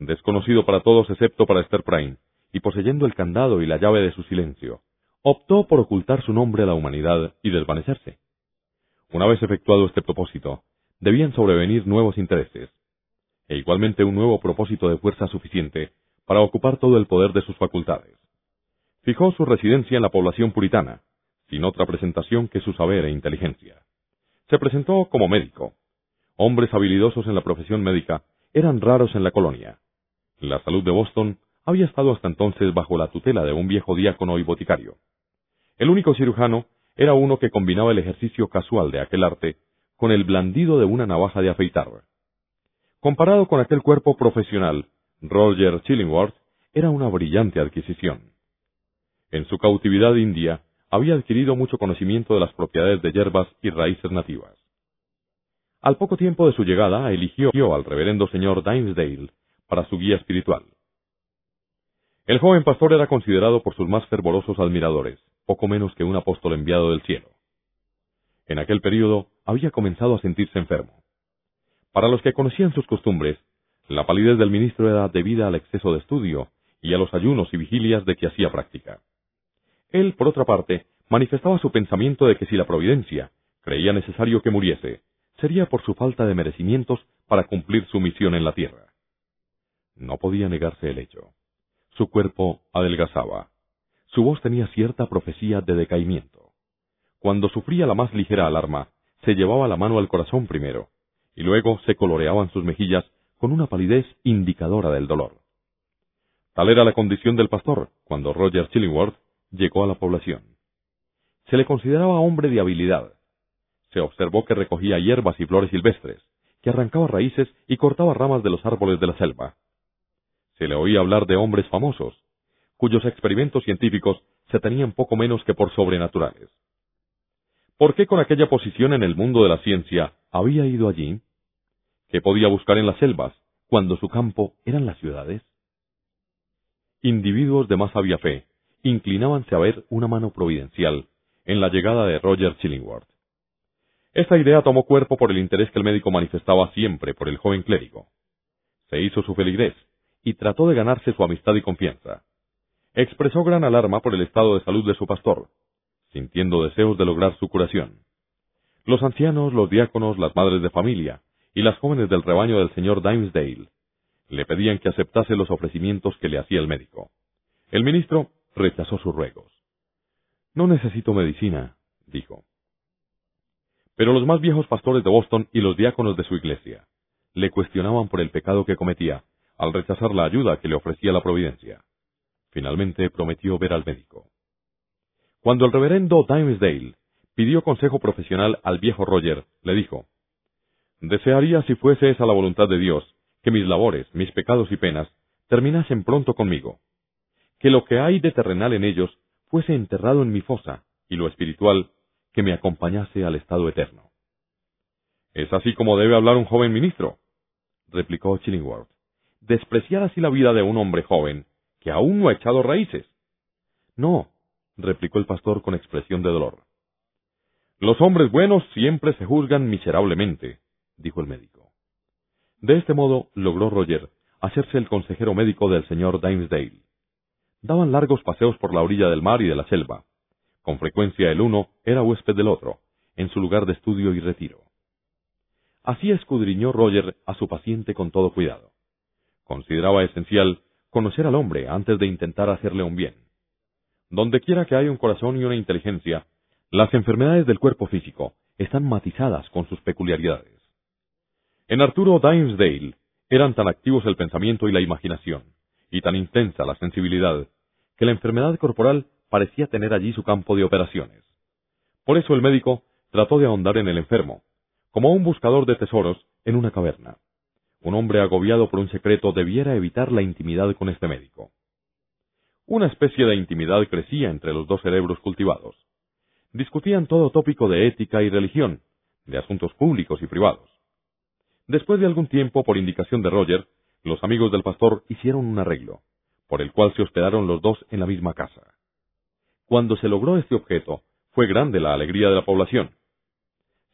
[SPEAKER 1] desconocido para todos excepto para Esther Prime, y poseyendo el candado y la llave de su silencio, optó por ocultar su nombre a la humanidad y desvanecerse. Una vez efectuado este propósito, debían sobrevenir nuevos intereses, e igualmente un nuevo propósito de fuerza suficiente para ocupar todo el poder de sus facultades. Fijó su residencia en la población puritana, sin otra presentación que su saber e inteligencia. Se presentó como médico. Hombres habilidosos en la profesión médica eran raros en la colonia. La salud de Boston había estado hasta entonces bajo la tutela de un viejo diácono y boticario. El único cirujano era uno que combinaba el ejercicio casual de aquel arte con el blandido de una navaja de afeitar. Comparado con aquel cuerpo profesional, Roger Chillingworth era una brillante adquisición. En su cautividad india, había adquirido mucho conocimiento de las propiedades de hierbas y raíces nativas. Al poco tiempo de su llegada, eligió al reverendo señor Dimesdale para su guía espiritual. El joven pastor era considerado por sus más fervorosos admiradores, poco menos que un apóstol enviado del cielo. En aquel período había comenzado a sentirse enfermo. Para los que conocían sus costumbres, la palidez del ministro era debida al exceso de estudio y a los ayunos y vigilias de que hacía práctica. Él, por otra parte, manifestaba su pensamiento de que si la providencia creía necesario que muriese, sería por su falta de merecimientos para cumplir su misión en la tierra. No podía negarse el hecho. Su cuerpo adelgazaba. Su voz tenía cierta profecía de decaimiento. Cuando sufría la más ligera alarma, se llevaba la mano al corazón primero, y luego se coloreaban sus mejillas con una palidez indicadora del dolor. Tal era la condición del pastor, cuando Roger Chillingworth llegó a la población. Se le consideraba hombre de habilidad. Se observó que recogía hierbas y flores silvestres, que arrancaba raíces y cortaba ramas de los árboles de la selva. Se le oía hablar de hombres famosos, cuyos experimentos científicos se tenían poco menos que por sobrenaturales. ¿Por qué con aquella posición en el mundo de la ciencia había ido allí? ¿Qué podía buscar en las selvas, cuando su campo eran las ciudades? Individuos de más sabia fe inclinábanse a ver una mano providencial en la llegada de Roger Chillingworth. Esta idea tomó cuerpo por el interés que el médico manifestaba siempre por el joven clérigo. Se hizo su feligrés y trató de ganarse su amistad y confianza. Expresó gran alarma por el estado de salud de su pastor, sintiendo deseos de lograr su curación. Los ancianos, los diáconos, las madres de familia y las jóvenes del rebaño del señor Dimesdale le pedían que aceptase los ofrecimientos que le hacía el médico. El ministro rechazó sus ruegos. No necesito medicina, dijo. Pero los más viejos pastores de Boston y los diáconos de su iglesia le cuestionaban por el pecado que cometía al rechazar la ayuda que le ofrecía la providencia. Finalmente prometió ver al médico. Cuando el reverendo Dimesdale pidió consejo profesional al viejo Roger, le dijo, Desearía si fuese esa la voluntad de Dios, que mis labores, mis pecados y penas, terminasen pronto conmigo. Que lo que hay de terrenal en ellos fuese enterrado en mi fosa, y lo espiritual que me acompañase al estado eterno. Es así como debe hablar un joven ministro, replicó Chillingworth. Despreciar así la vida de un hombre joven que aún no ha echado raíces. No, replicó el pastor con expresión de dolor. Los hombres buenos siempre se juzgan miserablemente, dijo el médico. De este modo logró Roger hacerse el consejero médico del señor Dimesdale. Daban largos paseos por la orilla del mar y de la selva, con frecuencia el uno era huésped del otro, en su lugar de estudio y retiro. Así escudriñó Roger a su paciente con todo cuidado. Consideraba esencial conocer al hombre antes de intentar hacerle un bien. Donde quiera que haya un corazón y una inteligencia, las enfermedades del cuerpo físico están matizadas con sus peculiaridades. En Arturo Dimesdale eran tan activos el pensamiento y la imaginación, y tan intensa la sensibilidad, que la enfermedad corporal parecía tener allí su campo de operaciones. Por eso el médico trató de ahondar en el enfermo, como un buscador de tesoros en una caverna. Un hombre agobiado por un secreto debiera evitar la intimidad con este médico. Una especie de intimidad crecía entre los dos cerebros cultivados. Discutían todo tópico de ética y religión, de asuntos públicos y privados. Después de algún tiempo, por indicación de Roger, los amigos del pastor hicieron un arreglo, por el cual se hospedaron los dos en la misma casa. Cuando se logró este objeto, fue grande la alegría de la población.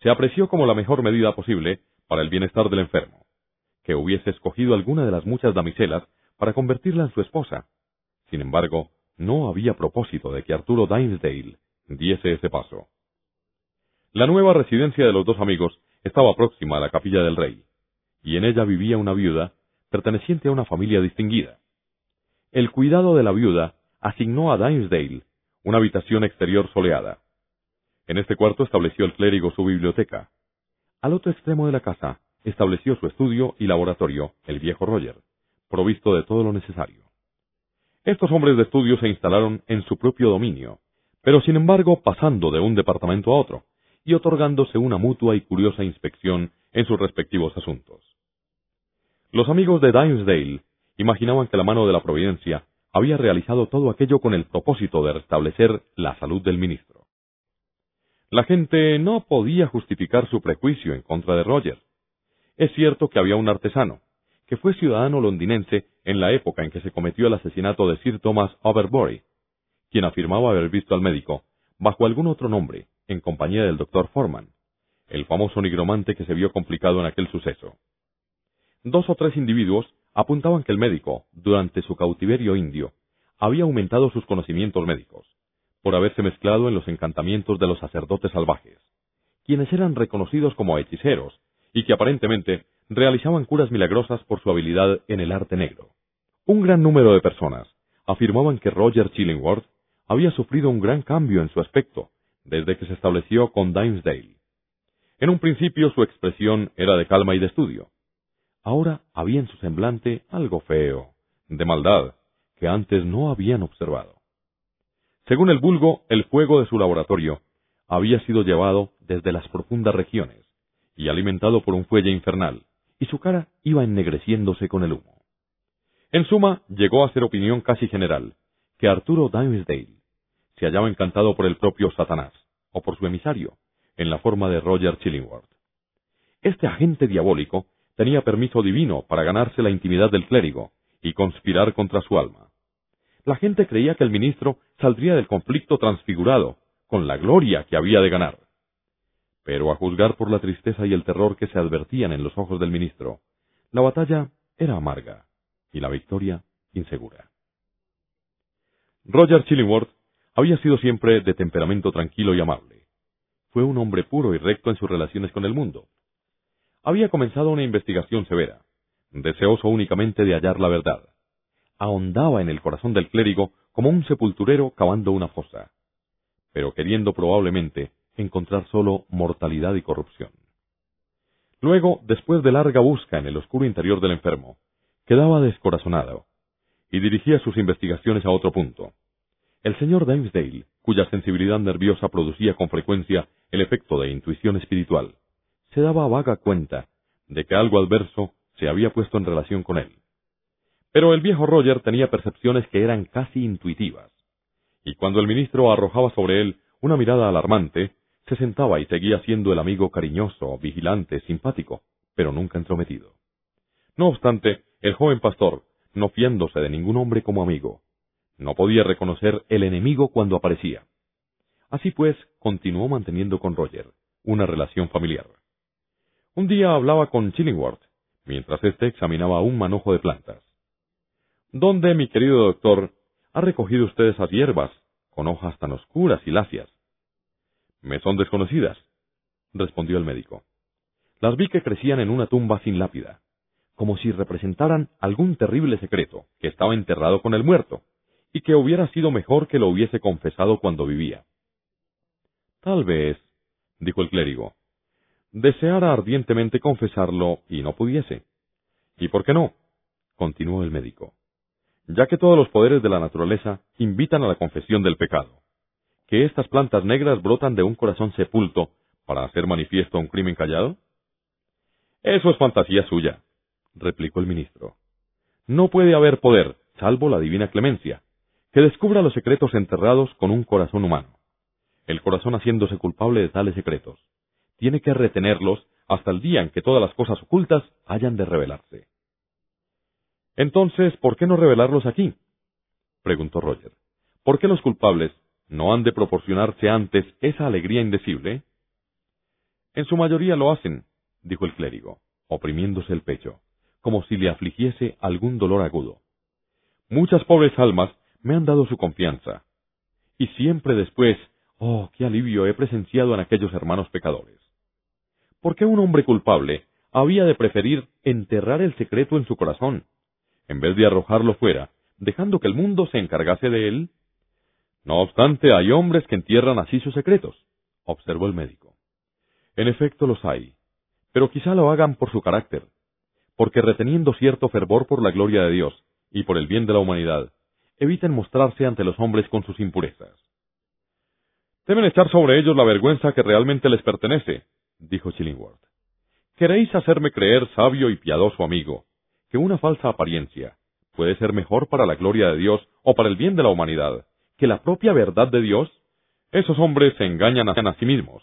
[SPEAKER 1] Se apreció como la mejor medida posible para el bienestar del enfermo, que hubiese escogido alguna de las muchas damiselas para convertirla en su esposa. Sin embargo, no había propósito de que Arturo Dimesdale diese ese paso. La nueva residencia de los dos amigos estaba próxima a la capilla del rey, y en ella vivía una viuda perteneciente a una familia distinguida. El cuidado de la viuda asignó a Dimesdale una habitación exterior soleada. En este cuarto estableció el clérigo su biblioteca. Al otro extremo de la casa estableció su estudio y laboratorio, el viejo Roger, provisto de todo lo necesario. Estos hombres de estudio se instalaron en su propio dominio, pero sin embargo pasando de un departamento a otro, y otorgándose una mutua y curiosa inspección en sus respectivos asuntos. Los amigos de Dimesdale imaginaban que la mano de la providencia había realizado todo aquello con el propósito de restablecer la salud del ministro. La gente no podía justificar su prejuicio en contra de Roger. Es cierto que había un artesano, que fue ciudadano londinense en la época en que se cometió el asesinato de Sir Thomas Overbury, quien afirmaba haber visto al médico, bajo algún otro nombre, en compañía del doctor Forman, el famoso nigromante que se vio complicado en aquel suceso. Dos o tres individuos apuntaban que el médico, durante su cautiverio indio, había aumentado sus conocimientos médicos, por haberse mezclado en los encantamientos de los sacerdotes salvajes, quienes eran reconocidos como hechiceros y que aparentemente realizaban curas milagrosas por su habilidad en el arte negro. Un gran número de personas afirmaban que Roger Chillingworth había sufrido un gran cambio en su aspecto desde que se estableció con Dimesdale. En un principio su expresión era de calma y de estudio, Ahora había en su semblante algo feo, de maldad, que antes no habían observado. Según el vulgo, el fuego de su laboratorio había sido llevado desde las profundas regiones y alimentado por un fuelle infernal, y su cara iba ennegreciéndose con el humo. En suma, llegó a ser opinión casi general que Arturo Dimmesdale se hallaba encantado por el propio Satanás, o por su emisario, en la forma de Roger Chillingworth. Este agente diabólico tenía permiso divino para ganarse la intimidad del clérigo y conspirar contra su alma. La gente creía que el ministro saldría del conflicto transfigurado, con la gloria que había de ganar. Pero a juzgar por la tristeza y el terror que se advertían en los ojos del ministro, la batalla era amarga y la victoria insegura. Roger Chillingworth había sido siempre de temperamento tranquilo y amable. Fue un hombre puro y recto en sus relaciones con el mundo. Había comenzado una investigación severa, deseoso únicamente de hallar la verdad. Ahondaba en el corazón del clérigo como un sepulturero cavando una fosa, pero queriendo probablemente encontrar solo mortalidad y corrupción. Luego, después de larga busca en el oscuro interior del enfermo, quedaba descorazonado y dirigía sus investigaciones a otro punto. El señor Dimesdale, cuya sensibilidad nerviosa producía con frecuencia el efecto de intuición espiritual, se daba vaga cuenta de que algo adverso se había puesto en relación con él. Pero el viejo Roger tenía percepciones que eran casi intuitivas, y cuando el ministro arrojaba sobre él una mirada alarmante, se sentaba y seguía siendo el amigo cariñoso, vigilante, simpático, pero nunca entrometido. No obstante, el joven pastor, no fiándose de ningún hombre como amigo, no podía reconocer el enemigo cuando aparecía. Así pues, continuó manteniendo con Roger una relación familiar. Un día hablaba con Chillingworth, mientras éste examinaba un manojo de plantas. ¿Dónde, mi querido doctor, ha recogido usted esas hierbas, con hojas tan oscuras y lacias? Me son desconocidas, respondió el médico. Las vi que crecían en una tumba sin lápida, como si representaran algún terrible secreto que estaba enterrado con el muerto, y que hubiera sido mejor que lo hubiese confesado cuando vivía. Tal vez, dijo el clérigo, deseara ardientemente confesarlo y no pudiese. ¿Y por qué no? continuó el médico. Ya que todos los poderes de la naturaleza invitan a la confesión del pecado, que estas plantas negras brotan de un corazón sepulto para hacer manifiesto un crimen callado? Eso es fantasía suya, replicó el ministro. No puede haber poder, salvo la divina clemencia, que descubra los secretos enterrados con un corazón humano. El corazón haciéndose culpable de tales secretos, tiene que retenerlos hasta el día en que todas las cosas ocultas hayan de revelarse. Entonces, ¿por qué no revelarlos aquí? preguntó Roger. ¿Por qué los culpables no han de proporcionarse antes esa alegría indecible? En su mayoría lo hacen, dijo el clérigo, oprimiéndose el pecho, como si le afligiese algún dolor agudo. Muchas pobres almas me han dado su confianza. Y siempre después, oh, qué alivio he presenciado en aquellos hermanos pecadores. ¿Por qué un hombre culpable había de preferir enterrar el secreto en su corazón, en vez de arrojarlo fuera, dejando que el mundo se encargase de él? No obstante, hay hombres que entierran así sus secretos, observó el médico. En efecto los hay, pero quizá lo hagan por su carácter, porque reteniendo cierto fervor por la gloria de Dios y por el bien de la humanidad, eviten mostrarse ante los hombres con sus impurezas. Deben echar sobre ellos la vergüenza que realmente les pertenece, dijo Chillingworth. ¿Queréis hacerme creer, sabio y piadoso amigo, que una falsa apariencia puede ser mejor para la gloria de Dios o para el bien de la humanidad que la propia verdad de Dios? Esos hombres se engañan a sí mismos.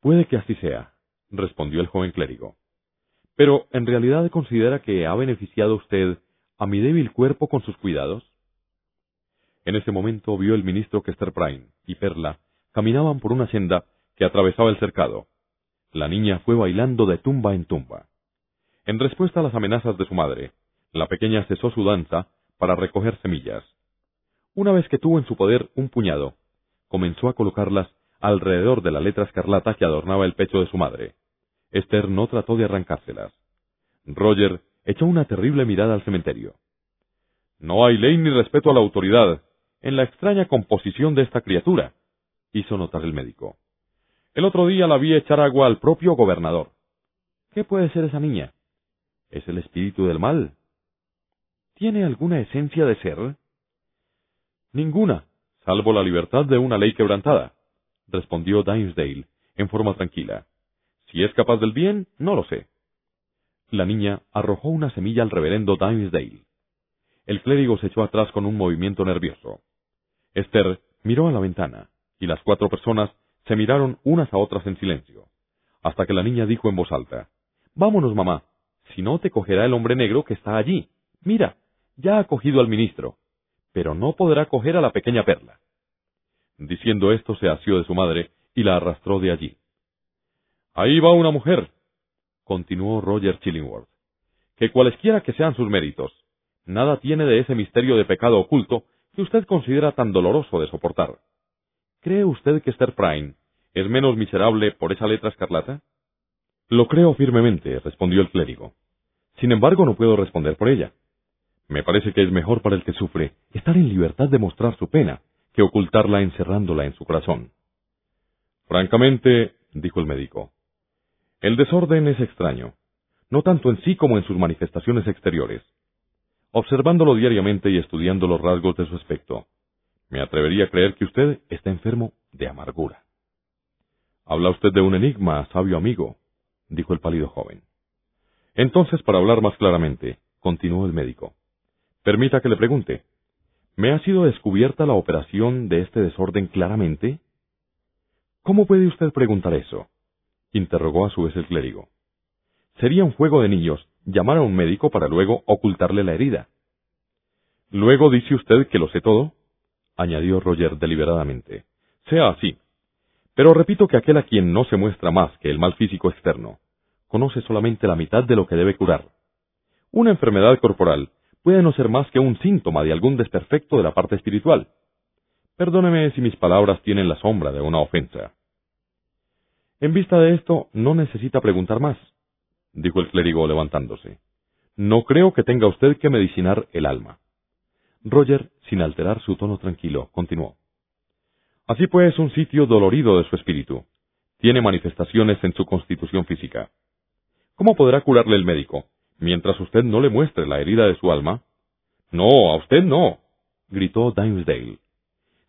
[SPEAKER 1] Puede que así sea, respondió el joven clérigo. Pero, ¿en realidad considera que ha beneficiado usted a mi débil cuerpo con sus cuidados? En ese momento vio el ministro que Prime y Perla caminaban por una senda que atravesaba el cercado. La niña fue bailando de tumba en tumba. En respuesta a las amenazas de su madre, la pequeña cesó su danza para recoger semillas. Una vez que tuvo en su poder un puñado, comenzó a colocarlas alrededor de la letra escarlata que adornaba el pecho de su madre. Esther no trató de arrancárselas. Roger echó una terrible mirada al cementerio. No hay ley ni respeto a la autoridad, en la extraña composición de esta criatura, hizo notar el médico. El otro día la vi echar agua al propio gobernador. ¿Qué puede ser esa niña? ¿Es el espíritu del mal? ¿Tiene alguna esencia de ser? Ninguna, salvo la libertad de una ley quebrantada, respondió Dimesdale en forma tranquila. Si es capaz del bien, no lo sé. La niña arrojó una semilla al reverendo Dimesdale. El clérigo se echó atrás con un movimiento nervioso. Esther miró a la ventana, y las cuatro personas se miraron unas a otras en silencio, hasta que la niña dijo en voz alta, Vámonos, mamá, si no te cogerá el hombre negro que está allí. Mira, ya ha cogido al ministro, pero no podrá coger a la pequeña perla. Diciendo esto se asió de su madre y la arrastró de allí. Ahí va una mujer, continuó Roger Chillingworth, que cualesquiera que sean sus méritos, nada tiene de ese misterio de pecado oculto que usted considera tan doloroso de soportar. ¿Cree usted que Esther Prime es menos miserable por esa letra escarlata? Lo creo firmemente, respondió el clérigo. Sin embargo, no puedo responder por ella. Me parece que es mejor para el que sufre estar en libertad de mostrar su pena que ocultarla encerrándola en su corazón. Francamente, dijo el médico, el desorden es extraño, no tanto en sí como en sus manifestaciones exteriores. Observándolo diariamente y estudiando los rasgos de su aspecto, me atrevería a creer que usted está enfermo de amargura. Habla usted de un enigma, sabio amigo, dijo el pálido joven. Entonces, para hablar más claramente, continuó el médico, permita que le pregunte, ¿me ha sido descubierta la operación de este desorden claramente? ¿Cómo puede usted preguntar eso? interrogó a su vez el clérigo. Sería un juego de niños llamar a un médico para luego ocultarle la herida. Luego dice usted que lo sé todo, añadió Roger deliberadamente. Sea así. Pero repito que aquel a quien no se muestra más que el mal físico externo, conoce solamente la mitad de lo que debe curar. Una enfermedad corporal puede no ser más que un síntoma de algún desperfecto de la parte espiritual. Perdóneme si mis palabras tienen la sombra de una ofensa. En vista de esto, no necesita preguntar más, dijo el clérigo levantándose. No creo que tenga usted que medicinar el alma. Roger, sin alterar su tono tranquilo, continuó. Así pues, un sitio dolorido de su espíritu. Tiene manifestaciones en su constitución física. ¿Cómo podrá curarle el médico, mientras usted no le muestre la herida de su alma? No, a usted no, gritó Dimesdale.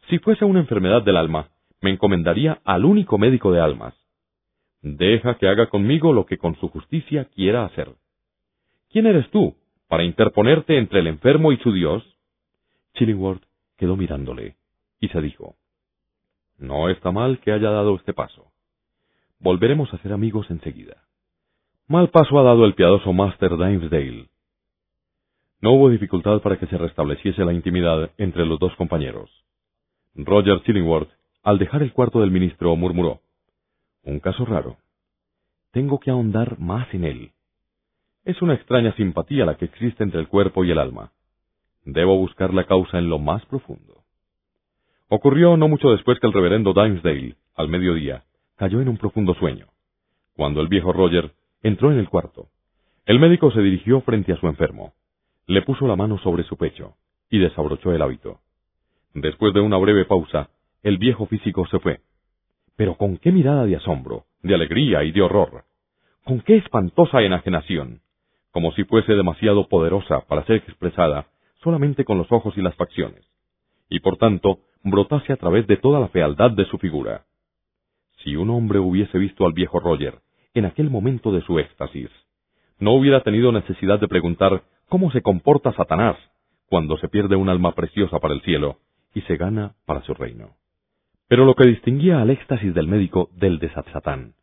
[SPEAKER 1] Si fuese una enfermedad del alma, me encomendaría al único médico de almas. Deja que haga conmigo lo que con su justicia quiera hacer. ¿Quién eres tú para interponerte entre el enfermo y su Dios? Chillingworth quedó mirándole y se dijo, No está mal que haya dado este paso. Volveremos a ser amigos enseguida. Mal paso ha dado el piadoso Master Dimesdale. No hubo dificultad para que se restableciese la intimidad entre los dos compañeros. Roger Chillingworth, al dejar el cuarto del ministro, murmuró, Un caso raro. Tengo que ahondar más en él. Es una extraña simpatía la que existe entre el cuerpo y el alma. Debo buscar la causa en lo más profundo. Ocurrió no mucho después que el reverendo Dimesdale, al mediodía, cayó en un profundo sueño. Cuando el viejo Roger Entró en el cuarto. El médico se dirigió frente a su enfermo. Le puso la mano sobre su pecho y desabrochó el hábito. Después de una breve pausa, el viejo físico se fue. Pero con qué mirada de asombro, de alegría y de horror. Con qué espantosa enajenación, como si fuese demasiado poderosa para ser expresada solamente con los ojos y las facciones, y por tanto brotase a través de toda la fealdad de su figura. Si un hombre hubiese visto al viejo Roger en aquel momento de su éxtasis. No hubiera tenido necesidad de preguntar cómo se comporta Satanás cuando se pierde un alma preciosa para el cielo y se gana para su reino. Pero lo que distinguía al éxtasis del médico del de Satán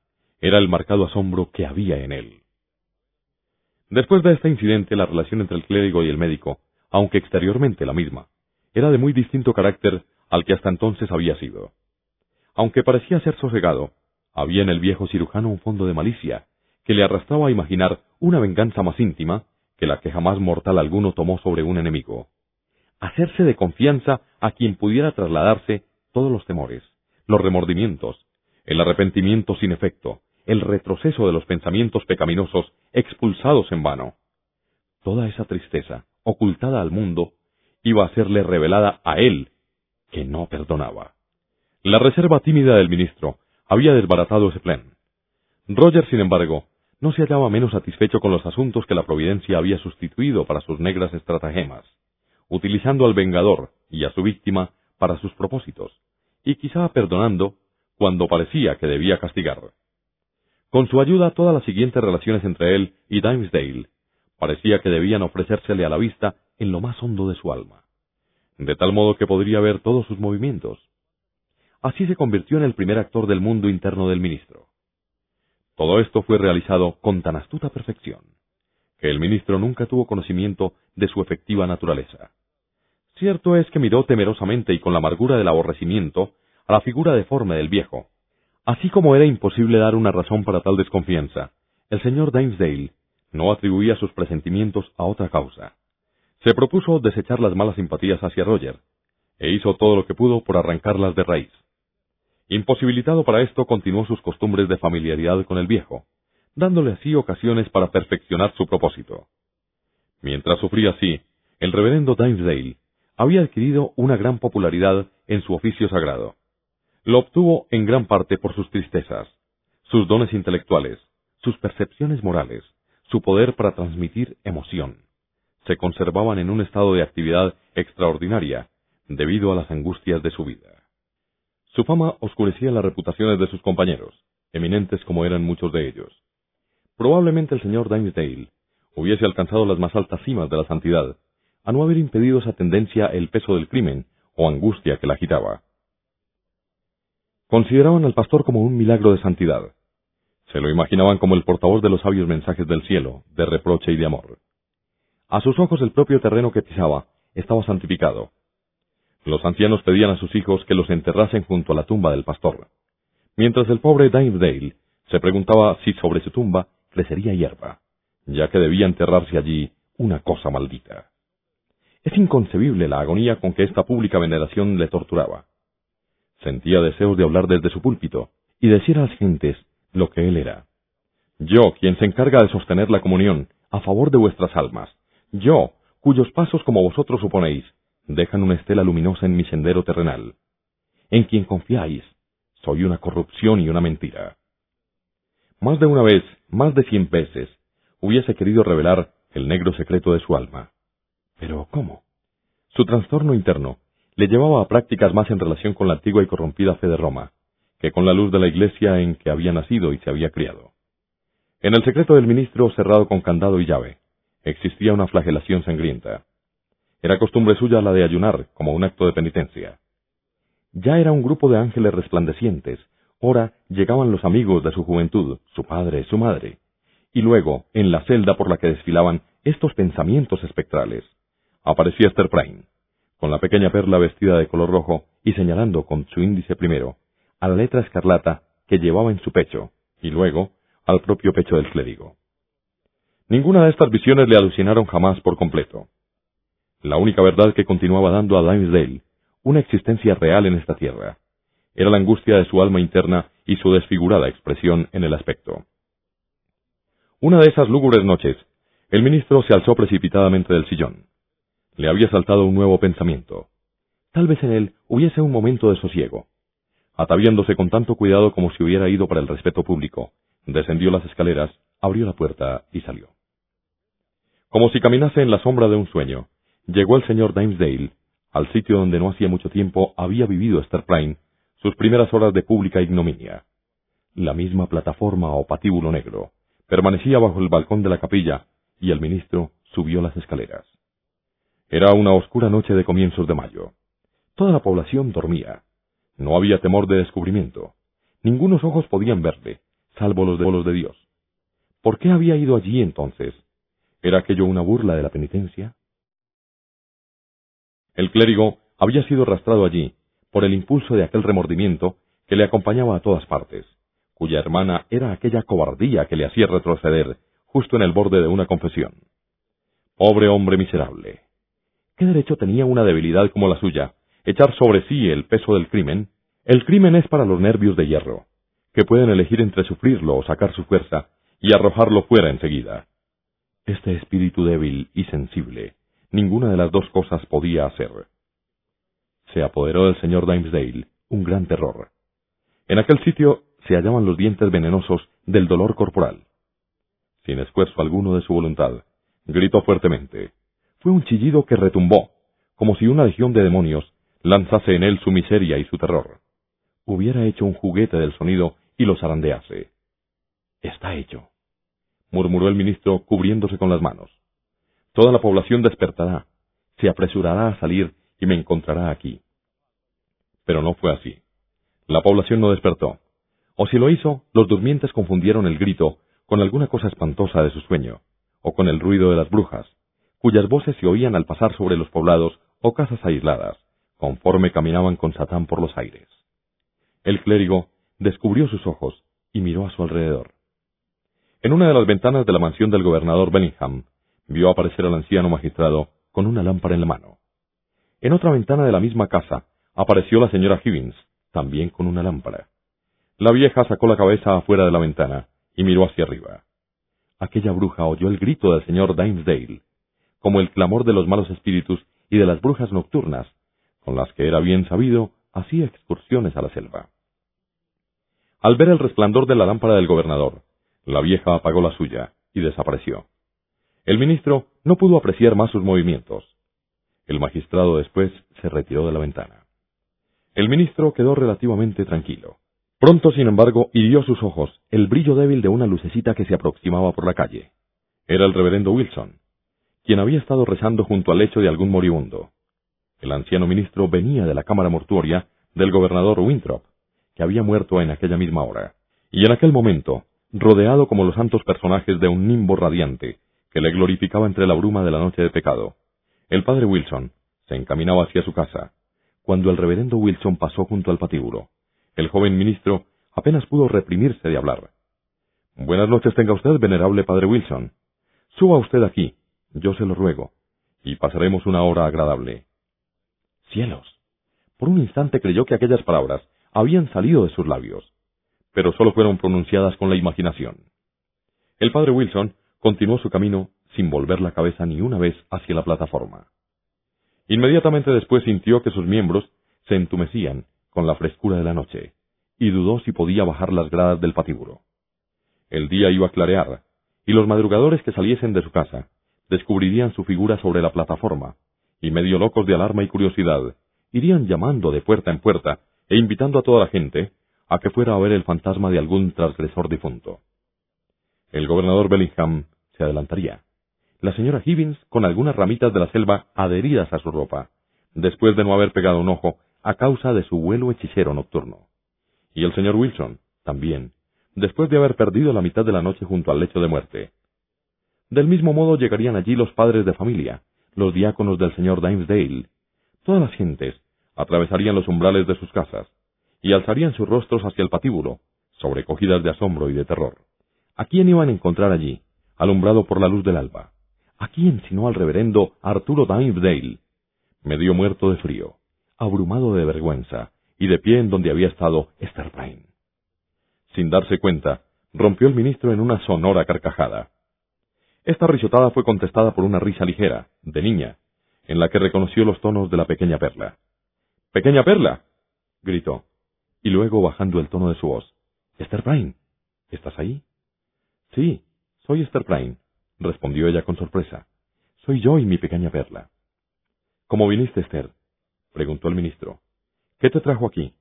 [SPEAKER 1] era el marcado asombro que había en él. Después de este incidente, la relación entre el clérigo y el médico, aunque exteriormente la misma, era de muy distinto carácter al que hasta entonces había sido. Aunque parecía ser sosegado, había en el viejo cirujano un fondo de malicia, que le arrastraba a imaginar una venganza más íntima que la que jamás mortal alguno tomó sobre un enemigo. Hacerse de confianza a quien pudiera trasladarse todos los temores, los remordimientos, el arrepentimiento sin efecto, el retroceso de los pensamientos pecaminosos expulsados en vano. Toda esa tristeza, ocultada al mundo, iba a serle revelada a él, que no perdonaba. La reserva tímida del ministro había desbaratado ese plan. Roger, sin embargo, no se hallaba menos satisfecho con los asuntos que la providencia había sustituido para sus negras estratagemas, utilizando al vengador y a su víctima para sus propósitos, y quizá perdonando cuando parecía que debía castigar. Con su ayuda todas las siguientes relaciones entre él y Dimesdale parecía que debían ofrecérsele a la vista en lo más hondo de su alma, de tal modo que podría ver todos sus movimientos. Así se convirtió en el primer actor del mundo interno del ministro. Todo esto fue realizado con tan astuta perfección, que el ministro nunca tuvo conocimiento de su efectiva naturaleza. Cierto es que miró temerosamente y con la amargura del aborrecimiento a la figura deforme del viejo. Así como era imposible dar una razón para tal desconfianza, el señor Dimesdale no atribuía sus presentimientos a otra causa. Se propuso desechar las malas simpatías hacia Roger, e hizo todo lo que pudo por arrancarlas de raíz. Imposibilitado para esto, continuó sus costumbres de familiaridad con el viejo, dándole así ocasiones para perfeccionar su propósito. Mientras sufría así, el reverendo Dimesdale había adquirido una gran popularidad en su oficio sagrado. Lo obtuvo en gran parte por sus tristezas, sus dones intelectuales, sus percepciones morales, su poder para transmitir emoción. Se conservaban en un estado de actividad extraordinaria debido a las angustias de su vida. Su fama oscurecía las reputaciones de sus compañeros, eminentes como eran muchos de ellos. Probablemente el señor Dimesdale hubiese alcanzado las más altas cimas de la santidad, a no haber impedido esa tendencia el peso del crimen o angustia que la agitaba. Consideraban al pastor como un milagro de santidad. Se lo imaginaban como el portavoz de los sabios mensajes del cielo, de reproche y de amor. A sus ojos el propio terreno que pisaba estaba santificado. Los ancianos pedían a sus hijos que los enterrasen junto a la tumba del pastor, mientras el pobre Dimesdale se preguntaba si sobre su tumba crecería hierba, ya que debía enterrarse allí una cosa maldita. Es inconcebible la agonía con que esta pública veneración le torturaba. Sentía deseos de hablar desde su púlpito y decir a las gentes lo que él era. Yo, quien se encarga de sostener la comunión a favor de vuestras almas, yo, cuyos pasos como vosotros suponéis, dejan una estela luminosa en mi sendero terrenal, en quien confiáis, soy una corrupción y una mentira. Más de una vez, más de cien veces, hubiese querido revelar el negro secreto de su alma. Pero ¿cómo? Su trastorno interno le llevaba a prácticas más en relación con la antigua y corrompida fe de Roma, que con la luz de la iglesia en que había nacido y se había criado. En el secreto del ministro, cerrado con candado y llave, existía una flagelación sangrienta. Era costumbre suya la de ayunar como un acto de penitencia. Ya era un grupo de ángeles resplandecientes, ora llegaban los amigos de su juventud, su padre, su madre, y luego, en la celda por la que desfilaban estos pensamientos espectrales, aparecía Esther Prime, con la pequeña perla vestida de color rojo y señalando con su índice primero a la letra escarlata que llevaba en su pecho y luego al propio pecho del clérigo. Ninguna de estas visiones le alucinaron jamás por completo. La única verdad que continuaba dando a Dimesdale una existencia real en esta tierra era la angustia de su alma interna y su desfigurada expresión en el aspecto. Una de esas lúgubres noches, el ministro se alzó precipitadamente del sillón. Le había saltado un nuevo pensamiento. Tal vez en él hubiese un momento de sosiego. Ataviándose con tanto cuidado como si hubiera ido para el respeto público, descendió las escaleras, abrió la puerta y salió. Como si caminase en la sombra de un sueño, llegó el señor Dimesdale, al sitio donde no hacía mucho tiempo había vivido Esther Prime sus primeras horas de pública ignominia. La misma plataforma o patíbulo negro permanecía bajo el balcón de la capilla y el ministro subió las escaleras. Era una oscura noche de comienzos de mayo. Toda la población dormía. No había temor de descubrimiento. Ningunos ojos podían verle, salvo los de, los de Dios. ¿Por qué había ido allí entonces? ¿Era aquello una burla de la penitencia? El clérigo había sido arrastrado allí por el impulso de aquel remordimiento que le acompañaba a todas partes, cuya hermana era aquella cobardía que le hacía retroceder justo en el borde de una confesión. Pobre hombre miserable. ¿Qué derecho tenía una debilidad como la suya echar sobre sí el peso del crimen? El crimen es para los nervios de hierro, que pueden elegir entre sufrirlo o sacar su fuerza y arrojarlo fuera enseguida. Este espíritu débil y sensible, ninguna de las dos cosas podía hacer. Se apoderó del señor Dimesdale un gran terror. En aquel sitio se hallaban los dientes venenosos del dolor corporal. Sin esfuerzo alguno de su voluntad, gritó fuertemente. Fue un chillido que retumbó, como si una legión de demonios lanzase en él su miseria y su terror. Hubiera hecho un juguete del sonido y lo zarandease. Está hecho, murmuró el ministro cubriéndose con las manos. Toda la población despertará, se apresurará a salir y me encontrará aquí. Pero no fue así. La población no despertó. O si lo hizo, los durmientes confundieron el grito con alguna cosa espantosa de su sueño, o con el ruido de las brujas, cuyas voces se oían al pasar sobre los poblados o casas aisladas, conforme caminaban con Satán por los aires. El clérigo descubrió sus ojos y miró a su alrededor. En una de las ventanas de la mansión del gobernador Bellingham, vio aparecer al anciano magistrado con una lámpara en la mano. En otra ventana de la misma casa apareció la señora Higgins, también con una lámpara. La vieja sacó la cabeza afuera de la ventana y miró hacia arriba. Aquella bruja oyó el grito del señor Dimesdale, como el clamor de los malos espíritus y de las brujas nocturnas, con las que era bien sabido hacía excursiones a la selva. Al ver el resplandor de la lámpara del gobernador, la vieja apagó la suya y desapareció. El ministro no pudo apreciar más sus movimientos. El magistrado después se retiró de la ventana. El ministro quedó relativamente tranquilo. Pronto, sin embargo, hirió sus ojos el brillo débil de una lucecita que se aproximaba por la calle. Era el reverendo Wilson, quien había estado rezando junto al lecho de algún moribundo. El anciano ministro venía de la cámara mortuoria del gobernador Winthrop, que había muerto en aquella misma hora, y en aquel momento, rodeado como los santos personajes de un nimbo radiante que le glorificaba entre la bruma de la noche de pecado, el padre Wilson se encaminaba hacia su casa, cuando el reverendo Wilson pasó junto al patíbulo. El joven ministro apenas pudo reprimirse de hablar. Buenas noches tenga usted, venerable padre Wilson. Suba usted aquí, yo se lo ruego, y pasaremos una hora agradable. Cielos. Por un instante creyó que aquellas palabras habían salido de sus labios, pero solo fueron pronunciadas con la imaginación. El padre Wilson continuó su camino sin volver la cabeza ni una vez hacia la plataforma. Inmediatamente después sintió que sus miembros se entumecían con la frescura de la noche, y dudó si podía bajar las gradas del patíbulo. El día iba a clarear, y los madrugadores que saliesen de su casa descubrirían su figura sobre la plataforma, y medio locos de alarma y curiosidad, irían llamando de puerta en puerta e invitando a toda la gente a que fuera a ver el fantasma de algún transgresor difunto. El gobernador Bellingham se adelantaría. La señora Higgins con algunas ramitas de la selva adheridas a su ropa, después de no haber pegado un ojo a causa de su vuelo hechicero nocturno. Y el señor Wilson, también, después de haber perdido la mitad de la noche junto al lecho de muerte. Del mismo modo llegarían allí los padres de familia, los diáconos del señor Dimesdale. Todas las gentes atravesarían los umbrales de sus casas y alzarían sus rostros hacia el patíbulo, sobrecogidas de asombro y de terror. ¿A quién iban a encontrar allí, alumbrado por la luz del alba? ¿A quién sino al reverendo Arturo Dimesdale? Medio muerto de frío, abrumado de vergüenza, y de pie en donde había estado Esther Prime. Sin darse cuenta, rompió el ministro en una sonora carcajada. Esta risotada fue contestada por una risa ligera, de niña, en la que reconoció los tonos de la pequeña Perla. ¡Pequeña Perla! gritó, y luego bajando el tono de su voz. Esther Prime, ¿estás ahí? Sí, soy Esther Prime, respondió ella con sorpresa. Soy yo y mi pequeña Perla. ¿Cómo viniste, Esther? preguntó el ministro. ¿Qué te trajo aquí?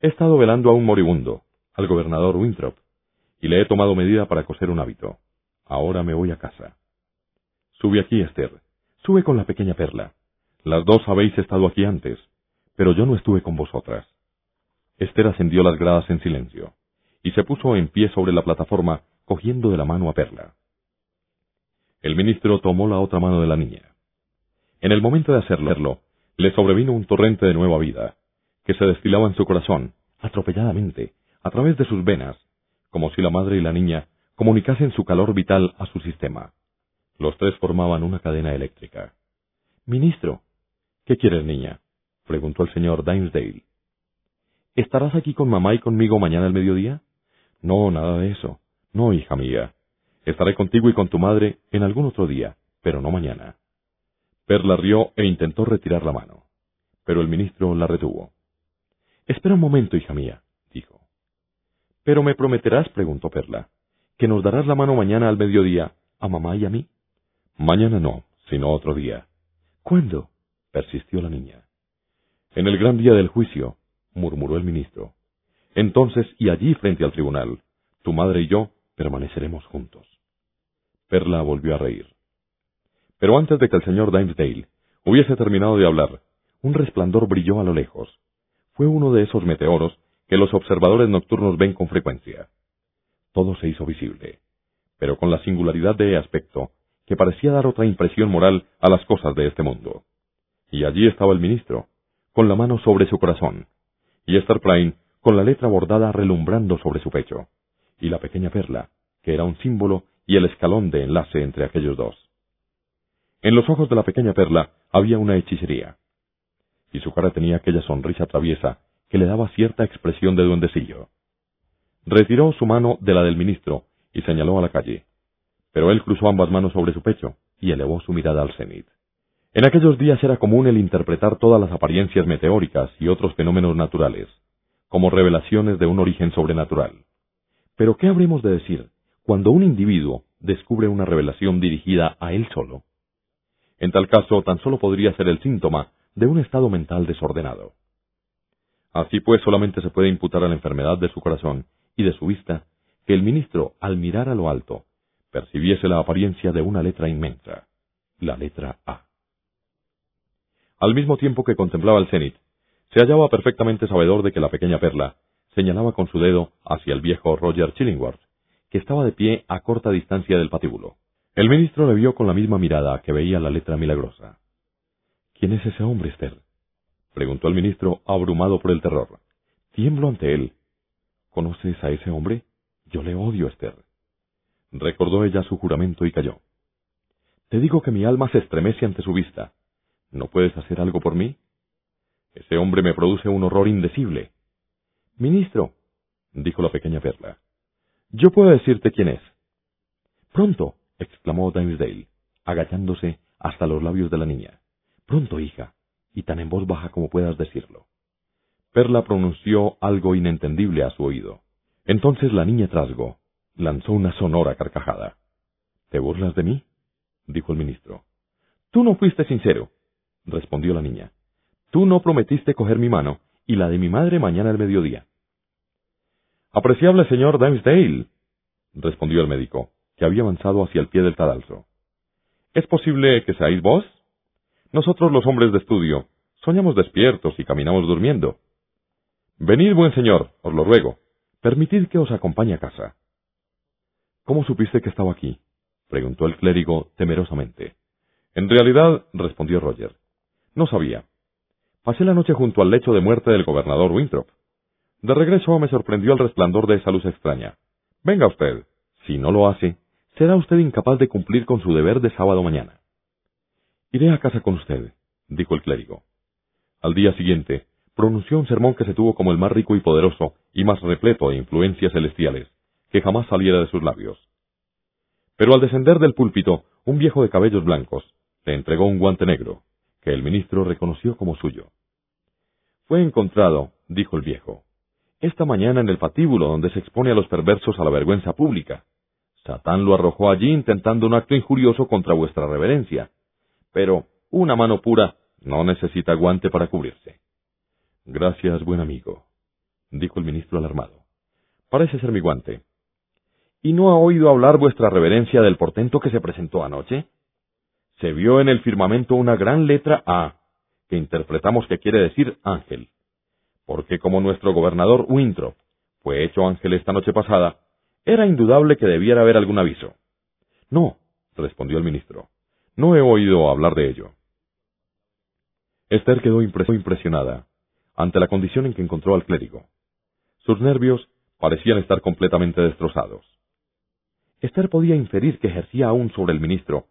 [SPEAKER 1] He estado velando a un moribundo, al gobernador Winthrop, y le he tomado medida para coser un hábito. Ahora me voy a casa. Sube aquí, Esther. Sube con la pequeña Perla. Las dos habéis estado aquí antes, pero yo no estuve con vosotras. Esther ascendió las gradas en silencio, y se puso en pie sobre la plataforma, cogiendo de la mano a Perla. El ministro tomó la otra mano de la niña. En el momento de hacerlo, le sobrevino un torrente de nueva vida, que se destilaba en su corazón, atropelladamente, a través de sus venas, como si la madre y la niña comunicasen su calor vital a su sistema. Los tres formaban una cadena eléctrica. Ministro, ¿qué quieres, niña? preguntó el señor Dimesdale. ¿Estarás aquí con mamá y conmigo mañana al mediodía? No, nada de eso. No, hija mía. Estaré contigo y con tu madre en algún otro día, pero no mañana. Perla rió e intentó retirar la mano, pero el ministro la retuvo. Espera un momento, hija mía, dijo. ¿Pero me prometerás? preguntó Perla, que nos darás la mano mañana al mediodía a mamá y a mí. Mañana no, sino otro día. ¿Cuándo? persistió la niña. En el gran día del juicio, murmuró el ministro. Entonces, y allí frente al tribunal, tu madre y yo permaneceremos juntos. Perla volvió a reír. Pero antes de que el señor Dimesdale hubiese terminado de hablar, un resplandor brilló a lo lejos. Fue uno de esos meteoros que los observadores nocturnos ven con frecuencia. Todo se hizo visible, pero con la singularidad de aspecto que parecía dar otra impresión moral a las cosas de este mundo. Y allí estaba el ministro, con la mano sobre su corazón, y Esther con la letra bordada relumbrando sobre su pecho, y la pequeña perla, que era un símbolo y el escalón de enlace entre aquellos dos. En los ojos de la pequeña perla había una hechicería, y su cara tenía aquella sonrisa traviesa que le daba cierta expresión de duendecillo. Retiró su mano de la del ministro y señaló a la calle, pero él cruzó ambas manos sobre su pecho y elevó su mirada al cenit. En aquellos días era común el interpretar todas las apariencias meteóricas y otros fenómenos naturales, como revelaciones de un origen sobrenatural. Pero ¿qué habremos de decir cuando un individuo descubre una revelación dirigida a él solo? En tal caso, tan solo podría ser el síntoma de un estado mental desordenado. Así pues, solamente se puede imputar a la enfermedad de su corazón y de su vista que el ministro, al mirar a lo alto, percibiese la apariencia de una letra inmensa, la letra A. Al mismo tiempo que contemplaba el cenit, se hallaba perfectamente sabedor de que la pequeña perla señalaba con su dedo hacia el viejo Roger Chillingworth, que estaba de pie a corta distancia del patíbulo. El ministro le vio con la misma mirada que veía la letra milagrosa. ¿Quién es ese hombre, Esther? preguntó el ministro, abrumado por el terror. Tiemblo ante él. ¿Conoces a ese hombre? Yo le odio, Esther. Recordó ella su juramento y calló. Te digo que mi alma se estremece ante su vista. ¿No puedes hacer algo por mí? Ese hombre me produce un horror indecible. Ministro, dijo la pequeña Perla, yo puedo decirte quién es. Pronto, exclamó Dimesdale, agachándose hasta los labios de la niña. Pronto, hija, y tan en voz baja como puedas decirlo. Perla pronunció algo inentendible a su oído. Entonces la niña trasgo lanzó una sonora carcajada. ¿Te burlas de mí? dijo el ministro. Tú no fuiste sincero respondió la niña. Tú no prometiste coger mi mano y la de mi madre mañana al mediodía. Apreciable señor Dimesdale, respondió el médico, que había avanzado hacia el pie del cadalso. ¿Es posible que seáis vos? Nosotros los hombres de estudio soñamos despiertos y caminamos durmiendo. Venid, buen señor, os lo ruego. Permitid que os acompañe a casa. ¿Cómo supiste que estaba aquí? preguntó el clérigo temerosamente. En realidad, respondió Roger, no sabía. Pasé la noche junto al lecho de muerte del gobernador Winthrop. De regreso me sorprendió el resplandor de esa luz extraña. Venga usted. Si no lo hace, será usted incapaz de cumplir con su deber de sábado mañana. Iré a casa con usted, dijo el clérigo. Al día siguiente, pronunció un sermón que se tuvo como el más rico y poderoso y más repleto de influencias celestiales que jamás saliera de sus labios. Pero al descender del púlpito, un viejo de cabellos blancos le entregó un guante negro que el ministro reconoció como suyo. Fue encontrado, dijo el viejo, esta mañana en el patíbulo donde se expone a los perversos a la vergüenza pública. Satán lo arrojó allí intentando un acto injurioso contra vuestra reverencia. Pero una mano pura no necesita guante para cubrirse. Gracias, buen amigo, dijo el ministro alarmado. Parece ser mi guante. ¿Y no ha oído hablar vuestra reverencia del portento que se presentó anoche? Se vio en el firmamento una gran letra A, que interpretamos que quiere decir ángel. Porque como nuestro gobernador Winthrop fue hecho ángel esta noche pasada, era indudable que debiera haber algún aviso. No, respondió el ministro, no he oído hablar de ello. Esther quedó impresionada ante la condición en que encontró al clérigo. Sus nervios parecían estar completamente destrozados. Esther podía inferir que ejercía aún sobre el ministro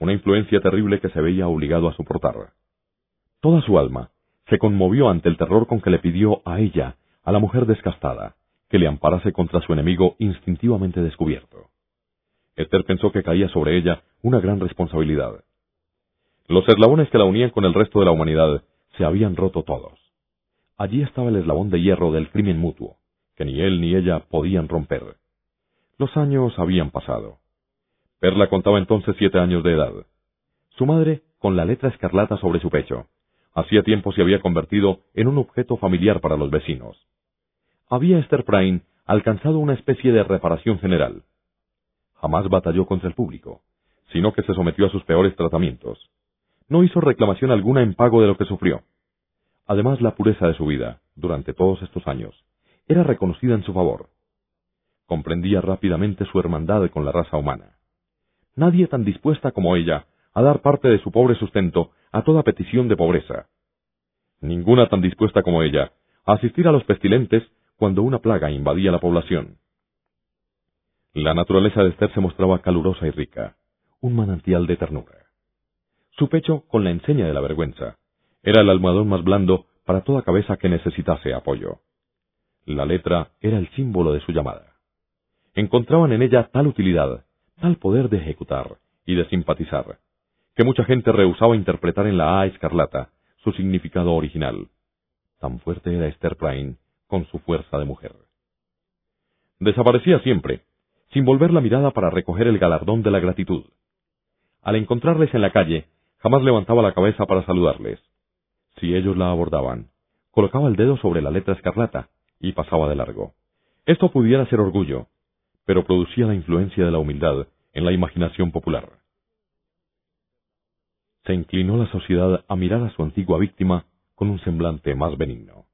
[SPEAKER 1] una influencia terrible que se veía obligado a soportar. Toda su alma se conmovió ante el terror con que le pidió a ella, a la mujer descastada, que le amparase contra su enemigo instintivamente descubierto. Esther pensó que caía sobre ella una gran responsabilidad. Los eslabones que la unían con el resto de la humanidad se habían roto todos. Allí estaba el eslabón de hierro del crimen mutuo, que ni él ni ella podían romper. Los años habían pasado. Perla contaba entonces siete años de edad. Su madre, con la letra escarlata sobre su pecho, hacía tiempo se había convertido en un objeto familiar para los vecinos. Había Esther Prime alcanzado una especie de reparación general. Jamás batalló contra el público, sino que se sometió a sus peores tratamientos. No hizo reclamación alguna en pago de lo que sufrió. Además, la pureza de su vida, durante todos estos años, era reconocida en su favor. Comprendía rápidamente su hermandad con la raza humana. Nadie tan dispuesta como ella a dar parte de su pobre sustento a toda petición de pobreza. Ninguna tan dispuesta como ella a asistir a los pestilentes cuando una plaga invadía la población. La naturaleza de Esther se mostraba calurosa y rica, un manantial de ternura. Su pecho, con la enseña de la vergüenza, era el almohadón más blando para toda cabeza que necesitase apoyo. La letra era el símbolo de su llamada. Encontraban en ella tal utilidad, tal poder de ejecutar y de simpatizar, que mucha gente rehusaba interpretar en la A escarlata su significado original. Tan fuerte era Esther Prime con su fuerza de mujer. Desaparecía siempre, sin volver la mirada para recoger el galardón de la gratitud. Al encontrarles en la calle, jamás levantaba la cabeza para saludarles. Si ellos la abordaban, colocaba el dedo sobre la letra escarlata y pasaba de largo. Esto pudiera ser orgullo, pero producía la influencia de la humildad en la imaginación popular. Se inclinó la sociedad a mirar a su antigua víctima con un semblante más benigno.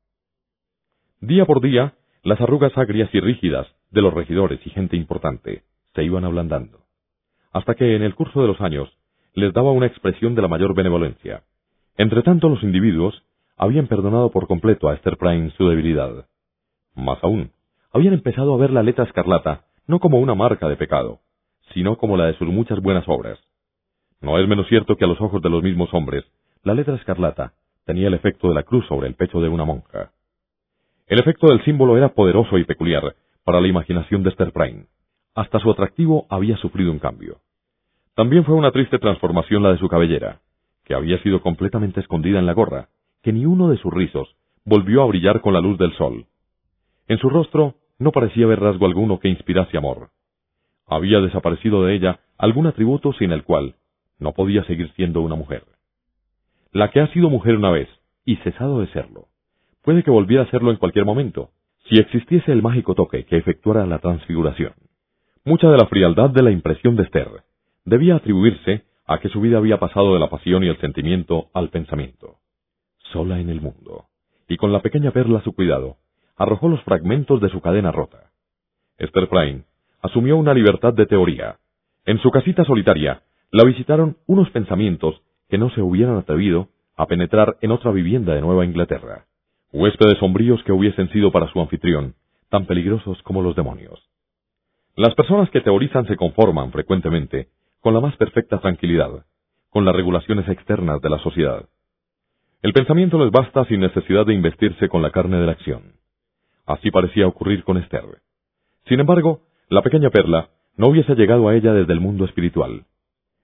[SPEAKER 1] Día por día, las arrugas agrias y rígidas de los regidores y gente importante se iban ablandando, hasta que en el curso de los años les daba una expresión de la mayor benevolencia. Entretanto, los individuos habían perdonado por completo a Esther Prime su debilidad. Más aún, habían empezado a ver la letra escarlata no como una marca de pecado, sino como la de sus muchas buenas obras. No es menos cierto que a los ojos de los mismos hombres, la letra escarlata tenía el efecto de la cruz sobre el pecho de una monja. El efecto del símbolo era poderoso y peculiar para la imaginación de Esther Prime. Hasta su atractivo había sufrido un cambio. También fue una triste transformación la de su cabellera, que había sido completamente escondida en la gorra, que ni uno de sus rizos volvió a brillar con la luz del sol. En su rostro no parecía haber rasgo alguno que inspirase amor. Había desaparecido de ella algún atributo sin el cual no podía seguir siendo una mujer. La que ha sido mujer una vez y cesado de serlo, puede que volviera a serlo en cualquier momento, si existiese el mágico toque que efectuara la transfiguración. Mucha de la frialdad de la impresión de Esther debía atribuirse a que su vida había pasado de la pasión y el sentimiento al pensamiento. Sola en el mundo, y con la pequeña perla a su cuidado, arrojó los fragmentos de su cadena rota. Esther Prime asumió una libertad de teoría. En su casita solitaria la visitaron unos pensamientos que no se hubieran atrevido a penetrar en otra vivienda de Nueva Inglaterra, huéspedes sombríos que hubiesen sido para su anfitrión tan peligrosos como los demonios. Las personas que teorizan se conforman frecuentemente con la más perfecta tranquilidad, con las regulaciones externas de la sociedad. El pensamiento les basta sin necesidad de investirse con la carne de la acción. Así parecía ocurrir con Esther. Sin embargo, la pequeña Perla no hubiese llegado a ella desde el mundo espiritual.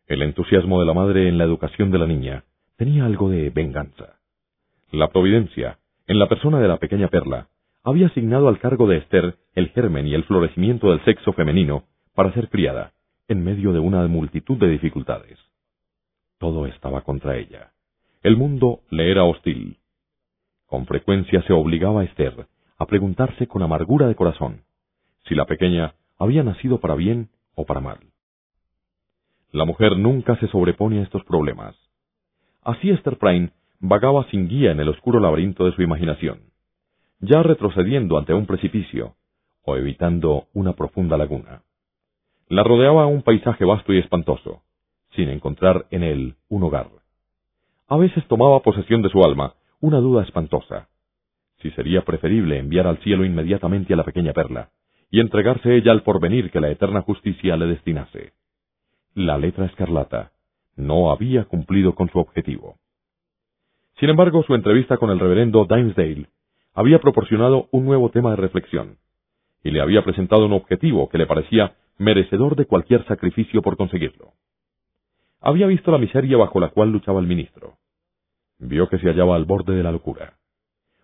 [SPEAKER 1] El entusiasmo de la madre en la educación de la niña tenía algo de venganza. La providencia, en la persona de la pequeña Perla, había asignado al cargo de Esther el germen y el florecimiento del sexo femenino para ser criada, en medio de una multitud de dificultades. Todo estaba contra ella. El mundo le era hostil. Con frecuencia se obligaba a Esther a preguntarse con amargura de corazón si la pequeña había nacido para bien o para mal. La mujer nunca se sobrepone a estos problemas. Así Esther Prime vagaba sin guía en el oscuro laberinto de su imaginación, ya retrocediendo ante un precipicio o evitando una profunda laguna. La rodeaba un paisaje vasto y espantoso, sin encontrar en él un hogar. A veces tomaba posesión de su alma una duda espantosa si sería preferible enviar al cielo inmediatamente a la pequeña perla, y entregarse ella al porvenir que la eterna justicia le destinase. La letra escarlata no había cumplido con su objetivo. Sin embargo, su entrevista con el reverendo Dimesdale había proporcionado un nuevo tema de reflexión, y le había presentado un objetivo que le parecía merecedor de cualquier sacrificio por conseguirlo. Había visto la miseria bajo la cual luchaba el ministro. Vio que se hallaba al borde de la locura.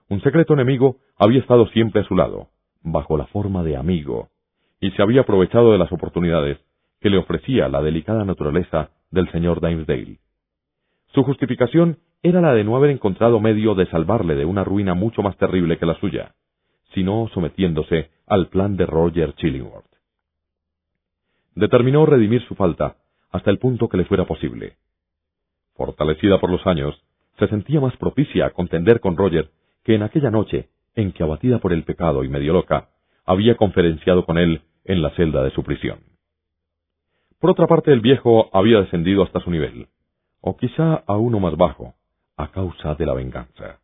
[SPEAKER 1] Un secreto enemigo había estado siempre a su lado, bajo la forma de amigo, y se había aprovechado de las oportunidades que le ofrecía la delicada naturaleza del señor Dimesdale. Su justificación era la de no haber encontrado medio de salvarle de una ruina mucho más terrible que la suya, sino sometiéndose al plan de Roger Chillingworth. Determinó redimir su falta hasta el punto que le fuera posible. Fortalecida por los años, se sentía más propicia a contender con Roger que en aquella noche en que, abatida por el pecado y medio loca, había conferenciado con él en la celda de su prisión. Por otra parte, el viejo había descendido hasta su nivel, o quizá a uno más bajo, a causa de la venganza.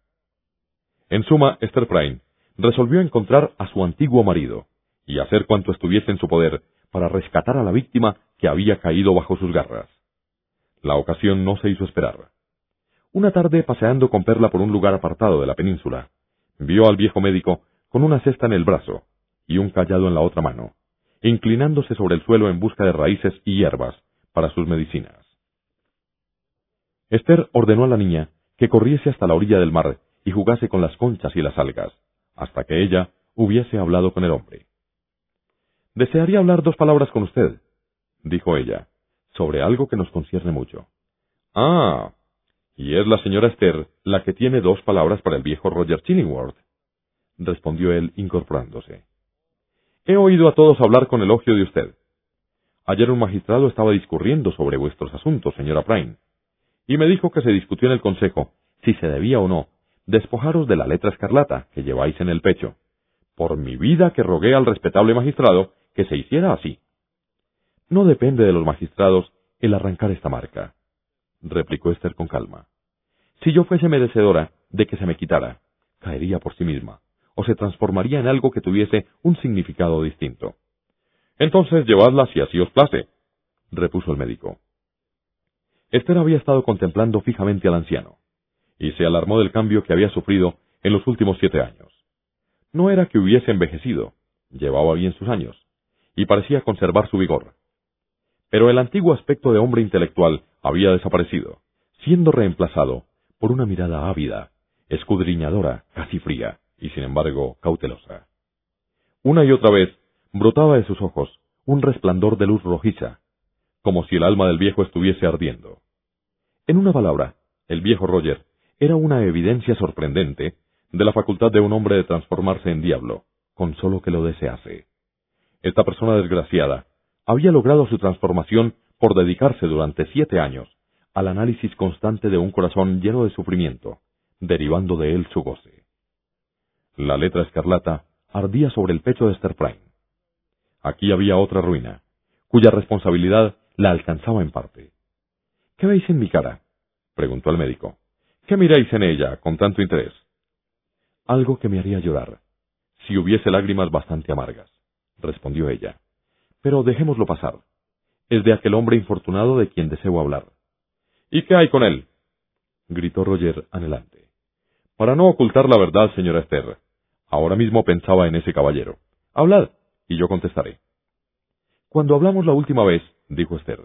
[SPEAKER 1] En suma, Esther Prime resolvió encontrar a su antiguo marido y hacer cuanto estuviese en su poder para rescatar a la víctima que había caído bajo sus garras. La ocasión no se hizo esperar. Una tarde, paseando con Perla por un lugar apartado de la península, vio al viejo médico con una cesta en el brazo y un callado en la otra mano, inclinándose sobre el suelo en busca de raíces y hierbas para sus medicinas. Esther ordenó a la niña que corriese hasta la orilla del mar y jugase con las conchas y las algas, hasta que ella hubiese hablado con el hombre. Desearía hablar dos palabras con usted, dijo ella, sobre algo que nos concierne mucho. Ah, y es la señora Esther la que tiene dos palabras para el viejo Roger Chillingworth, respondió él incorporándose. He oído a todos hablar con elogio de usted. Ayer un magistrado estaba discurriendo sobre vuestros asuntos, señora Prime, y me dijo que se discutió en el consejo si se debía o no despojaros de la letra escarlata que lleváis en el pecho. Por mi vida que rogué al respetable magistrado que se hiciera así. No depende de los magistrados el arrancar esta marca replicó Esther con calma. Si yo fuese merecedora de que se me quitara, caería por sí misma, o se transformaría en algo que tuviese un significado distinto. Entonces llevadla si así os place, repuso el médico. Esther había estado contemplando fijamente al anciano, y se alarmó del cambio que había sufrido en los últimos siete años. No era que hubiese envejecido, llevaba bien sus años, y parecía conservar su vigor. Pero el antiguo aspecto de hombre intelectual había desaparecido, siendo reemplazado por una mirada ávida, escudriñadora, casi fría, y sin embargo cautelosa. Una y otra vez brotaba de sus ojos un resplandor de luz rojiza, como si el alma del viejo estuviese ardiendo. En una palabra, el viejo Roger era una evidencia sorprendente de la facultad de un hombre de transformarse en diablo, con solo que lo desease. Esta persona desgraciada había logrado su transformación por dedicarse durante siete años al análisis constante de un corazón lleno de sufrimiento, derivando de él su goce. La letra escarlata ardía sobre el pecho de Esther Prime. Aquí había otra ruina, cuya responsabilidad la alcanzaba en parte. ¿Qué veis en mi cara? preguntó el médico. ¿Qué miráis en ella con tanto interés? Algo que me haría llorar, si hubiese lágrimas bastante amargas, respondió ella. Pero dejémoslo pasar es de aquel hombre infortunado de quien deseo hablar. ¿Y qué hay con él? gritó Roger anhelante. Para no ocultar la verdad, señora Esther, ahora mismo pensaba en ese caballero. Hablad, y yo contestaré. Cuando hablamos la última vez, dijo Esther,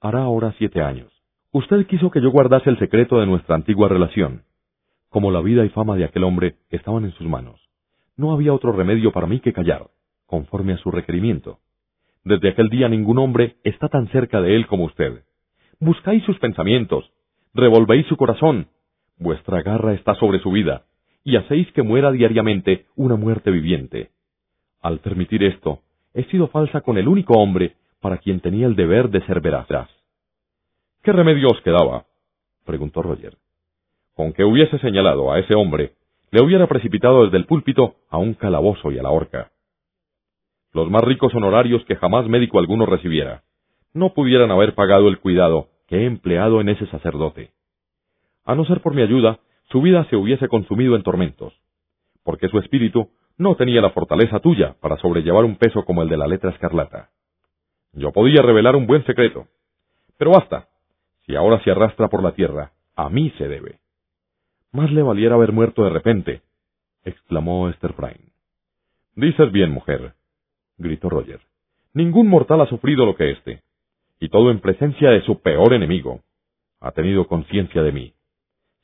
[SPEAKER 1] hará ahora siete años. Usted quiso que yo guardase el secreto de nuestra antigua relación. Como la vida y fama de aquel hombre estaban en sus manos, no había otro remedio para mí que callar, conforme a su requerimiento. Desde aquel día ningún hombre está tan cerca de él como usted. Buscáis sus pensamientos, revolvéis su corazón, vuestra garra está sobre su vida, y hacéis que muera diariamente una muerte viviente. Al permitir esto, he sido falsa con el único hombre para quien tenía el deber de ser veraz. ¿Qué remedio os quedaba? preguntó Roger. Con que hubiese señalado a ese hombre, le hubiera precipitado desde el púlpito a un calabozo y a la horca los más ricos honorarios que jamás médico alguno recibiera, no pudieran haber pagado el cuidado que he empleado en ese sacerdote. A no ser por mi ayuda, su vida se hubiese consumido en tormentos, porque su espíritu no tenía la fortaleza tuya para sobrellevar un peso como el de la letra escarlata. Yo podía revelar un buen secreto, pero basta, si ahora se arrastra por la tierra, a mí se debe. Más le valiera haber muerto de repente, exclamó Esther Prime. Dices bien, mujer, gritó Roger. Ningún mortal ha sufrido lo que éste, y todo en presencia de su peor enemigo. Ha tenido conciencia de mí.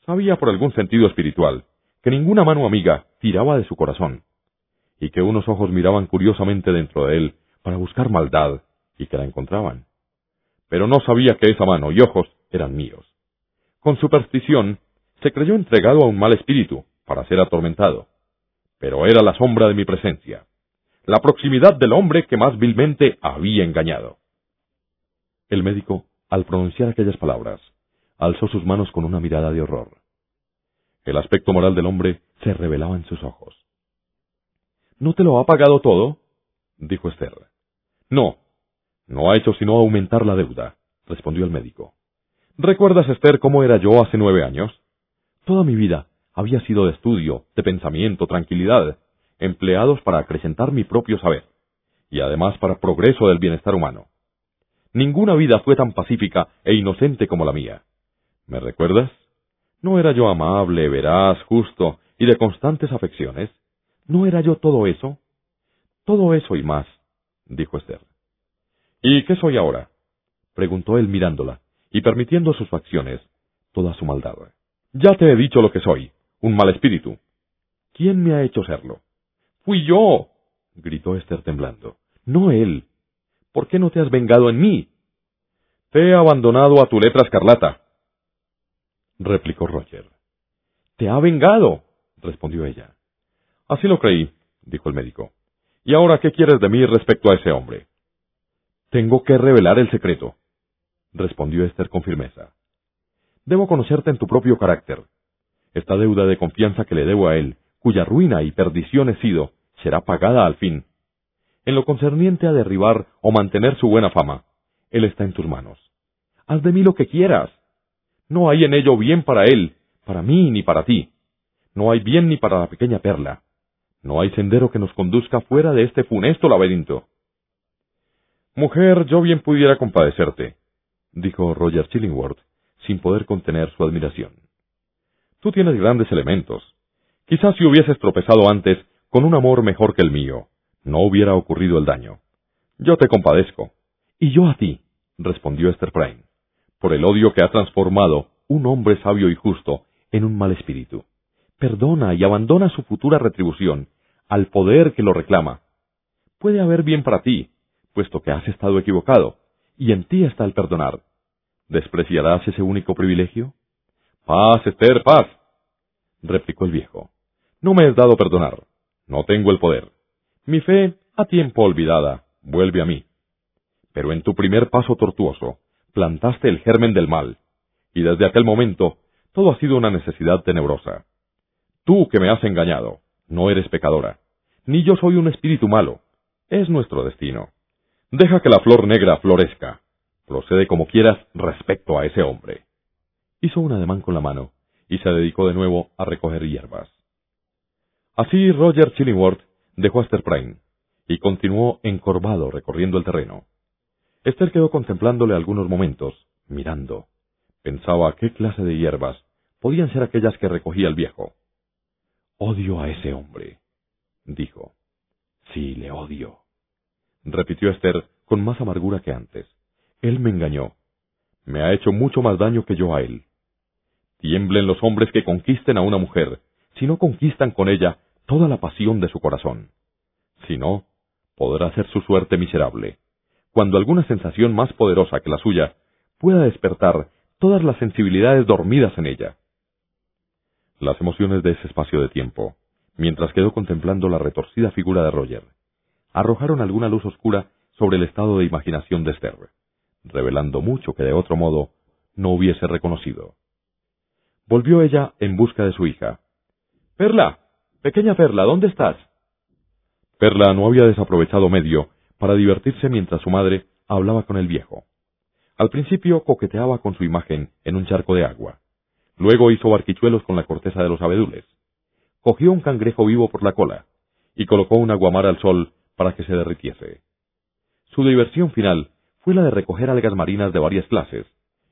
[SPEAKER 1] Sabía por algún sentido espiritual que ninguna mano amiga tiraba de su corazón, y que unos ojos miraban curiosamente dentro de él para buscar maldad, y que la encontraban. Pero no sabía que esa mano y ojos eran míos. Con superstición, Se creyó entregado a un mal espíritu, para ser atormentado. Pero era la sombra de mi presencia, la proximidad del hombre que más vilmente había engañado. El médico, al pronunciar aquellas palabras, alzó sus manos con una mirada de horror. El aspecto moral del hombre se revelaba en sus ojos. ¿No te lo ha pagado todo? dijo Esther. No, no ha hecho sino aumentar la deuda, respondió el médico. ¿Recuerdas, Esther, cómo era yo hace nueve años? Toda mi vida había sido de estudio, de pensamiento, tranquilidad, empleados para acrecentar mi propio saber, y además para progreso del bienestar humano. Ninguna vida fue tan pacífica e inocente como la mía. ¿Me recuerdas? ¿No era yo amable, veraz, justo y de constantes afecciones? ¿No era yo todo eso? Todo eso y más, dijo Esther. ¿Y qué soy ahora? preguntó él mirándola y permitiendo sus facciones toda su maldad. Ya te he dicho lo que soy, un mal espíritu. ¿Quién me ha hecho serlo? Fui yo, gritó Esther temblando. No él. ¿Por qué no te has vengado en mí? Te he abandonado a tu letra escarlata, replicó Roger. Te ha vengado, respondió ella. Así lo creí, dijo el médico. ¿Y ahora qué quieres de mí respecto a ese hombre? Tengo que revelar el secreto, respondió Esther con firmeza. Debo conocerte en tu propio carácter. Esta deuda de confianza que le debo a él, cuya ruina y perdición he sido, será pagada al fin. En lo concerniente a derribar o mantener su buena fama, él está en tus manos. Haz de mí lo que quieras. No hay en ello bien para él, para mí ni para ti. No hay bien ni para la pequeña perla. No hay sendero que nos conduzca fuera de este funesto laberinto. Mujer, yo bien pudiera compadecerte, dijo Roger Chillingworth, sin poder contener su admiración. Tú tienes grandes elementos. Quizás si hubieses tropezado antes con un amor mejor que el mío, no hubiera ocurrido el daño. Yo te compadezco. Y yo a ti, respondió Esther Prime, por el odio que ha transformado un hombre sabio y justo en un mal espíritu. Perdona y abandona su futura retribución al poder que lo reclama. Puede haber bien para ti, puesto que has estado equivocado, y en ti está el perdonar. ¿Despreciarás ese único privilegio? Paz, Esther, paz, replicó el viejo. No me has dado perdonar. No tengo el poder. Mi fe, a tiempo olvidada, vuelve a mí. Pero en tu primer paso tortuoso, plantaste el germen del mal, y desde aquel momento todo ha sido una necesidad tenebrosa. Tú que me has engañado, no eres pecadora, ni yo soy un espíritu malo. Es nuestro destino. Deja que la flor negra florezca. Procede como quieras respecto a ese hombre. Hizo un ademán con la mano y se dedicó de nuevo a recoger hierbas. Así Roger Chillingworth dejó a Esther Prime y continuó encorvado recorriendo el terreno. Esther quedó contemplándole algunos momentos, mirando. Pensaba qué clase de hierbas podían ser aquellas que recogía el viejo. Odio a ese hombre, dijo. Sí, le odio, repitió Esther con más amargura que antes. Él me engañó. Me ha hecho mucho más daño que yo a él. Tiemblen los hombres que conquisten a una mujer, si no conquistan con ella toda la pasión de su corazón. Si no, podrá ser su suerte miserable, cuando alguna sensación más poderosa que la suya pueda despertar todas las sensibilidades dormidas en ella. Las emociones de ese espacio de tiempo, mientras quedó contemplando la retorcida figura de Roger, arrojaron alguna luz oscura sobre el estado de imaginación de Esther, revelando mucho que de otro modo no hubiese reconocido. Volvió ella en busca de su hija. Perla, pequeña Perla, ¿dónde estás? Perla no había desaprovechado medio para divertirse mientras su madre hablaba con el viejo. Al principio coqueteaba con su imagen en un charco de agua. Luego hizo barquichuelos con la corteza de los abedules. Cogió un cangrejo vivo por la cola y colocó una guamara al sol para que se derritiese. Su diversión final fue la de recoger algas marinas de varias clases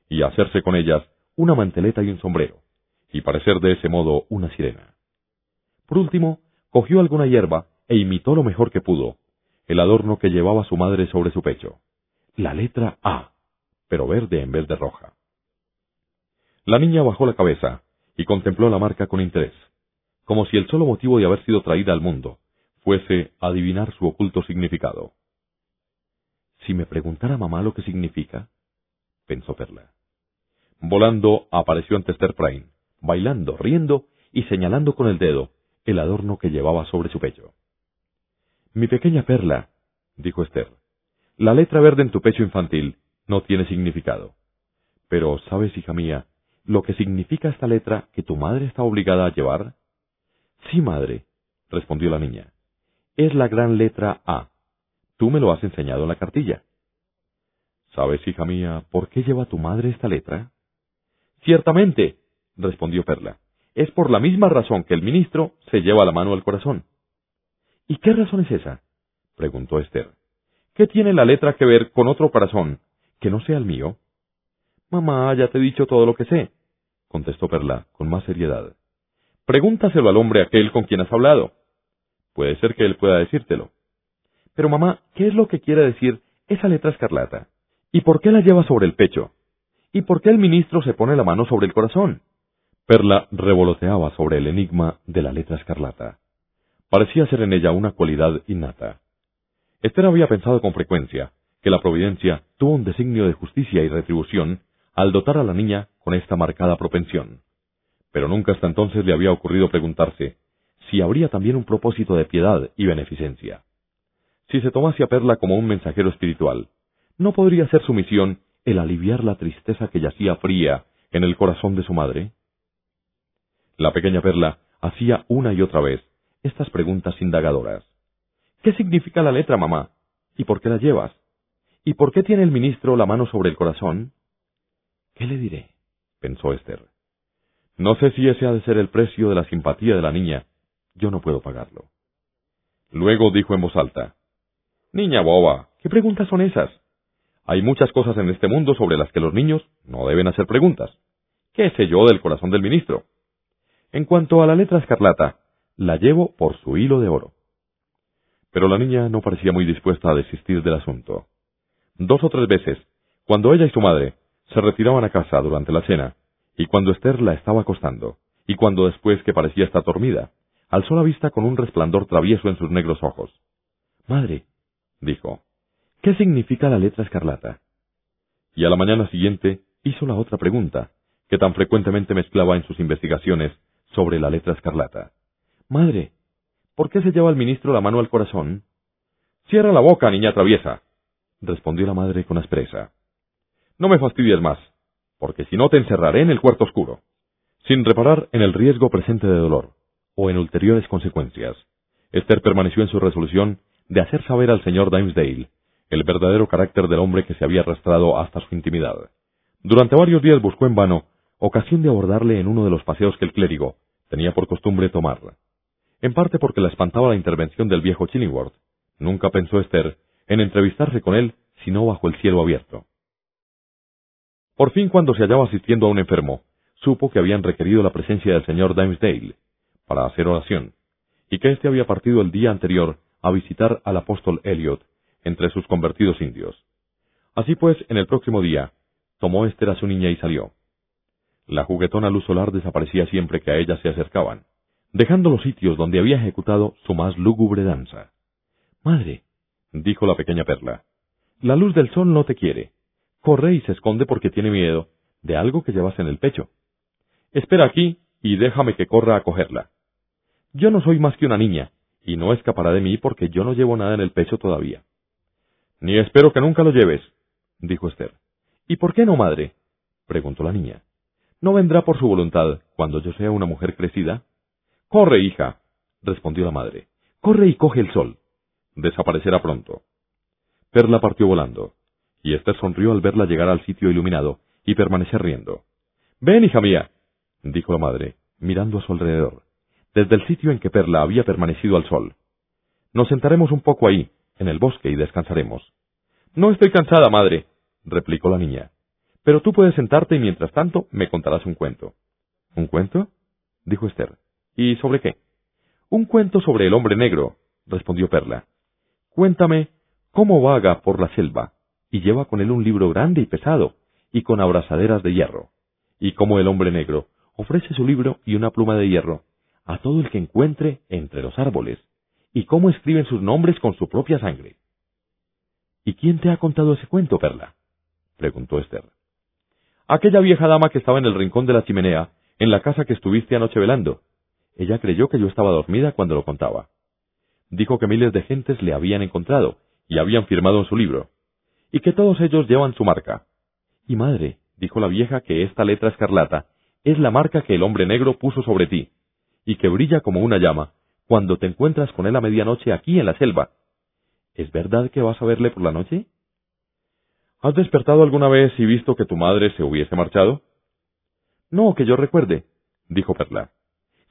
[SPEAKER 1] y hacerse con ellas una manteleta y un sombrero, y parecer de ese modo una sirena. Por último, cogió alguna hierba e imitó lo mejor que pudo el adorno que llevaba su madre sobre su pecho, la letra A, pero verde en vez de roja. La niña bajó la cabeza y contempló la marca con interés, como si el solo motivo de haber sido traída al mundo fuese adivinar su oculto significado. Si me preguntara mamá lo que significa, pensó Perla. Volando apareció ante Esther Prime, bailando, riendo y señalando con el dedo el adorno que llevaba sobre su pecho. Mi pequeña perla, dijo Esther, la letra verde en tu pecho infantil no tiene significado. Pero, ¿sabes, hija mía, lo que significa esta letra que tu madre está obligada a llevar? Sí, madre, respondió la niña. Es la gran letra A. Tú me lo has enseñado en la cartilla. ¿Sabes, hija mía, por qué lleva tu madre esta letra? Ciertamente, respondió Perla. Es por la misma razón que el ministro se lleva la mano al corazón. ¿Y qué razón es esa? preguntó Esther. ¿Qué tiene la letra que ver con otro corazón que no sea el mío? Mamá, ya te he dicho todo lo que sé, contestó Perla con más seriedad. Pregúntaselo al hombre aquel con quien has hablado. Puede ser que él pueda decírtelo. Pero mamá, ¿qué es lo que quiere decir esa letra escarlata? ¿Y por qué la lleva sobre el pecho? ¿Y por qué el ministro se pone la mano sobre el corazón? Perla revoloteaba sobre el enigma de la letra escarlata. Parecía ser en ella una cualidad innata. Esther había pensado con frecuencia que la providencia tuvo un designio de justicia y retribución al dotar a la niña con esta marcada propensión. Pero nunca hasta entonces le había ocurrido preguntarse si habría también un propósito de piedad y beneficencia. Si se tomase a Perla como un mensajero espiritual, ¿no podría ser su misión el aliviar la tristeza que yacía fría en el corazón de su madre? La pequeña Perla hacía una y otra vez estas preguntas indagadoras. ¿Qué significa la letra, mamá? ¿Y por qué la llevas? ¿Y por qué tiene el ministro la mano sobre el corazón? ¿Qué le diré? pensó Esther. No sé si ese ha de ser el precio de la simpatía de la niña. Yo no puedo pagarlo. Luego dijo en voz alta, Niña boba, ¿qué preguntas son esas? Hay muchas cosas en este mundo sobre las que los niños no deben hacer preguntas. ¿Qué sé yo del corazón del ministro? En cuanto a la letra escarlata, la llevo por su hilo de oro. Pero la niña no parecía muy dispuesta a desistir del asunto. Dos o tres veces, cuando ella y su madre se retiraban a casa durante la cena, y cuando Esther la estaba acostando, y cuando después que parecía estar dormida, alzó la vista con un resplandor travieso en sus negros ojos. Madre, dijo, ¿qué significa la letra escarlata? Y a la mañana siguiente hizo la otra pregunta, que tan frecuentemente mezclaba en sus investigaciones sobre la letra escarlata. Madre, ¿por qué se lleva el ministro la mano al corazón? Cierra la boca, niña traviesa, respondió la madre con aspereza. No me fastidies más, porque si no te encerraré en el cuarto oscuro, sin reparar en el riesgo presente de dolor, o en ulteriores consecuencias. Esther permaneció en su resolución de hacer saber al señor Dimesdale el verdadero carácter del hombre que se había arrastrado hasta su intimidad. Durante varios días buscó en vano ocasión de abordarle en uno de los paseos que el clérigo tenía por costumbre tomar. En parte porque la espantaba la intervención del viejo Chillingworth. Nunca pensó Esther en entrevistarse con él sino bajo el cielo abierto. Por fin, cuando se hallaba asistiendo a un enfermo, supo que habían requerido la presencia del señor Dimesdale para hacer oración, y que éste había partido el día anterior a visitar al apóstol Elliot entre sus convertidos indios. Así pues, en el próximo día, tomó Esther a su niña y salió. La juguetona luz solar desaparecía siempre que a ella se acercaban, dejando los sitios donde había ejecutado su más lúgubre danza. Madre, dijo la pequeña Perla, la luz del sol no te quiere. Corre y se esconde porque tiene miedo de algo que llevas en el pecho. Espera aquí y déjame que corra a cogerla. Yo no soy más que una niña, y no escapará de mí porque yo no llevo nada en el pecho todavía. Ni espero que nunca lo lleves, dijo Esther. ¿Y por qué no, madre? preguntó la niña. ¿No vendrá por su voluntad cuando yo sea una mujer crecida? Corre, hija, respondió la madre. Corre y coge el sol. Desaparecerá pronto. Perla partió volando y Esther sonrió al verla llegar al sitio iluminado y permanecer riendo. Ven, hija mía, dijo la madre, mirando a su alrededor, desde el sitio en que Perla había permanecido al sol. Nos sentaremos un poco ahí, en el bosque, y descansaremos. No estoy cansada, madre, replicó la niña. Pero tú puedes sentarte y mientras tanto me contarás un cuento. ¿Un cuento? dijo Esther. ¿Y sobre qué? Un cuento sobre el hombre negro, respondió Perla. Cuéntame cómo vaga por la selva, y lleva con él un libro grande y pesado, y con abrazaderas de hierro. Y como el hombre negro ofrece su libro y una pluma de hierro a todo el que encuentre entre los árboles, y cómo escriben sus nombres con su propia sangre. ¿Y quién te ha contado ese cuento, Perla? preguntó Esther. Aquella vieja dama que estaba en el rincón de la chimenea, en la casa que estuviste anoche velando. Ella creyó que yo estaba dormida cuando lo contaba. Dijo que miles de gentes le habían encontrado y habían firmado en su libro, y que todos ellos llevan su marca. Y madre, dijo la vieja que esta letra escarlata es la marca que el hombre negro puso sobre ti, y que brilla como una llama cuando te encuentras con él a medianoche aquí en la selva. ¿Es verdad que vas a verle por la noche? ¿Has despertado alguna vez y visto que tu madre se hubiese marchado? No, que yo recuerde, dijo Perla.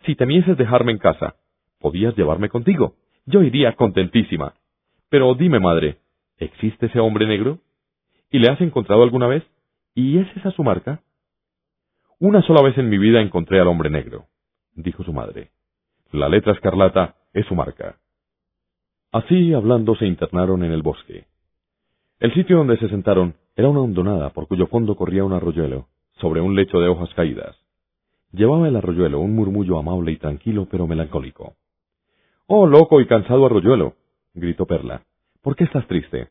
[SPEAKER 1] Si temieses dejarme en casa, podías llevarme contigo. Yo iría contentísima. Pero dime, madre, ¿existe ese hombre negro? ¿Y le has encontrado alguna vez? ¿Y es esa su marca? Una sola vez en mi vida encontré al hombre negro, dijo su madre. La letra escarlata es su marca. Así, hablando, se internaron en el bosque. El sitio donde se sentaron era una hondonada por cuyo fondo corría un arroyuelo, sobre un lecho de hojas caídas. Llevaba el arroyuelo un murmullo amable y tranquilo, pero melancólico. Oh, loco y cansado arroyuelo, gritó Perla. ¿Por qué estás triste?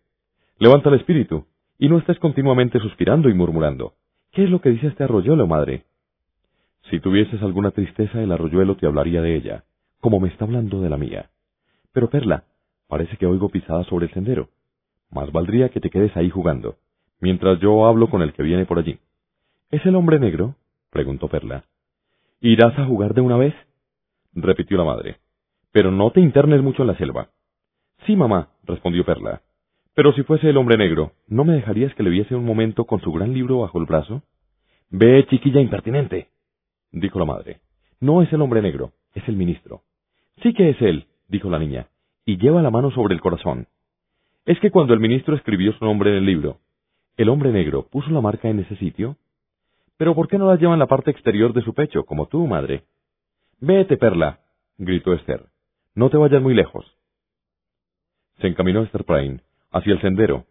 [SPEAKER 1] Levanta el espíritu, y no estés continuamente suspirando y murmurando. ¿Qué es lo que dice este arroyuelo, madre? Si tuvieses alguna tristeza, el arroyuelo te hablaría de ella, como me está hablando de la mía. Pero, Perla, parece que oigo pisadas sobre el sendero. Más valdría que te quedes ahí jugando, mientras yo hablo con el que viene por allí. ¿Es el hombre negro? preguntó Perla. ¿Irás a jugar de una vez? repitió la madre. Pero no te internes mucho en la selva. Sí, mamá, respondió Perla. Pero si fuese el hombre negro, ¿no me dejarías que le viese un momento con su gran libro bajo el brazo? Ve, chiquilla impertinente, dijo la madre. No es el hombre negro, es el ministro. Sí que es él, dijo la niña, y lleva la mano sobre el corazón. Es que cuando el ministro escribió su nombre en el libro, el hombre negro puso la marca en ese sitio. Pero ¿por qué no la lleva en la parte exterior de su pecho, como tú, madre? Vete, Perla, gritó Esther. No te vayas muy lejos. Se encaminó Esther Prime hacia el sendero.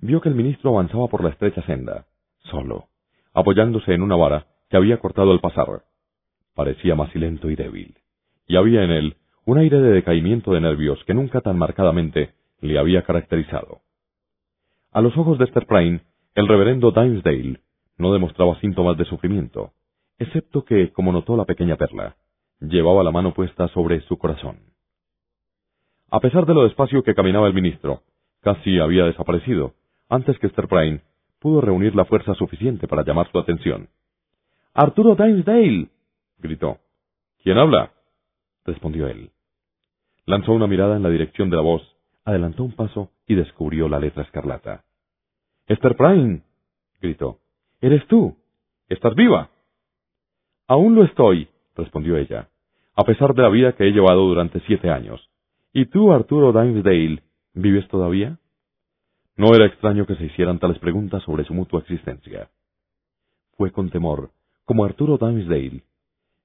[SPEAKER 1] Vio que el ministro avanzaba por la estrecha senda, solo, apoyándose en una vara que había cortado al pasar. Parecía macilento y débil, y había en él un aire de decaimiento de nervios que nunca tan marcadamente le había caracterizado. A los ojos de Esther Prime, el reverendo Dimesdale no demostraba síntomas de sufrimiento, excepto que, como notó la pequeña perla, llevaba la mano puesta sobre su corazón. A pesar de lo despacio que caminaba el ministro, casi había desaparecido, antes que Esther Prime pudo reunir la fuerza suficiente para llamar su atención. Arturo Dimesdale. gritó. ¿Quién habla? respondió él. Lanzó una mirada en la dirección de la voz, adelantó un paso y descubrió la letra escarlata. Esther Prime. gritó. ¿Eres tú? ¿Estás viva? Aún lo estoy, respondió ella, a pesar de la vida que he llevado durante siete años. ¿Y tú, Arturo Dimesdale, vives todavía? No era extraño que se hicieran tales preguntas sobre su mutua existencia. Fue con temor, como Arturo Dimesdale,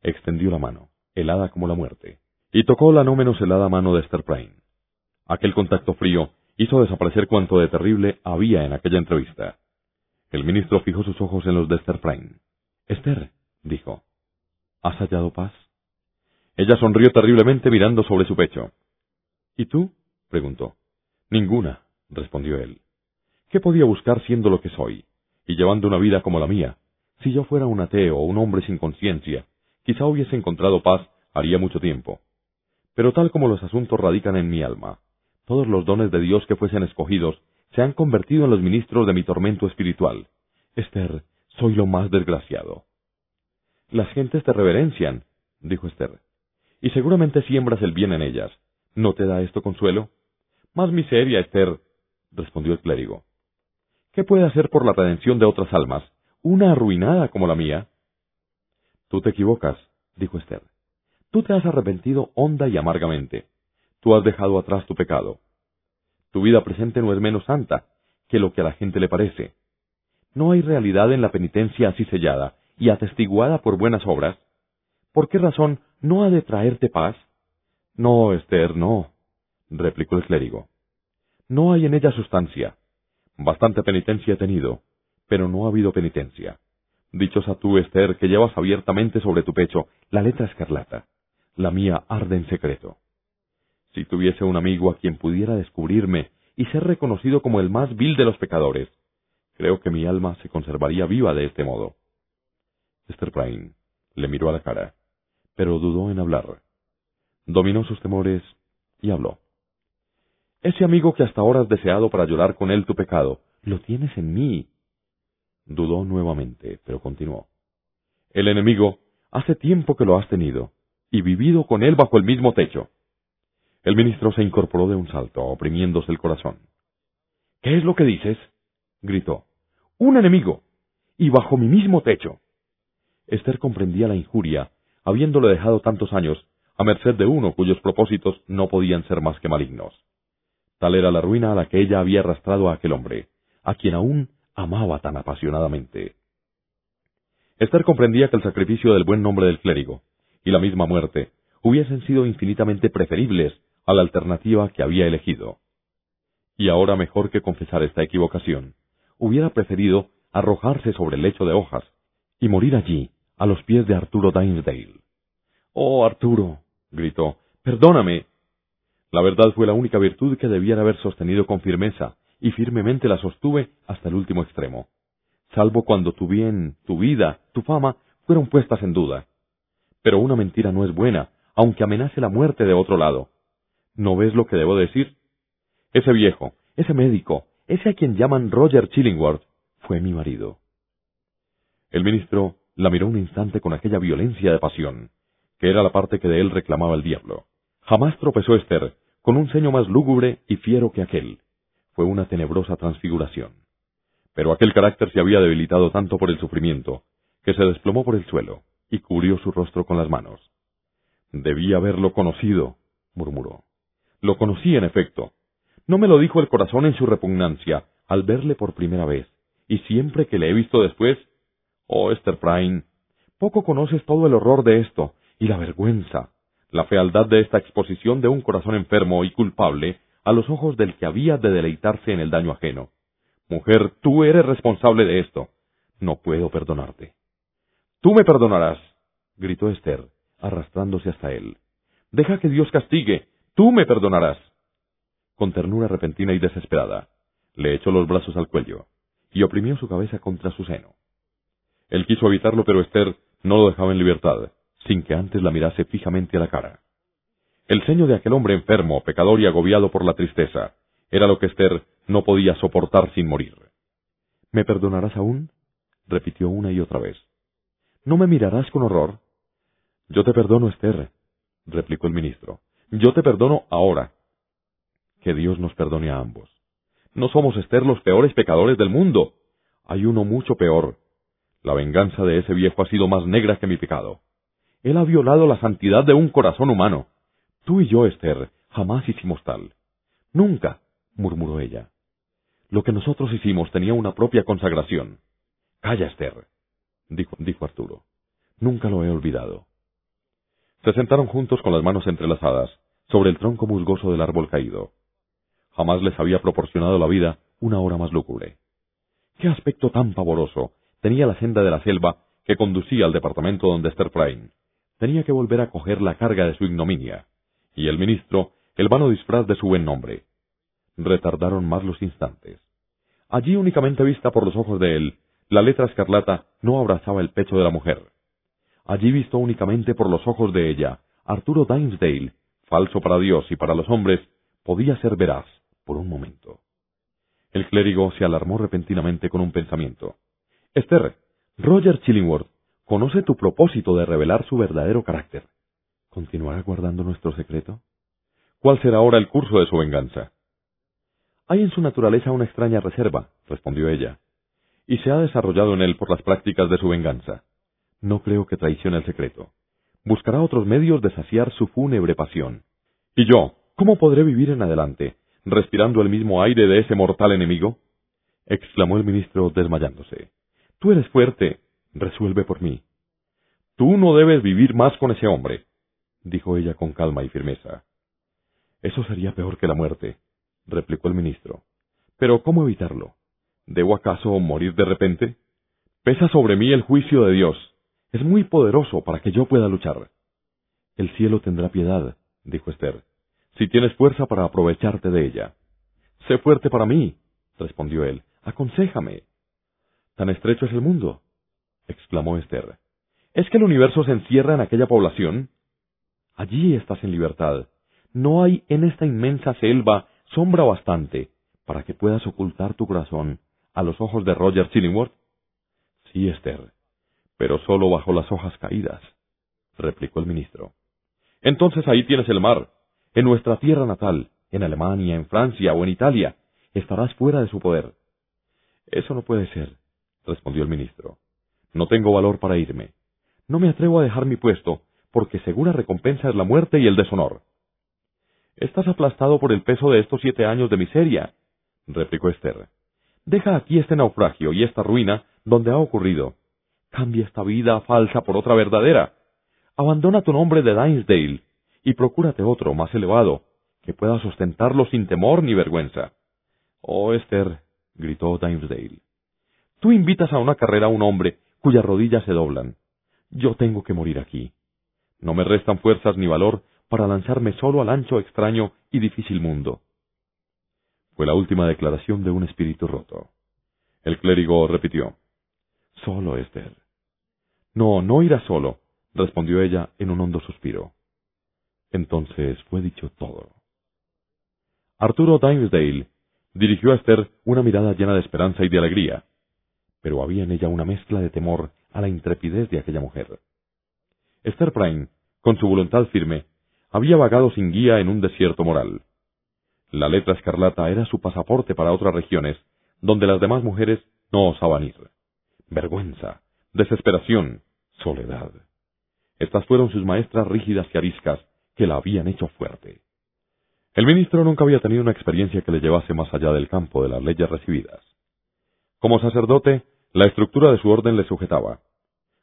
[SPEAKER 1] extendió la mano, helada como la muerte, y tocó la no menos helada mano de Esther Prime. Aquel contacto frío hizo desaparecer cuanto de terrible había en aquella entrevista. El ministro fijó sus ojos en los de Esther Prime. Esther, dijo, ¿has hallado paz? Ella sonrió terriblemente mirando sobre su pecho. ¿Y tú? preguntó. Ninguna, respondió él. ¿Qué podía buscar siendo lo que soy, y llevando una vida como la mía? Si yo fuera un ateo o un hombre sin conciencia, quizá hubiese encontrado paz haría mucho tiempo. Pero tal como los asuntos radican en mi alma, todos los dones de Dios que fuesen escogidos se han convertido en los ministros de mi tormento espiritual. Esther, soy lo más desgraciado. Las gentes te reverencian, dijo Esther, y seguramente siembras el bien en ellas. ¿No te da esto consuelo? Más miseria, Esther, respondió el clérigo. ¿Qué puede hacer por la redención de otras almas, una arruinada como la mía? Tú te equivocas, dijo Esther. Tú te has arrepentido honda y amargamente. Tú has dejado atrás tu pecado. Tu vida presente no es menos santa que lo que a la gente le parece. No hay realidad en la penitencia así sellada y atestiguada por buenas obras. ¿Por qué razón no ha de traerte paz? No, Esther, no, replicó el clérigo. No hay en ella sustancia. Bastante penitencia he tenido, pero no ha habido penitencia. Dichosa tú, Esther, que llevas abiertamente sobre tu pecho la letra escarlata. La mía arde en secreto. Si tuviese un amigo a quien pudiera descubrirme y ser reconocido como el más vil de los pecadores, creo que mi alma se conservaría viva de este modo. Esther Prime Le miró a la cara, pero dudó en hablar. Dominó sus temores y habló. Ese amigo que hasta ahora has deseado para llorar con él tu pecado, lo tienes en mí. Dudó nuevamente, pero continuó. El enemigo, hace tiempo que lo has tenido, y vivido con él bajo el mismo techo. El ministro se incorporó de un salto, oprimiéndose el corazón. ¿Qué es lo que dices? gritó. Un enemigo, y bajo mi mismo techo. Esther comprendía la injuria, habiéndole dejado tantos años, a merced de uno cuyos propósitos no podían ser más que malignos. Tal era la ruina a la que ella había arrastrado a aquel hombre, a quien aún amaba tan apasionadamente. Esther comprendía que el sacrificio del buen nombre del clérigo y la misma muerte hubiesen sido infinitamente preferibles a la alternativa que había elegido. Y ahora mejor que confesar esta equivocación, hubiera preferido arrojarse sobre el lecho de hojas y morir allí, a los pies de Arturo Dinesdale. Oh, Arturo, gritó, perdóname. La verdad fue la única virtud que debiera haber sostenido con firmeza, y firmemente la sostuve hasta el último extremo, salvo cuando tu bien, tu vida, tu fama fueron puestas en duda. Pero una mentira no es buena, aunque amenace la muerte de otro lado. ¿No ves lo que debo decir? Ese viejo, ese médico, ese a quien llaman Roger Chillingworth, fue mi marido. El ministro la miró un instante con aquella violencia de pasión, que era la parte que de él reclamaba el diablo. Jamás tropezó Esther con un ceño más lúgubre y fiero que aquel. Fue una tenebrosa transfiguración. Pero aquel carácter se había debilitado tanto por el sufrimiento, que se desplomó por el suelo y cubrió su rostro con las manos. Debí haberlo conocido, murmuró. Lo conocí, en efecto. No me lo dijo el corazón en su repugnancia al verle por primera vez, y siempre que le he visto después. Oh, Esther Prime, poco conoces todo el horror de esto, y la vergüenza, la fealdad de esta exposición de un corazón enfermo y culpable a los ojos del que había de deleitarse en el daño ajeno. Mujer, tú eres responsable de esto. No puedo perdonarte. Tú me perdonarás, gritó Esther, arrastrándose hasta él. Deja que Dios castigue. Tú me perdonarás. Con ternura repentina y desesperada, le echó los brazos al cuello y oprimió su cabeza contra su seno. Él quiso evitarlo, pero Esther no lo dejaba en libertad, sin que antes la mirase fijamente a la cara. El ceño de aquel hombre enfermo, pecador y agobiado por la tristeza, era lo que Esther no podía soportar sin morir. ¿Me perdonarás aún? repitió una y otra vez. ¿No me mirarás con horror? Yo te perdono, Esther, replicó el ministro. Yo te perdono ahora. Que Dios nos perdone a ambos. No somos, Esther, los peores pecadores del mundo. Hay uno mucho peor. La venganza de ese viejo ha sido más negra que mi pecado. Él ha violado la santidad de un corazón humano. Tú y yo, Esther, jamás hicimos tal. Nunca, murmuró ella. Lo que nosotros hicimos tenía una propia consagración. Calla, Esther, dijo, dijo Arturo. Nunca lo he olvidado. Se sentaron juntos con las manos entrelazadas sobre el tronco musgoso del árbol caído. Jamás les había proporcionado la vida una hora más lúgubre. Qué aspecto tan pavoroso tenía la senda de la selva que conducía al departamento donde Esther Prime tenía que volver a coger la carga de su ignominia, y el ministro el vano disfraz de su buen nombre. Retardaron más los instantes. Allí únicamente vista por los ojos de él, la letra escarlata no abrazaba el pecho de la mujer. Allí visto únicamente por los ojos de ella, Arturo Dinesdale, falso para Dios y para los hombres, podía ser veraz por un momento. El clérigo se alarmó repentinamente con un pensamiento. Esther, Roger Chillingworth conoce tu propósito de revelar su verdadero carácter. ¿Continuará guardando nuestro secreto? ¿Cuál será ahora el curso de su venganza? Hay en su naturaleza una extraña reserva, respondió ella, y se ha desarrollado en él por las prácticas de su venganza. No creo que traicione el secreto. Buscará otros medios de saciar su fúnebre pasión. ¿Y yo, cómo podré vivir en adelante, respirando el mismo aire de ese mortal enemigo? exclamó el ministro desmayándose. Tú eres fuerte, resuelve por mí. Tú no debes vivir más con ese hombre, dijo ella con calma y firmeza. Eso sería peor que la muerte, replicó el ministro. Pero ¿cómo evitarlo? ¿Debo acaso morir de repente? Pesa sobre mí el juicio de Dios. Es muy poderoso para que yo pueda luchar. El cielo tendrá piedad, dijo Esther, si tienes fuerza para aprovecharte de ella. Sé fuerte para mí, respondió él. Aconséjame. ¿Tan estrecho es el mundo? exclamó Esther. ¿Es que el universo se encierra en aquella población? Allí estás en libertad. No hay en esta inmensa selva sombra bastante para que puedas ocultar tu corazón a los ojos de Roger Chillingworth. Sí, Esther, pero solo bajo las hojas caídas, replicó el ministro. Entonces ahí tienes el mar. En nuestra tierra natal, en Alemania, en Francia o en Italia, estarás fuera de su poder. Eso no puede ser, respondió el ministro. No tengo valor para irme. No me atrevo a dejar mi puesto, porque segura recompensa es la muerte y el deshonor. Estás aplastado por el peso de estos siete años de miseria, replicó Esther. Deja aquí este naufragio y esta ruina donde ha ocurrido. Cambia esta vida falsa por otra verdadera. Abandona tu nombre de Dinesdale y procúrate otro más elevado, que pueda sustentarlo sin temor ni vergüenza. Oh, Esther, gritó Dinesdale. Tú invitas a una carrera a un hombre cuyas rodillas se doblan. Yo tengo que morir aquí. No me restan fuerzas ni valor para lanzarme solo al ancho, extraño y difícil mundo. Fue la última declaración de un espíritu roto. El clérigo repitió. Solo, Esther. No, no irá solo, respondió ella en un hondo suspiro. Entonces fue dicho todo. Arturo Dimesdale dirigió a Esther una mirada llena de esperanza y de alegría, pero había en ella una mezcla de temor a la intrepidez de aquella mujer. Esther Prime, con su voluntad firme, había vagado sin guía en un desierto moral. La letra escarlata era su pasaporte para otras regiones, donde las demás mujeres no osaban ir. Vergüenza, desesperación, soledad. Estas fueron sus maestras rígidas y ariscas que la habían hecho fuerte. El ministro nunca había tenido una experiencia que le llevase más allá del campo de las leyes recibidas. Como sacerdote, la estructura de su orden le sujetaba.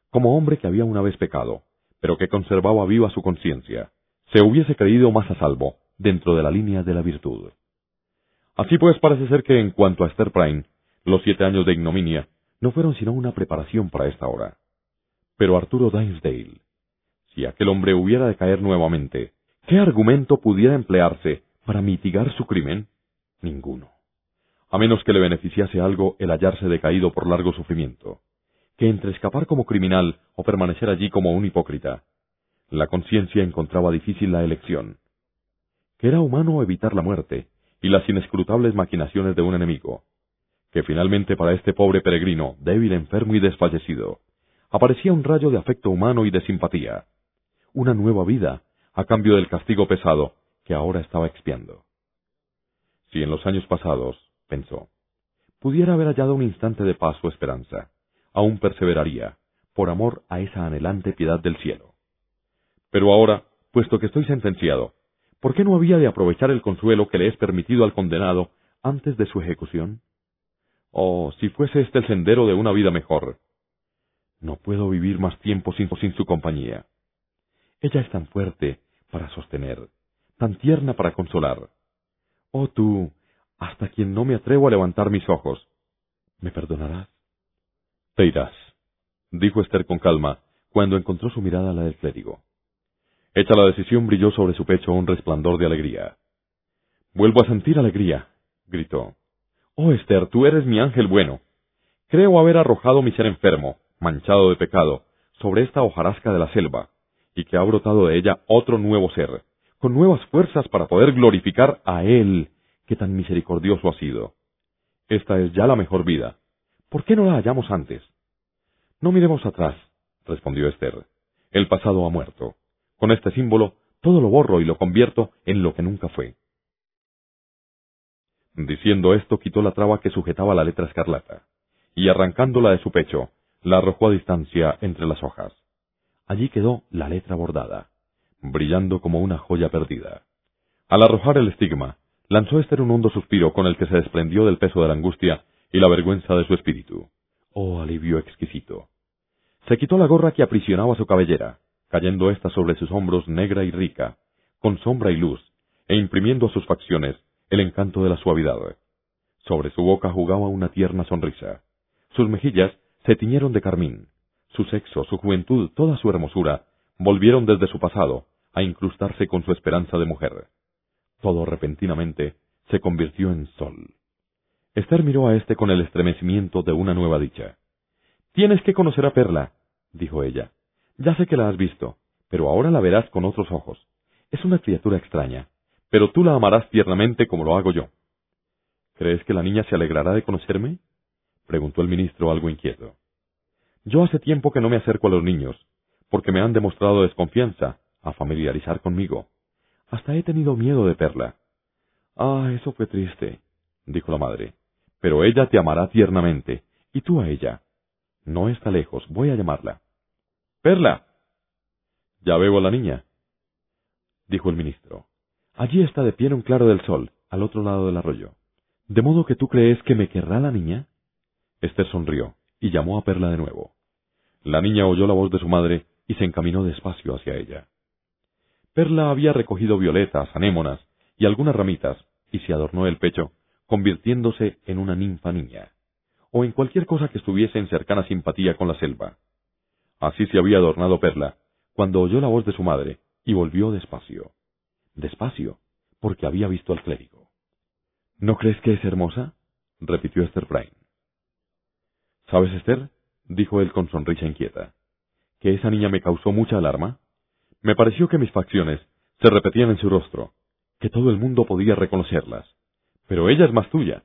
[SPEAKER 1] Como hombre que había una vez pecado, pero que conservaba viva su conciencia, se hubiese creído más a salvo dentro de la línea de la virtud. Así pues, parece ser que en cuanto a Esther Prime, los siete años de ignominia no fueron sino una preparación para esta hora. Pero Arturo Dinesdale, si aquel hombre hubiera de caer nuevamente, ¿qué argumento pudiera emplearse para mitigar su crimen? Ninguno. A menos que le beneficiase algo el hallarse decaído por largo sufrimiento, que entre escapar como criminal o permanecer allí como un hipócrita, la conciencia encontraba difícil la elección. Que era humano evitar la muerte y las inescrutables maquinaciones de un enemigo, que finalmente para este pobre peregrino, débil, enfermo y desfallecido, aparecía un rayo de afecto humano y de simpatía, una nueva vida a cambio del castigo pesado que ahora estaba expiando. Si en los años pasados, pensó, pudiera haber hallado un instante de paz o esperanza, aún perseveraría, por amor a esa anhelante piedad del cielo. Pero ahora, puesto que estoy sentenciado, ¿por qué no había de aprovechar el consuelo que le es permitido al condenado antes de su ejecución? Oh, si fuese este el sendero de una vida mejor. No puedo vivir más tiempo sin, su compañía. Ella es tan fuerte para sostener, tan tierna para consolar. Oh tú, hasta quien no me atrevo a levantar mis ojos. ¿Me perdonarás? Te irás, dijo Esther con calma, cuando encontró su mirada la del clérigo. Hecha la decisión brilló sobre su pecho un resplandor de alegría. Vuelvo a sentir alegría, gritó. Oh Esther, tú eres mi ángel bueno. Creo haber arrojado mi ser enfermo, manchado de pecado, sobre esta hojarasca de la selva, y que ha brotado de ella otro nuevo ser, con nuevas fuerzas para poder glorificar a Él, que tan misericordioso ha sido. Esta es ya la mejor vida. ¿Por qué no la hallamos antes? No miremos atrás, respondió Esther. El pasado ha muerto. Con este símbolo, todo lo borro y lo convierto en lo que nunca fue. Diciendo esto, quitó la traba que sujetaba la letra escarlata, y arrancándola de su pecho, la arrojó a distancia entre las hojas. Allí quedó la letra bordada, brillando como una joya perdida. Al arrojar el estigma, lanzó Esther un hondo suspiro con el que se desprendió del peso de la angustia y la vergüenza de su espíritu. Oh, alivio exquisito. Se quitó la gorra que aprisionaba su cabellera, cayendo ésta sobre sus hombros negra y rica, con sombra y luz, e imprimiendo a sus facciones el encanto de la suavidad. Sobre su boca jugaba una tierna sonrisa. Sus mejillas se tiñeron de carmín. Su sexo, su juventud, toda su hermosura, volvieron desde su pasado a incrustarse con su esperanza de mujer. Todo repentinamente se convirtió en sol. Esther miró a éste con el estremecimiento de una nueva dicha. Tienes que conocer a Perla, dijo ella. Ya sé que la has visto, pero ahora la verás con otros ojos. Es una criatura extraña, pero tú la amarás tiernamente como lo hago yo. ¿Crees que la niña se alegrará de conocerme? preguntó el ministro algo inquieto. Yo hace tiempo que no me acerco a los niños, porque me han demostrado desconfianza a familiarizar conmigo. Hasta he tenido miedo de Perla. Ah, eso fue triste, dijo la madre. Pero ella te amará tiernamente, y tú a ella. No está lejos, voy a llamarla. Perla. Ya veo a la niña, dijo el ministro. Allí está de pie en un claro del sol, al otro lado del arroyo. ¿De modo que tú crees que me querrá la niña? Esther sonrió y llamó a Perla de nuevo. La niña oyó la voz de su madre y se encaminó despacio hacia ella. Perla había recogido violetas, anémonas y algunas ramitas y se adornó el pecho, convirtiéndose en una ninfa niña, o en cualquier cosa que estuviese en cercana simpatía con la selva. Así se había adornado Perla, cuando oyó la voz de su madre, y volvió despacio. Despacio, porque había visto al clérigo. ¿No crees que es hermosa? repitió Esther Prime. ¿Sabes, Esther? dijo él con sonrisa inquieta, que esa niña me causó mucha alarma. Me pareció que mis facciones se repetían en su rostro, que todo el mundo podía reconocerlas. Pero ella es más tuya.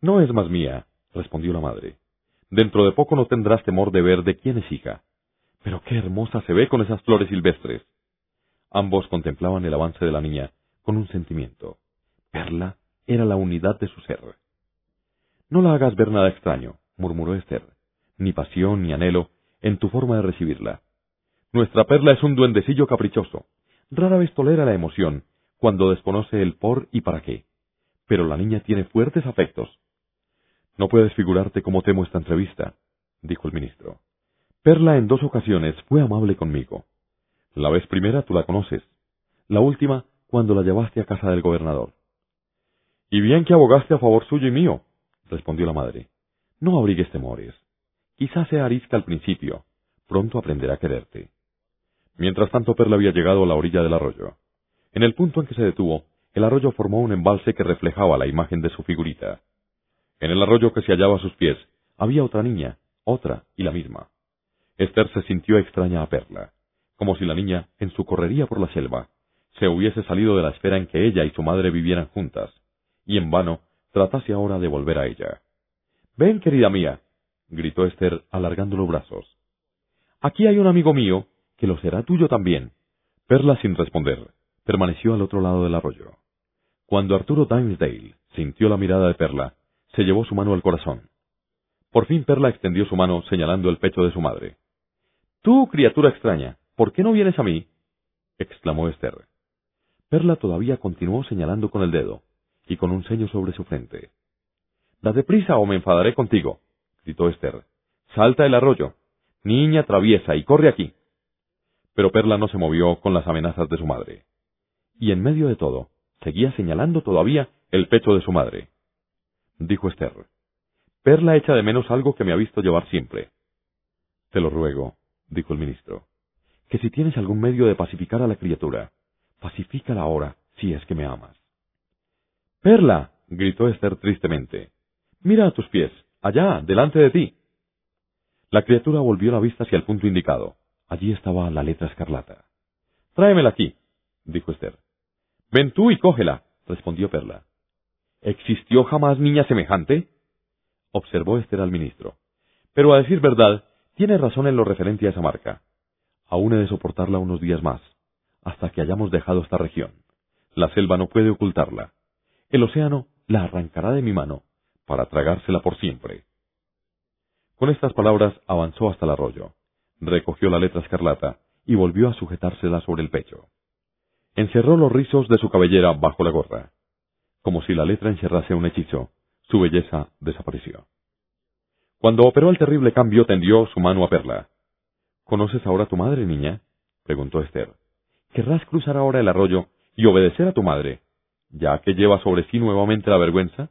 [SPEAKER 1] No es más mía, respondió la madre. Dentro de poco no tendrás temor de ver de quién es hija. Pero qué hermosa se ve con esas flores silvestres. Ambos contemplaban el avance de la niña con un sentimiento. Perla era la unidad de su ser. No la hagas ver nada extraño, murmuró Esther, ni pasión ni anhelo en tu forma de recibirla. Nuestra Perla es un duendecillo caprichoso. Rara vez tolera la emoción cuando desconoce el por y para qué. Pero la niña tiene fuertes afectos. No puedes figurarte cómo temo esta entrevista, dijo el ministro. Perla en dos ocasiones fue amable conmigo. La vez primera tú la conoces. La última, cuando la llevaste a casa del gobernador. Y bien que abogaste a favor suyo y mío, respondió la madre. No abrigues temores. Quizás sea arisca al principio. Pronto aprenderá a quererte. Mientras tanto, Perla había llegado a la orilla del arroyo. En el punto en que se detuvo, el arroyo formó un embalse que reflejaba la imagen de su figurita. En el arroyo que se hallaba a sus pies, había otra niña, otra y la misma. Esther se sintió extraña a Perla, como si la niña, en su correría por la selva, se hubiese salido de la esfera en que ella y su madre vivieran juntas, y en vano tratase ahora de volver a ella. Ven, querida mía, gritó Esther alargando los brazos. Aquí hay un amigo mío, que lo será tuyo también. Perla, sin responder, permaneció al otro lado del arroyo. Cuando Arturo Dimesdale sintió la mirada de Perla, se llevó su mano al corazón. Por fin Perla extendió su mano señalando el pecho de su madre. Tú, criatura extraña, ¿por qué no vienes a mí? exclamó Esther. Perla todavía continuó señalando con el dedo y con un ceño sobre su frente. Date prisa o me enfadaré contigo, gritó Esther. Salta el arroyo. Niña traviesa y corre aquí. Pero Perla no se movió con las amenazas de su madre y en medio de todo, seguía señalando todavía el pecho de su madre. Dijo Esther, Perla echa de menos algo que me ha visto llevar siempre. Te lo ruego, dijo el ministro, que si tienes algún medio de pacificar a la criatura, pacifícala ahora, si es que me amas. Perla, gritó Esther tristemente, mira a tus pies, allá, delante de ti. La criatura volvió la vista hacia el punto indicado. Allí estaba la letra escarlata. Tráemela aquí, dijo Esther. Ven tú y cógela, respondió Perla. ¿Existió jamás niña semejante? observó Esther al ministro. Pero a decir verdad, tiene razón en lo referente a esa marca. Aún he de soportarla unos días más, hasta que hayamos dejado esta región. La selva no puede ocultarla. El océano la arrancará de mi mano, para tragársela por siempre. Con estas palabras avanzó hasta el arroyo, recogió la letra escarlata y volvió a sujetársela sobre el pecho. Encerró los rizos de su cabellera bajo la gorra. Como si la letra encerrase un hechizo, su belleza desapareció. Cuando operó el terrible cambio, tendió su mano a Perla. ¿Conoces ahora a tu madre, niña? preguntó Esther. ¿Querrás cruzar ahora el arroyo y obedecer a tu madre, ya que lleva sobre sí nuevamente la vergüenza?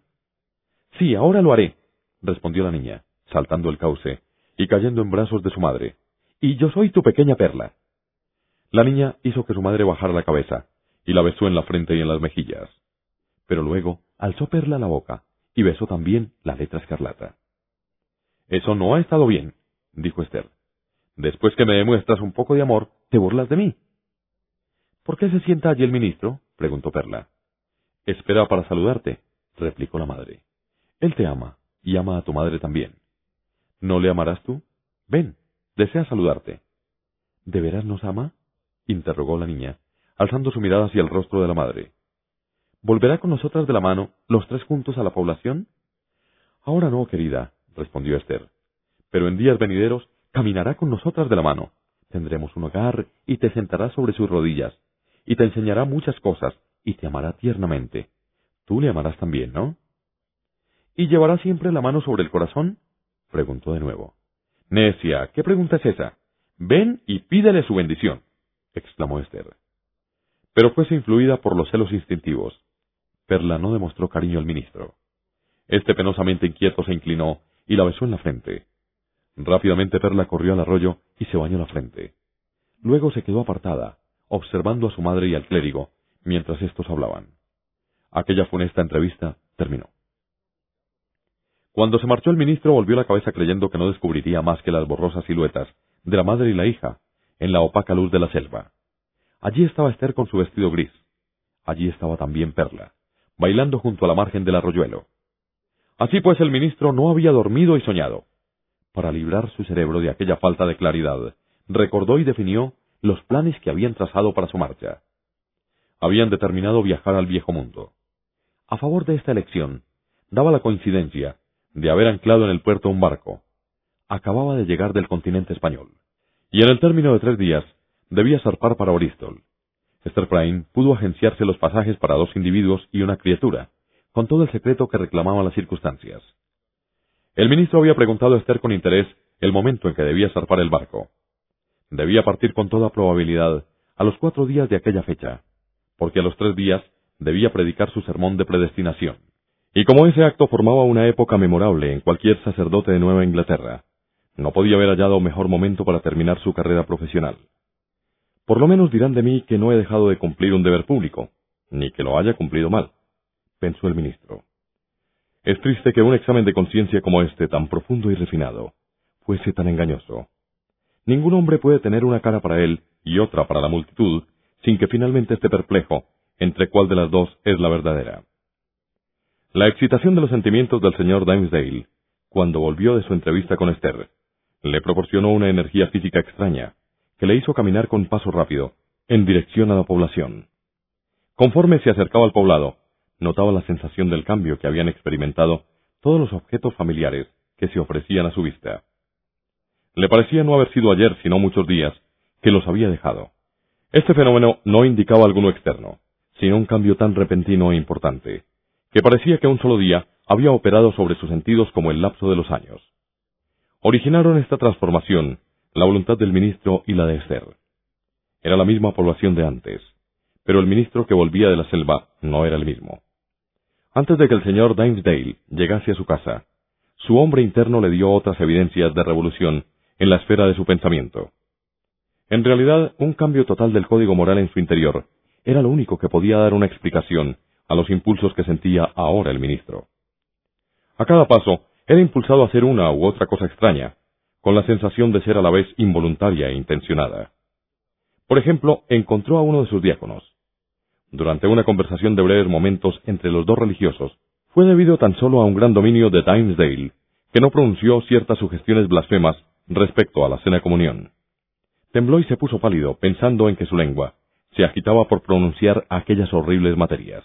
[SPEAKER 1] Sí, ahora lo haré, respondió la niña, saltando el cauce y cayendo en brazos de su madre. Y yo soy tu pequeña Perla. La niña hizo que su madre bajara la cabeza, y la besó en la frente y en las mejillas. Pero luego alzó Perla la boca, y besó también la letra escarlata. Eso no ha estado bien, dijo Esther. Después que me demuestras un poco de amor, te burlas de mí. ¿Por qué se sienta allí el ministro? preguntó Perla. Espera para saludarte, replicó la madre. Él te ama, y ama a tu madre también. ¿No le amarás tú? Ven, desea saludarte. ¿De veras nos ama? interrogó la niña, alzando su mirada hacia el rostro de la madre. ¿Volverá con nosotras de la mano, los tres juntos a la población? Ahora no, querida, respondió Esther. Pero en días venideros caminará con nosotras de la mano. Tendremos un hogar y te sentará sobre sus rodillas, y te enseñará muchas cosas, y te amará tiernamente. Tú le amarás también, ¿no? ¿Y llevará siempre la mano sobre el corazón? preguntó de nuevo. Necia, ¿qué pregunta es esa? Ven y pídele su bendición, exclamó Esther. Pero fuese influida por los celos instintivos. Perla no demostró cariño al ministro. Este penosamente inquieto se inclinó y la besó en la frente. Rápidamente Perla corrió al arroyo y se bañó la frente. Luego se quedó apartada, observando a su madre y al clérigo, mientras éstos hablaban. Aquella funesta entrevista terminó. Cuando se marchó el ministro volvió la cabeza creyendo que no descubriría más que las borrosas siluetas de la madre y la hija en la opaca luz de la selva. Allí estaba Esther con su vestido gris. Allí estaba también Perla, bailando junto a la margen del arroyuelo. Así pues el ministro no había dormido y soñado. Para librar su cerebro de aquella falta de claridad, recordó y definió los planes que habían trazado para su marcha. Habían determinado viajar al viejo mundo. A favor de esta elección, daba la coincidencia de haber anclado en el puerto un barco. Acababa de llegar del continente español, y en el término de tres días debía zarpar para Bristol. Esther Prime pudo agenciarse los pasajes para dos individuos y una criatura, con todo el secreto que reclamaban las circunstancias. El ministro había preguntado a Esther con interés el momento en que debía zarpar el barco. Debía partir con toda probabilidad a los cuatro días de aquella fecha, porque a los tres días debía predicar su sermón de predestinación. Y como ese acto formaba una época memorable en cualquier sacerdote de Nueva Inglaterra, no podía haber hallado mejor momento para terminar su carrera profesional. Por lo menos dirán de mí que no he dejado de cumplir un deber público, ni que lo haya cumplido mal, pensó el ministro. Es triste que un examen de conciencia como este, tan profundo y refinado, fuese tan engañoso. Ningún hombre puede tener una cara para él y otra para la multitud, sin que finalmente esté perplejo entre cuál de las dos es la verdadera. La excitación de los sentimientos del señor Dimesdale, cuando volvió de su entrevista con Esther, le proporcionó una energía física extraña, que le hizo caminar con paso rápido, en dirección a la población. Conforme se acercaba al poblado, notaba la sensación del cambio que habían experimentado todos los objetos familiares que se ofrecían a su vista. Le parecía no haber sido ayer, sino muchos días, que los había dejado. Este fenómeno no indicaba alguno externo, sino un cambio tan repentino e importante, que parecía que un solo día había operado sobre sus sentidos como el lapso de los años. Originaron esta transformación la voluntad del ministro y la de Esther. Era la misma población de antes, pero el ministro que volvía de la selva no era el mismo. Antes de que el señor Dimesdale llegase a su casa, su hombre interno le dio otras evidencias de revolución en la esfera de su pensamiento. En realidad, un cambio total del código moral en su interior era lo único que podía dar una explicación a los impulsos que sentía ahora el ministro. A cada paso, era impulsado a hacer una u otra cosa extraña, con la sensación de ser a la vez involuntaria e intencionada. Por ejemplo, encontró a uno de sus diáconos. Durante una conversación de breves momentos entre los dos religiosos, fue debido tan solo a un gran dominio de Timesdale, que no pronunció ciertas sugestiones blasfemas respecto a la cena comunión. Tembló y se puso pálido, pensando en que su lengua se agitaba por pronunciar aquellas horribles materias.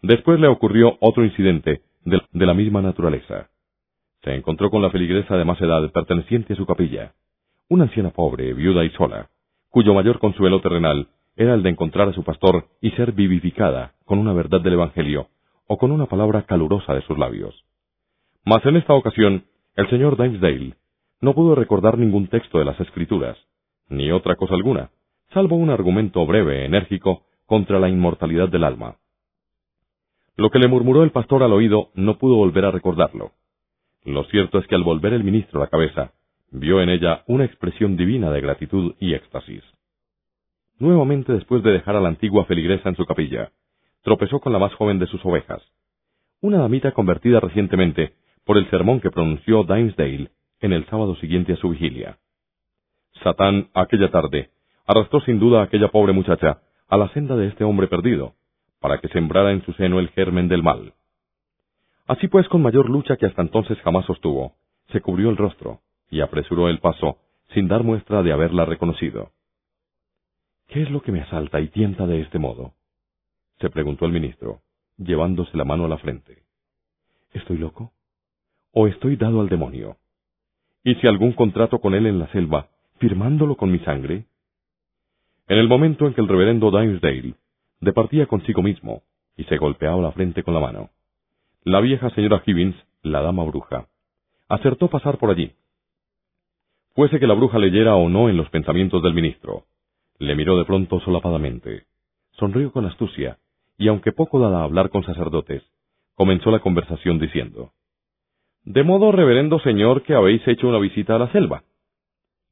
[SPEAKER 1] Después le ocurrió otro incidente de, la misma naturaleza. Se encontró con la feligresa de más edad perteneciente a su capilla, una anciana pobre, viuda y sola, cuyo mayor consuelo terrenal era el de encontrar a su pastor y ser vivificada con una verdad del Evangelio o con una palabra calurosa de sus labios. Mas en esta ocasión, el señor Dimesdale no pudo recordar ningún texto de las Escrituras, ni otra cosa alguna, salvo un argumento breve, enérgico, contra la inmortalidad del alma. Lo que le murmuró el pastor al oído no pudo volver a recordarlo. Lo cierto es que al volver el ministro la cabeza, vio en ella una expresión divina de gratitud y éxtasis. Nuevamente después de dejar a la antigua feligresa en su capilla, tropezó con la más joven de sus ovejas, una damita convertida recientemente por el sermón que pronunció Dimesdale en el sábado siguiente a su vigilia. Satán, aquella tarde, arrastró sin duda a aquella pobre muchacha a la senda de este hombre perdido, para que sembrara en su seno el germen del mal. Así pues, con mayor lucha que hasta entonces jamás sostuvo, se cubrió el rostro y apresuró el paso, sin dar muestra de haberla reconocido. ¿Qué es lo que me asalta y tienta de este modo? se preguntó el ministro, llevándose la mano a la frente. ¿Estoy loco? ¿O estoy dado al demonio? ¿Hice algún contrato con él en la selva, firmándolo con mi sangre? En el momento en que el reverendo Dimesdale departía consigo mismo y se golpeaba la frente con la mano, la vieja señora Higgins, la dama bruja, acertó pasar por allí. Fuese que la bruja leyera o no en los pensamientos del ministro, le miró de pronto solapadamente, sonrió con astucia, y aunque poco dada a hablar con sacerdotes, comenzó la conversación diciendo, De modo, reverendo señor, que habéis hecho una visita a la selva,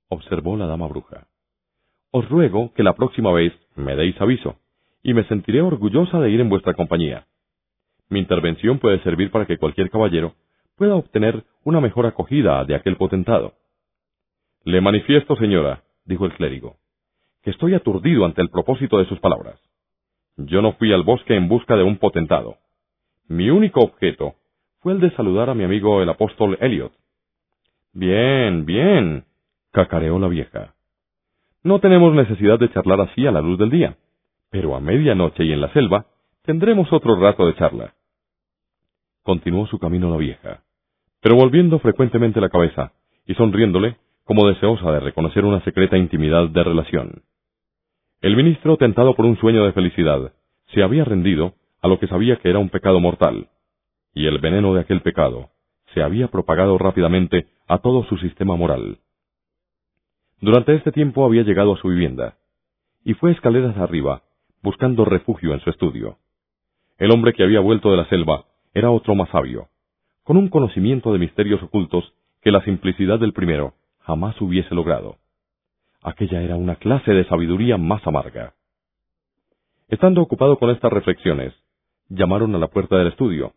[SPEAKER 1] observó la dama bruja. Os ruego que la próxima vez me deis aviso, y me sentiré orgullosa de ir en vuestra compañía. Mi intervención puede servir para que cualquier caballero pueda obtener una mejor acogida de aquel potentado. Le manifiesto, señora, dijo el clérigo, estoy aturdido ante el propósito de sus palabras. Yo no fui al bosque en busca de un potentado. Mi único objeto fue el de saludar a mi amigo el apóstol Elliot. Bien, bien, cacareó la vieja. No tenemos necesidad de charlar así a la luz del día, pero a medianoche y en la selva tendremos otro rato de charla. Continuó su camino la vieja, pero volviendo frecuentemente la cabeza y sonriéndole como deseosa de reconocer una secreta intimidad de relación. El ministro, tentado por un sueño de felicidad, se había rendido a lo que sabía que era un pecado mortal, y el veneno de aquel pecado se había propagado rápidamente a todo su sistema moral. Durante este tiempo había llegado a su vivienda, y fue escaleras arriba, buscando refugio en su estudio. El hombre que había vuelto de la selva era otro más sabio, con un conocimiento de misterios ocultos que la simplicidad del primero jamás hubiese logrado. Aquella era una clase de sabiduría más amarga. Estando ocupado con estas reflexiones, llamaron a la puerta del estudio,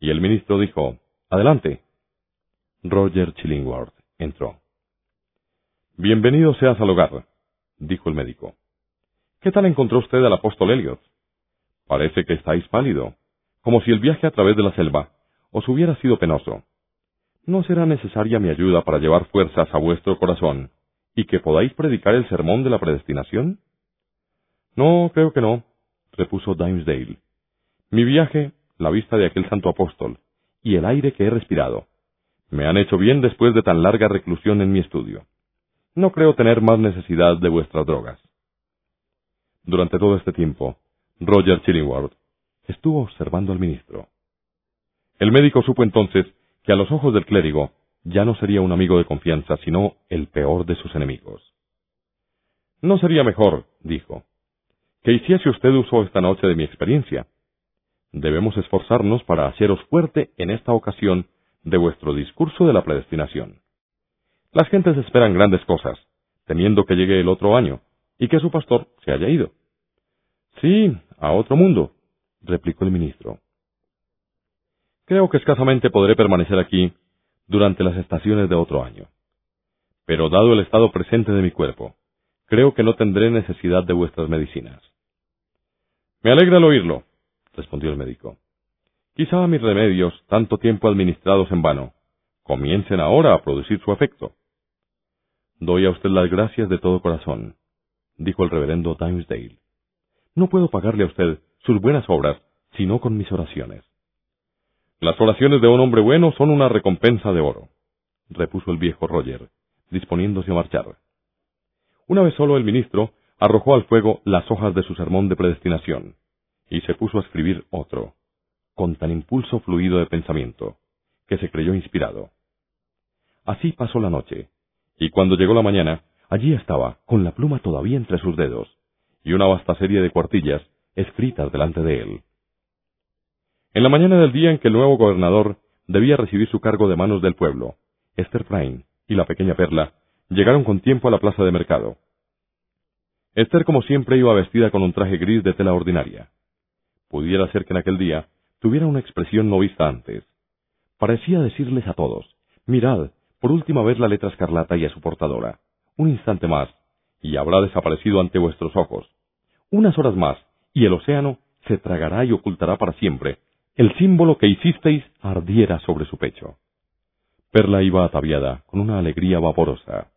[SPEAKER 1] y el ministro dijo, Adelante. Roger Chillingworth entró. Bienvenido seas al hogar, dijo el médico. ¿Qué tal encontró usted al apóstol Elliot? Parece que estáis pálido, como si el viaje a través de la selva os hubiera sido penoso. ¿No será necesaria mi ayuda para llevar fuerzas a vuestro corazón y que podáis predicar el sermón de la predestinación? No, creo que no, repuso Dimesdale. Mi viaje, la vista de aquel santo apóstol y el aire que he respirado, me han hecho bien después de tan larga reclusión en mi estudio. No creo tener más necesidad de vuestras drogas. Durante todo este tiempo, Roger Chillingworth estuvo observando al ministro. El médico supo entonces que a los ojos del clérigo ya no sería un amigo de confianza, sino el peor de sus enemigos. No sería mejor, dijo, que hiciese usted uso esta noche de mi experiencia. Debemos esforzarnos para haceros fuerte en esta ocasión de vuestro discurso de la predestinación. Las gentes esperan grandes cosas, temiendo que llegue el otro año y que su pastor se haya ido. Sí, a otro mundo, replicó el ministro. Creo que escasamente podré permanecer aquí durante las estaciones de otro año. Pero dado el estado presente de mi cuerpo, creo que no tendré necesidad de vuestras medicinas. Me alegra el oírlo, respondió el médico. Quizá mis remedios, tanto tiempo administrados en vano, comiencen ahora a producir su efecto. Doy a usted las gracias de todo corazón, dijo el reverendo Timesdale. No puedo pagarle a usted sus buenas obras sino con mis oraciones. Las oraciones de un hombre bueno son una recompensa de oro, repuso el viejo Roger, disponiéndose a marchar. Una vez solo el ministro arrojó al fuego las hojas de su sermón de predestinación, y se puso a escribir otro, con tan impulso fluido de pensamiento, que se creyó inspirado. Así pasó la noche, y cuando llegó la mañana, allí estaba, con la pluma todavía entre sus dedos, y una vasta serie de cuartillas escritas delante de él. En la mañana del día en que el nuevo gobernador debía recibir su cargo de manos del pueblo, Esther Prime y la pequeña Perla llegaron con tiempo a la plaza de mercado. Esther, como siempre, iba vestida con un traje gris de tela ordinaria. Pudiera ser que en aquel día tuviera una expresión no vista antes. Parecía decirles a todos, mirad, por última vez la letra escarlata y a su portadora, un instante más, y habrá desaparecido ante vuestros ojos. Unas horas más, y el océano se tragará y ocultará para siempre el símbolo que hicisteis ardiera sobre su pecho. Perla iba ataviada, con una alegría vaporosa.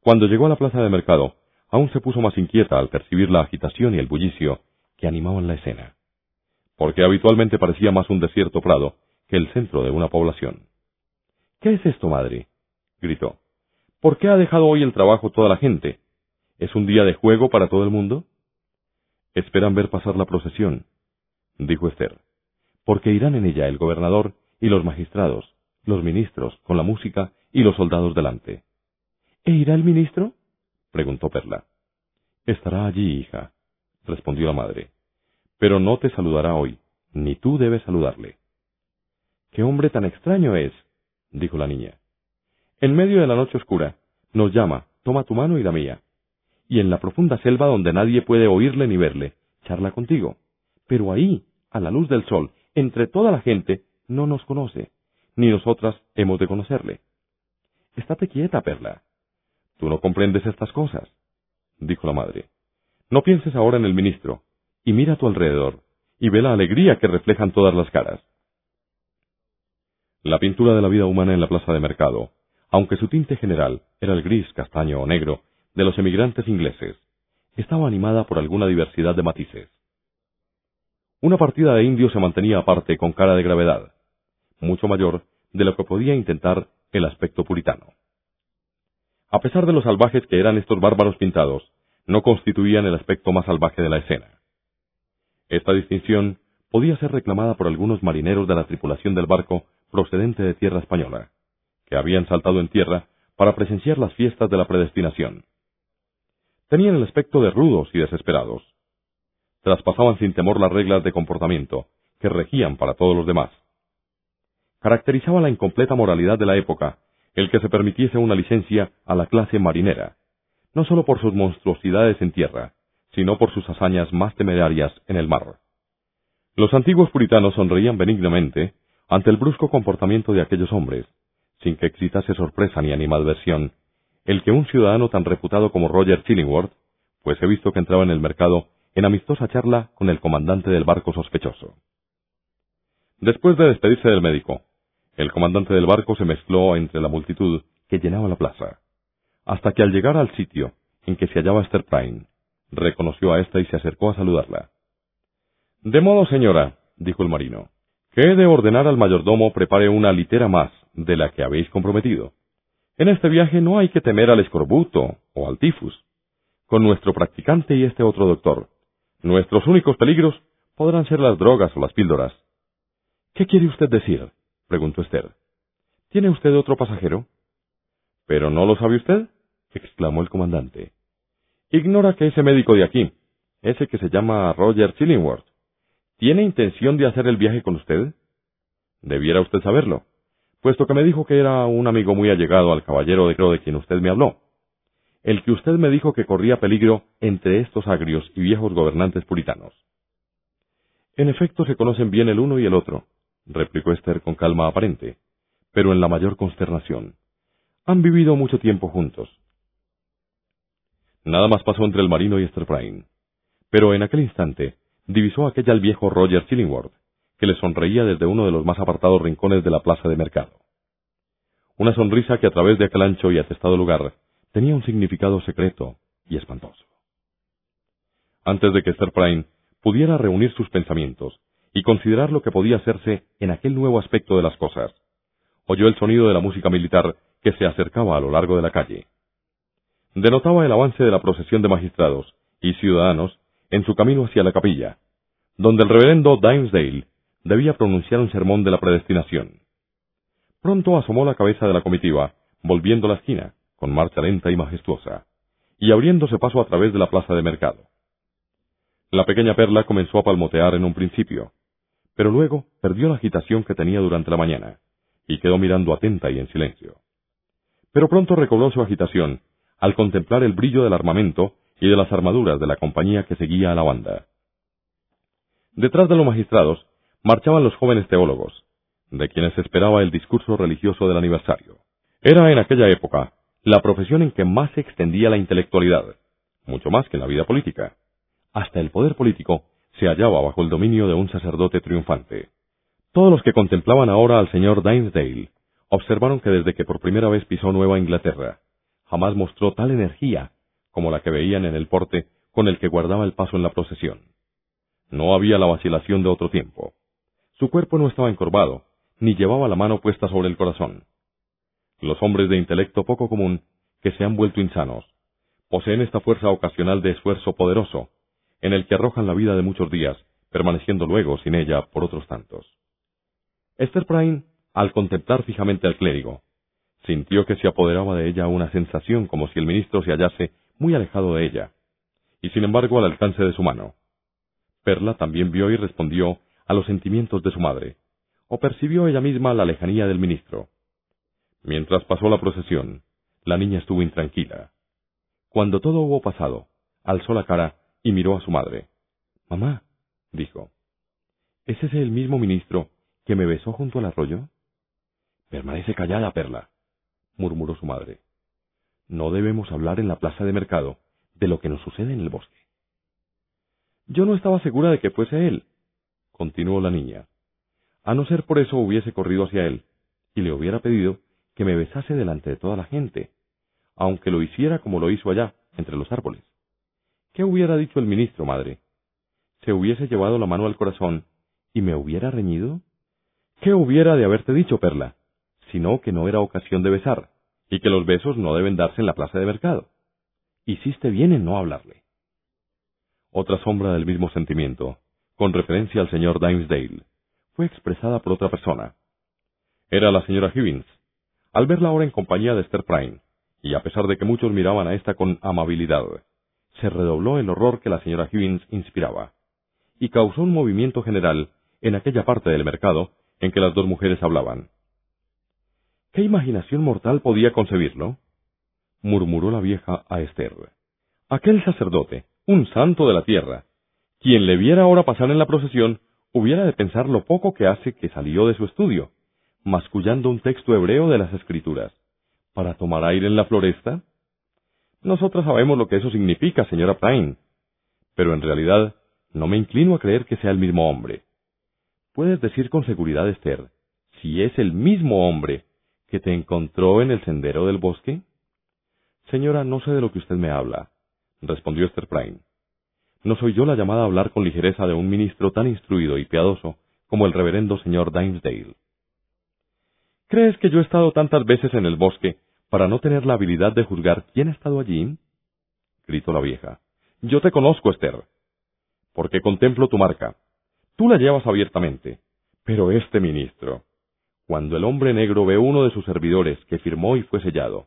[SPEAKER 1] Cuando llegó a la plaza de mercado, aún se puso más inquieta al percibir la agitación y el bullicio que animaban la escena, porque habitualmente parecía más un desierto prado que el centro de una población. ¿Qué es esto, madre? gritó. ¿Por qué ha dejado hoy el trabajo toda la gente? ¿Es un día de juego para todo el mundo? Esperan ver pasar la procesión, dijo Esther, porque irán en ella el gobernador y los magistrados, los ministros, con la música y los soldados delante. ¿E irá el ministro? preguntó Perla. Estará allí, hija, respondió la madre. Pero no te saludará hoy, ni tú debes saludarle. ¡Qué hombre tan extraño es! dijo la niña. En medio de la noche oscura, nos llama, toma tu mano y la mía. Y en la profunda selva donde nadie puede oírle ni verle, charla contigo. Pero ahí, a la luz del sol, entre toda la gente, no nos conoce, ni nosotras hemos de conocerle. Estate quieta, Perla. Tú no comprendes estas cosas, dijo la madre. No pienses ahora en el ministro, y mira a tu alrededor, y ve la alegría que reflejan todas las caras. La pintura de la vida humana en la plaza de mercado, aunque su tinte general era el gris, castaño o negro de los emigrantes ingleses, estaba animada por alguna diversidad de matices. Una partida de indios se mantenía aparte con cara de gravedad, mucho mayor de lo que podía intentar el aspecto puritano. A pesar de lo salvajes que eran estos bárbaros pintados, no constituían el aspecto más salvaje de la escena. Esta distinción podía ser reclamada por algunos marineros de la tripulación del barco procedente de tierra española, que habían saltado en tierra para presenciar las fiestas de la predestinación. Tenían el aspecto de rudos y desesperados. Traspasaban sin temor las reglas de comportamiento que regían para todos los demás. Caracterizaba la incompleta moralidad de la época el que se permitiese una licencia a la clase marinera, no sólo por sus monstruosidades en tierra, sino por sus hazañas más temerarias en el mar. Los antiguos puritanos sonreían benignamente ante el brusco comportamiento de aquellos hombres, sin que excitase sorpresa ni animadversión, el que un ciudadano tan reputado como Roger Chillingworth, pues he visto que entraba en el mercado en amistosa charla con el comandante del barco sospechoso. Después de despedirse del médico, el comandante del barco se mezcló entre la multitud que llenaba la plaza, hasta que al llegar al sitio en que se hallaba Esther Prime, reconoció a ésta y se acercó a saludarla. De modo, señora, dijo el marino, que he de ordenar al mayordomo prepare una litera más de la que habéis comprometido. En este viaje no hay que temer al escorbuto o al tifus. Con nuestro practicante y este otro doctor, nuestros únicos peligros podrán ser las drogas o las píldoras. ¿Qué quiere usted decir? preguntó Esther. ¿Tiene usted otro pasajero? ¿Pero no lo sabe usted? exclamó el comandante. Ignora que ese médico de aquí, ese que se llama Roger Chillingworth, ¿tiene intención de hacer el viaje con usted? Debiera usted saberlo, puesto que me dijo que era un amigo muy allegado al caballero de Cro de quien usted me habló. El que usted me dijo que corría peligro entre estos agrios y viejos gobernantes puritanos. En efecto, se conocen bien el uno y el otro, replicó Esther con calma aparente, pero en la mayor consternación. Han vivido mucho tiempo juntos. Nada más pasó entre el marino y Esther Prime. Pero en aquel instante divisó aquella al viejo Roger Chillingworth, que le sonreía desde uno de los más apartados rincones de la plaza de mercado. Una sonrisa que a través de aquel ancho y atestado lugar tenía un significado secreto y espantoso. Antes de que Esther Prime pudiera reunir sus pensamientos y considerar lo que podía hacerse en aquel nuevo aspecto de las cosas. Oyó el sonido de la música militar que se acercaba a lo largo de la calle. Denotaba el avance de la procesión de magistrados y ciudadanos en su camino hacia la capilla, donde el reverendo Dimesdale debía pronunciar un sermón de la predestinación. Pronto asomó la cabeza de la comitiva, volviendo la esquina, con marcha lenta y majestuosa, y abriéndose paso a través de la plaza de mercado. La pequeña perla comenzó a palmotear en un principio, pero luego perdió la agitación que tenía durante la mañana, y quedó mirando atenta y en silencio. Pero pronto recobró su agitación al contemplar el brillo del armamento y de las armaduras de la compañía que seguía a la banda. Detrás de los magistrados marchaban los jóvenes teólogos, de quienes esperaba el discurso religioso del aniversario. Era en aquella época la profesión en que más se extendía la intelectualidad, mucho más que en la vida política. Hasta el poder político se hallaba bajo el dominio de un sacerdote triunfante. Todos los que contemplaban ahora al señor Dinesdale observaron que desde que por primera vez pisó Nueva Inglaterra, jamás mostró tal energía como la que veían en el porte con el que guardaba el paso en la procesión. No había la vacilación de otro tiempo. Su cuerpo no estaba encorvado, ni llevaba la mano puesta sobre el corazón. Los hombres de intelecto poco común, que se han vuelto insanos, poseen esta fuerza ocasional de esfuerzo poderoso, en el que arrojan la vida de muchos días, permaneciendo luego sin ella por otros tantos. Esther Prime, al contemplar fijamente al clérigo, sintió que se apoderaba de ella una sensación como si el ministro se hallase muy alejado de ella, y sin embargo al alcance de su mano. Perla también vio y respondió a los sentimientos de su madre, o percibió ella misma la lejanía del ministro. Mientras pasó la procesión, la niña estuvo intranquila. Cuando todo hubo pasado, alzó la cara y miró a su madre. Mamá, dijo, ¿es ese el mismo ministro que me besó junto al arroyo? Permanece callada, Perla, murmuró su madre. No debemos hablar en la plaza de mercado de lo que nos sucede en el bosque. Yo no estaba segura de que fuese él, continuó la niña. A no ser por eso hubiese corrido hacia él, y le hubiera pedido que me besase delante de toda la gente, aunque lo hiciera como lo hizo allá, entre los árboles. ¿Qué hubiera dicho el ministro, madre? ¿Se hubiese llevado la mano al corazón y me hubiera reñido? ¿Qué hubiera de haberte dicho, Perla? Sino que no era ocasión de besar, y que los besos no deben darse en la plaza de mercado. Hiciste bien en no hablarle. Otra sombra del mismo sentimiento, con referencia al señor Dimesdale, fue expresada por otra persona. Era la señora Higgins. Al verla ahora en compañía de Esther Prime, y a pesar de que muchos miraban a ésta con amabilidad, se redobló el horror que la señora Higgins inspiraba, y causó un movimiento general en aquella parte del mercado en que las dos mujeres hablaban. ¿Qué imaginación mortal podía concebirlo? murmuró la vieja a Esther. Aquel sacerdote, un santo de la tierra, quien le viera ahora pasar en la procesión, hubiera de pensar lo poco que hace que salió de su estudio, mascullando un texto hebreo de las Escrituras, para tomar aire en la floresta. Nosotras sabemos lo que eso significa, señora Prime, pero en realidad no me inclino a creer que sea el mismo hombre. Puedes decir con seguridad, Esther, si es el mismo hombre que te encontró en el sendero del bosque? Señora, no sé de lo que usted me habla, respondió Esther Prime. No soy yo la llamada a hablar con ligereza de un ministro tan instruido y piadoso como el reverendo señor Dimesdale. ¿Crees que yo he estado tantas veces en el bosque para no tener la habilidad de juzgar quién ha estado allí? gritó la vieja. Yo te conozco, Esther, porque contemplo tu marca. Tú la llevas abiertamente. Pero este ministro, cuando el hombre negro ve uno de sus servidores que firmó y fue sellado,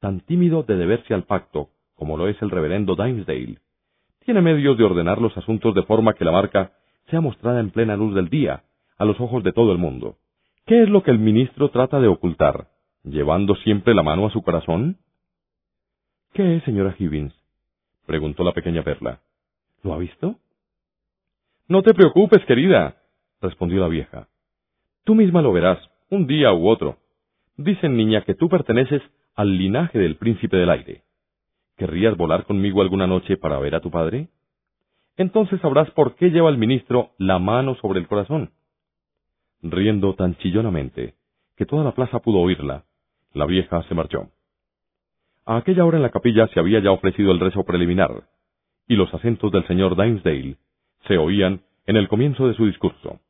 [SPEAKER 1] tan tímido de deberse al pacto como lo es el reverendo Dimesdale, tiene medios de ordenar los asuntos de forma que la marca sea mostrada en plena luz del día, a los ojos de todo el mundo. ¿Qué es lo que el ministro trata de ocultar, llevando siempre la mano a su corazón? ¿Qué es, señora Higgins? preguntó la pequeña Perla. ¿Lo ha visto? No te preocupes, querida, respondió la vieja. Tú misma lo verás, un día u otro. Dicen, niña, que tú perteneces al linaje del príncipe del aire. ¿Querrías volar conmigo alguna noche para ver a tu padre? Entonces sabrás por qué lleva el ministro la mano sobre el corazón. Riendo tan chillonamente que toda la plaza pudo oírla, la vieja se marchó. A aquella hora en la capilla se había ya ofrecido el rezo preliminar, y los acentos del señor Dimesdale se oían en el comienzo de su discurso.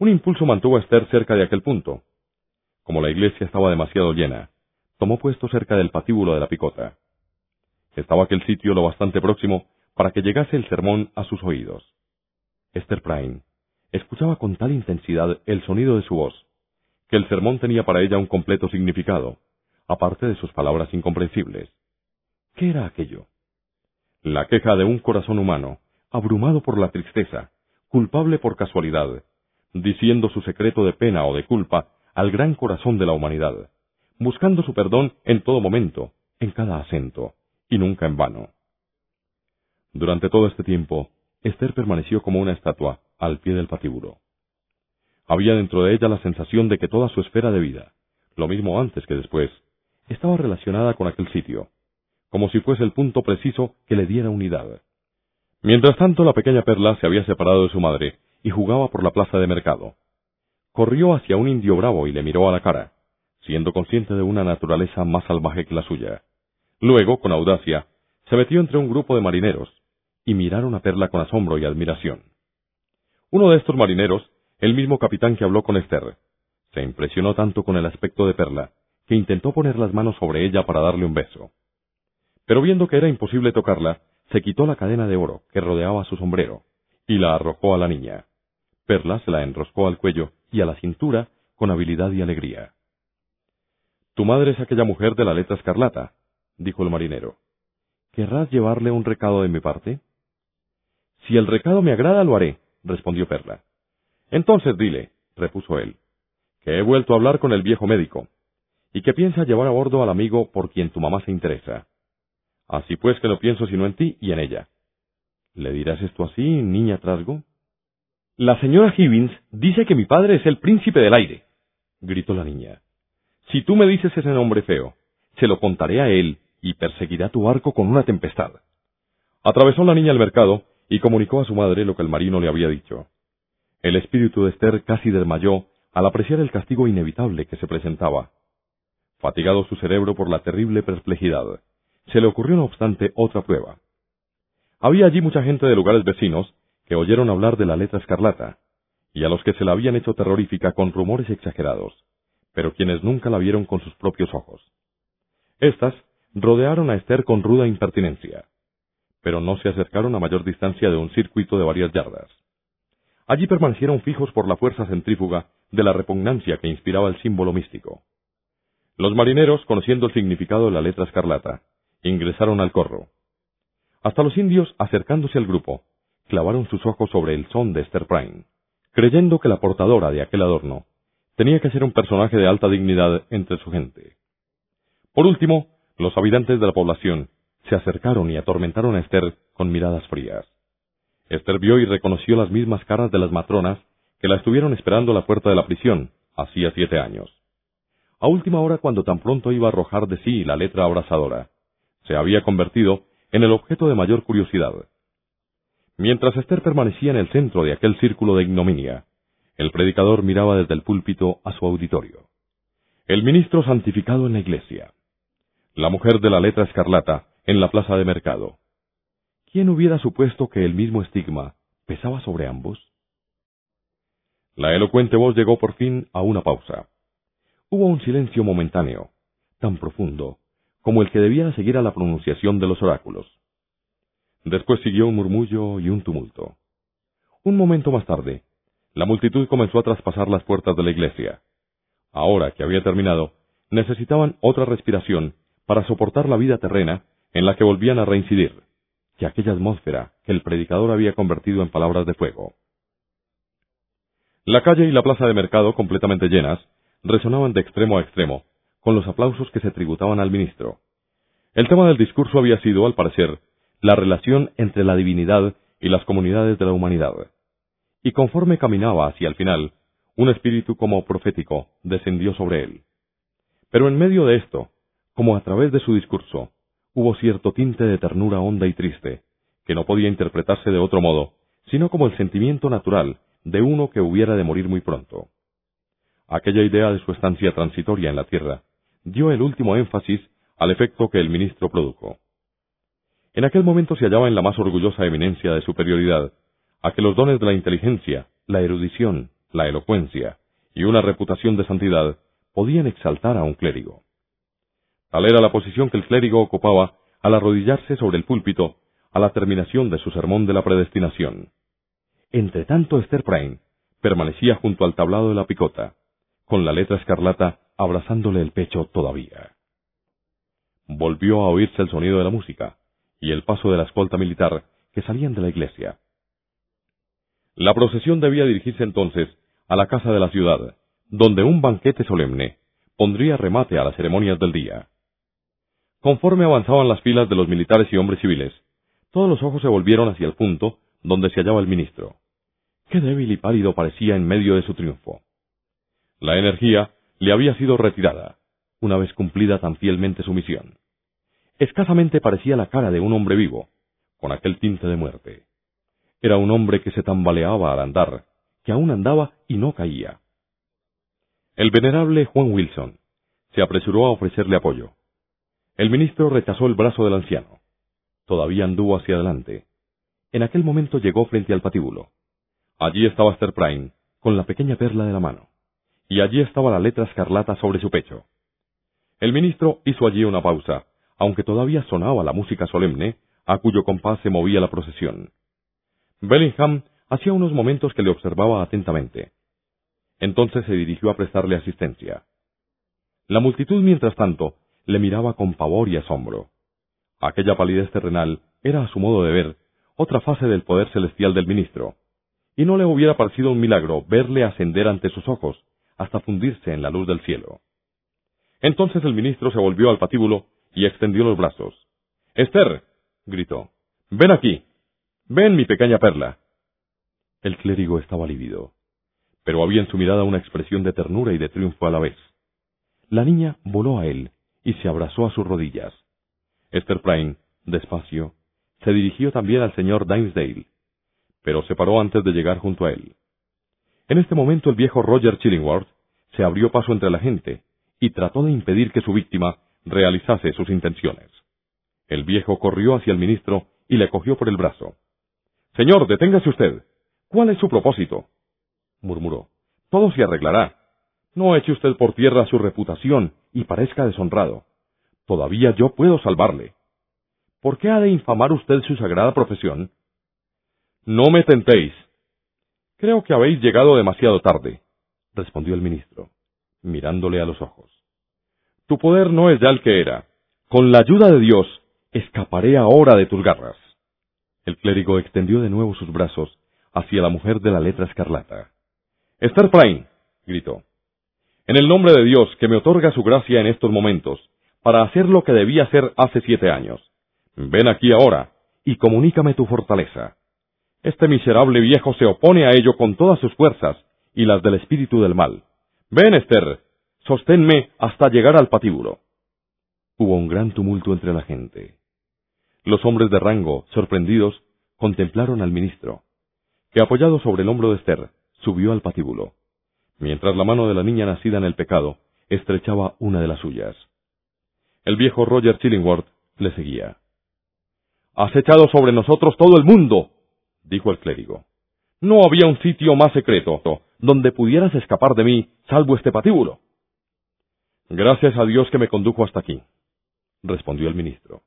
[SPEAKER 1] Un impulso mantuvo a Esther cerca de aquel punto. Como la iglesia estaba demasiado llena, tomó puesto cerca del patíbulo de la picota. Estaba aquel sitio lo bastante próximo para que llegase el sermón a sus oídos. Esther Prime escuchaba con tal intensidad el sonido de su voz, que el sermón tenía para ella un completo significado, aparte de sus palabras incomprensibles. ¿Qué era aquello? La queja de un corazón humano, abrumado por la tristeza, culpable por casualidad, diciendo su secreto de pena o de culpa al gran corazón de la humanidad, buscando su perdón en todo momento, en cada acento, y nunca en vano. Durante todo este tiempo, Esther permaneció como una estatua al pie del patíbulo. Había dentro de ella la sensación de que toda su esfera de vida, lo mismo antes que después, estaba relacionada con aquel sitio, como si fuese el punto preciso que le diera unidad. Mientras tanto, la pequeña Perla se había separado de su madre y jugaba por la plaza de mercado. Corrió hacia un indio bravo y le miró a la cara, siendo consciente de una naturaleza más salvaje que la suya. Luego, con audacia, se metió entre un grupo de marineros, y miraron a Perla con asombro y admiración. Uno de estos marineros, el mismo capitán que habló con Esther, se impresionó tanto con el aspecto de Perla, que intentó poner las manos sobre ella para darle un beso. Pero viendo que era imposible tocarla, se quitó la cadena de oro que rodeaba su sombrero, y la arrojó a la niña. Perla se la enroscó al cuello y a la cintura con habilidad y alegría. Tu madre es aquella mujer de la letra escarlata, dijo el marinero. ¿Querrás llevarle un recado de mi parte? Si el recado me agrada, lo haré, respondió Perla. Entonces dile, repuso él, que he vuelto a hablar con el viejo médico, y que piensa llevar a bordo al amigo por quien tu mamá se interesa. Así pues que no pienso sino en ti y en ella. ¿Le dirás esto así, niña Trasgo? La señora Higgins dice que mi padre es el príncipe del aire, gritó la niña. Si tú me dices ese nombre feo, se lo contaré a él y perseguirá tu barco con una tempestad. Atravesó la niña el mercado y comunicó a su madre lo que el marino le había dicho. El espíritu de Esther casi desmayó al apreciar el castigo inevitable que se presentaba. Fatigado su cerebro por la terrible perplejidad, se le ocurrió no obstante otra prueba. Había allí mucha gente de lugares vecinos que oyeron hablar de la letra escarlata, y a los que se la habían hecho terrorífica con rumores exagerados, pero quienes nunca la vieron con sus propios ojos. Estas rodearon a Esther con ruda impertinencia, pero no se acercaron a mayor distancia de un circuito de varias yardas. Allí permanecieron fijos por la fuerza centrífuga de la repugnancia que inspiraba el símbolo místico. Los marineros, conociendo el significado de la letra escarlata, ingresaron al corro. Hasta los indios, acercándose al grupo, clavaron sus ojos sobre el son de Esther Prime, creyendo que la portadora de aquel adorno tenía que ser un personaje de alta dignidad entre su gente. Por último, los habitantes de la población se acercaron y atormentaron a Esther con miradas frías. Esther vio y reconoció las mismas caras de las matronas que la estuvieron esperando a la puerta de la prisión hacía siete años. A última hora, cuando tan pronto iba a arrojar de sí la letra abrasadora, se había convertido en el objeto de mayor curiosidad. Mientras Esther permanecía en el centro de aquel círculo de ignominia, el predicador miraba desde el púlpito a su auditorio. El ministro santificado en la iglesia. La mujer de la letra escarlata en la plaza de mercado. ¿Quién hubiera supuesto que el mismo estigma pesaba sobre ambos? La elocuente voz llegó por fin a una pausa. Hubo un silencio momentáneo, tan profundo como el que debía seguir a la pronunciación de los oráculos. Después siguió un murmullo y un tumulto. Un momento más tarde, la multitud comenzó a traspasar las puertas de la iglesia. Ahora que había terminado, necesitaban otra respiración para soportar la vida terrena en la que volvían a reincidir, y aquella atmósfera que el predicador había convertido en palabras de fuego. La calle y la plaza de mercado, completamente llenas, resonaban de extremo a extremo, con los aplausos que se tributaban al ministro. El tema del discurso había sido, al parecer, la relación entre la divinidad y las comunidades de la humanidad. Y conforme caminaba hacia el final, un espíritu como profético descendió sobre él. Pero en medio de esto, como a través de su discurso, hubo cierto tinte de ternura honda y triste, que no podía interpretarse de otro modo, sino como el sentimiento natural de uno que hubiera de morir muy pronto. Aquella idea de su estancia transitoria en la tierra dio el último énfasis al efecto que el ministro produjo. En aquel momento se hallaba en la más orgullosa eminencia de superioridad, a que los dones de la inteligencia, la erudición, la elocuencia y una reputación de santidad podían exaltar a un clérigo. Tal era la posición que el clérigo ocupaba al arrodillarse sobre el púlpito a la terminación de su sermón de la predestinación. Entretanto, Esther Prime permanecía junto al tablado de la picota, con la letra escarlata abrazándole el pecho todavía. Volvió a oírse el sonido de la música y el paso de la escolta militar que salían de la iglesia. La procesión debía dirigirse entonces a la casa de la ciudad, donde un banquete solemne pondría remate a las ceremonias del día. Conforme avanzaban las filas de los militares y hombres civiles, todos los ojos se volvieron hacia el punto donde se hallaba el ministro. Qué débil y pálido parecía en medio de su triunfo. La energía le había sido retirada. una vez cumplida tan fielmente su misión. Escasamente parecía la cara de un hombre vivo, con aquel tinte de muerte. Era un hombre que se tambaleaba al andar, que aún andaba y no caía. El venerable Juan Wilson se apresuró a ofrecerle apoyo. El ministro rechazó el brazo del anciano. Todavía anduvo hacia adelante. En aquel momento llegó frente al patíbulo. Allí estaba Esther Prime, con la pequeña perla de la mano, y allí estaba la letra escarlata sobre su pecho. El ministro hizo allí una pausa, aunque todavía sonaba la música solemne, a cuyo compás se movía la procesión. Bellingham hacía unos momentos que le observaba atentamente. Entonces se dirigió a prestarle asistencia. La multitud, mientras tanto, le miraba con pavor y asombro. Aquella palidez terrenal era, a su modo de ver, otra fase del poder celestial del ministro, y no le hubiera parecido un milagro verle ascender ante sus ojos hasta fundirse en la luz del cielo. Entonces el ministro se volvió al patíbulo y extendió los brazos. Esther, gritó, ven aquí. Ven, mi pequeña perla. El clérigo estaba lívido, pero había en su mirada una expresión de ternura y de triunfo a la vez. La niña voló a él y se abrazó a sus rodillas. Esther Prime, despacio, se dirigió también al señor Dimesdale, pero se paró antes de llegar junto a él. En este momento el viejo Roger Chillingworth se abrió paso entre la gente y trató de impedir que su víctima realizase sus intenciones. El viejo corrió hacia el ministro y le cogió por el brazo. Señor, deténgase usted. ¿Cuál es su propósito? murmuró. Todo se arreglará. No eche usted por tierra su reputación y parezca deshonrado. Todavía yo puedo salvarle. ¿Por qué ha de infamar usted su sagrada profesión? No me tentéis. Creo que habéis llegado demasiado tarde, respondió el ministro, mirándole a los ojos. Tu poder no es ya el que era. Con la ayuda de Dios, escaparé ahora de tus garras. El clérigo extendió de nuevo sus brazos hacia la mujer de la letra escarlata. Esther Prime, gritó. En el nombre de Dios que me otorga su gracia en estos momentos, para hacer lo que debía hacer hace siete años. Ven aquí ahora y comunícame tu fortaleza. Este miserable viejo se opone a ello con todas sus fuerzas y las del espíritu del mal. Ven, Esther, sosténme hasta llegar al patíbulo. Hubo un gran tumulto entre la gente. Los hombres de rango, sorprendidos, contemplaron al ministro, que apoyado sobre el hombro de Esther, subió al patíbulo, mientras la mano de la niña nacida en el pecado estrechaba una de las suyas. El viejo Roger Chillingworth le seguía. Has echado sobre nosotros todo el mundo, dijo el clérigo. No había un sitio más secreto donde pudieras escapar de mí, salvo este patíbulo. Gracias a Dios que me condujo hasta aquí, respondió el ministro.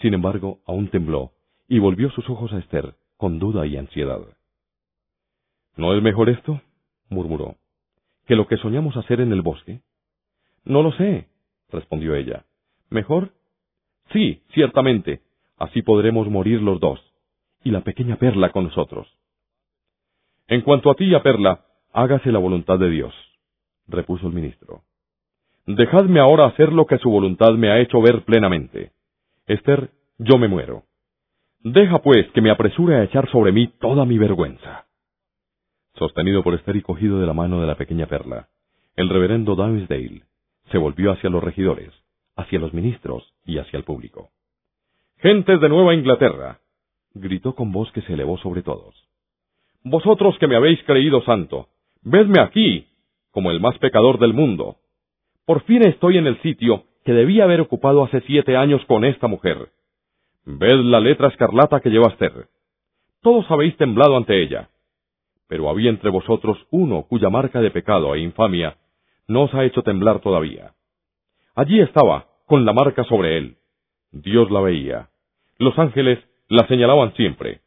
[SPEAKER 1] Sin embargo, aún tembló y volvió sus ojos a Esther con duda y ansiedad. ¿No es mejor esto? Murmuró, que lo que soñamos hacer en el bosque. No lo sé, respondió ella. ¿Mejor? Sí, ciertamente. Así podremos morir los dos y la pequeña Perla con nosotros. En cuanto a ti, a Perla, hágase la voluntad de Dios, repuso el ministro. Dejadme ahora hacer lo que su voluntad me ha hecho ver plenamente. Esther, yo me muero. Deja pues que me apresure a echar sobre mí toda mi vergüenza. Sostenido por Esther y cogido de la mano de la pequeña Perla, el reverendo Downsdale se volvió hacia los regidores, hacia los ministros y hacia el público. Gentes de Nueva Inglaterra, gritó con voz que se elevó sobre todos. Vosotros que me habéis creído santo, vedme aquí, como el más pecador del mundo. Por fin estoy en el sitio que debía haber ocupado hace siete años con esta mujer. Ved la letra escarlata que lleva Esther. Todos habéis temblado ante ella. Pero había entre vosotros uno cuya marca de pecado e infamia no os ha hecho temblar todavía. Allí estaba, con la marca sobre él. Dios la veía. Los ángeles la señalaban siempre.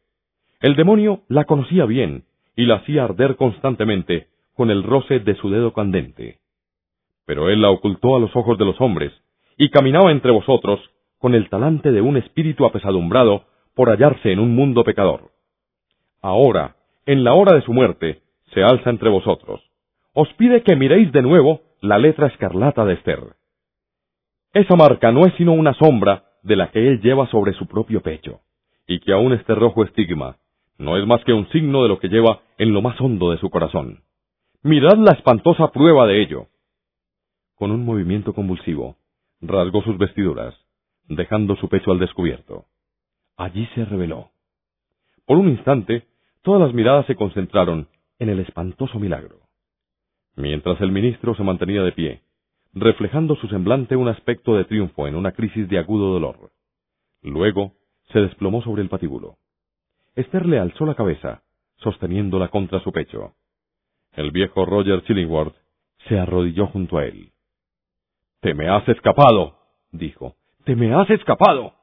[SPEAKER 1] El demonio la conocía bien y la hacía arder constantemente con el roce de su dedo candente. Pero él la ocultó a los ojos de los hombres y caminaba entre vosotros con el talante de un espíritu apesadumbrado por hallarse en un mundo pecador. Ahora, en la hora de su muerte, se alza entre vosotros. Os pide que miréis de nuevo la letra escarlata de Esther. Esa marca no es sino una sombra de la que él lleva sobre su propio pecho y que aún este rojo estigma no es más que un signo de lo que lleva en lo más hondo de su corazón. Mirad la espantosa prueba de ello. con un movimiento convulsivo, rasgó sus vestiduras, dejando su pecho al descubierto. Allí se reveló. Por un instante, todas las miradas se concentraron en el espantoso milagro. Mientras el ministro se mantenía de pie, reflejando su semblante un aspecto de triunfo en una crisis de agudo dolor. Luego se desplomó sobre el patíbulo. Esther le alzó la cabeza, sosteniéndola contra su pecho. El viejo Roger Chillingworth se arrodilló junto a él. Te me has escapado, dijo. Te me has escapado.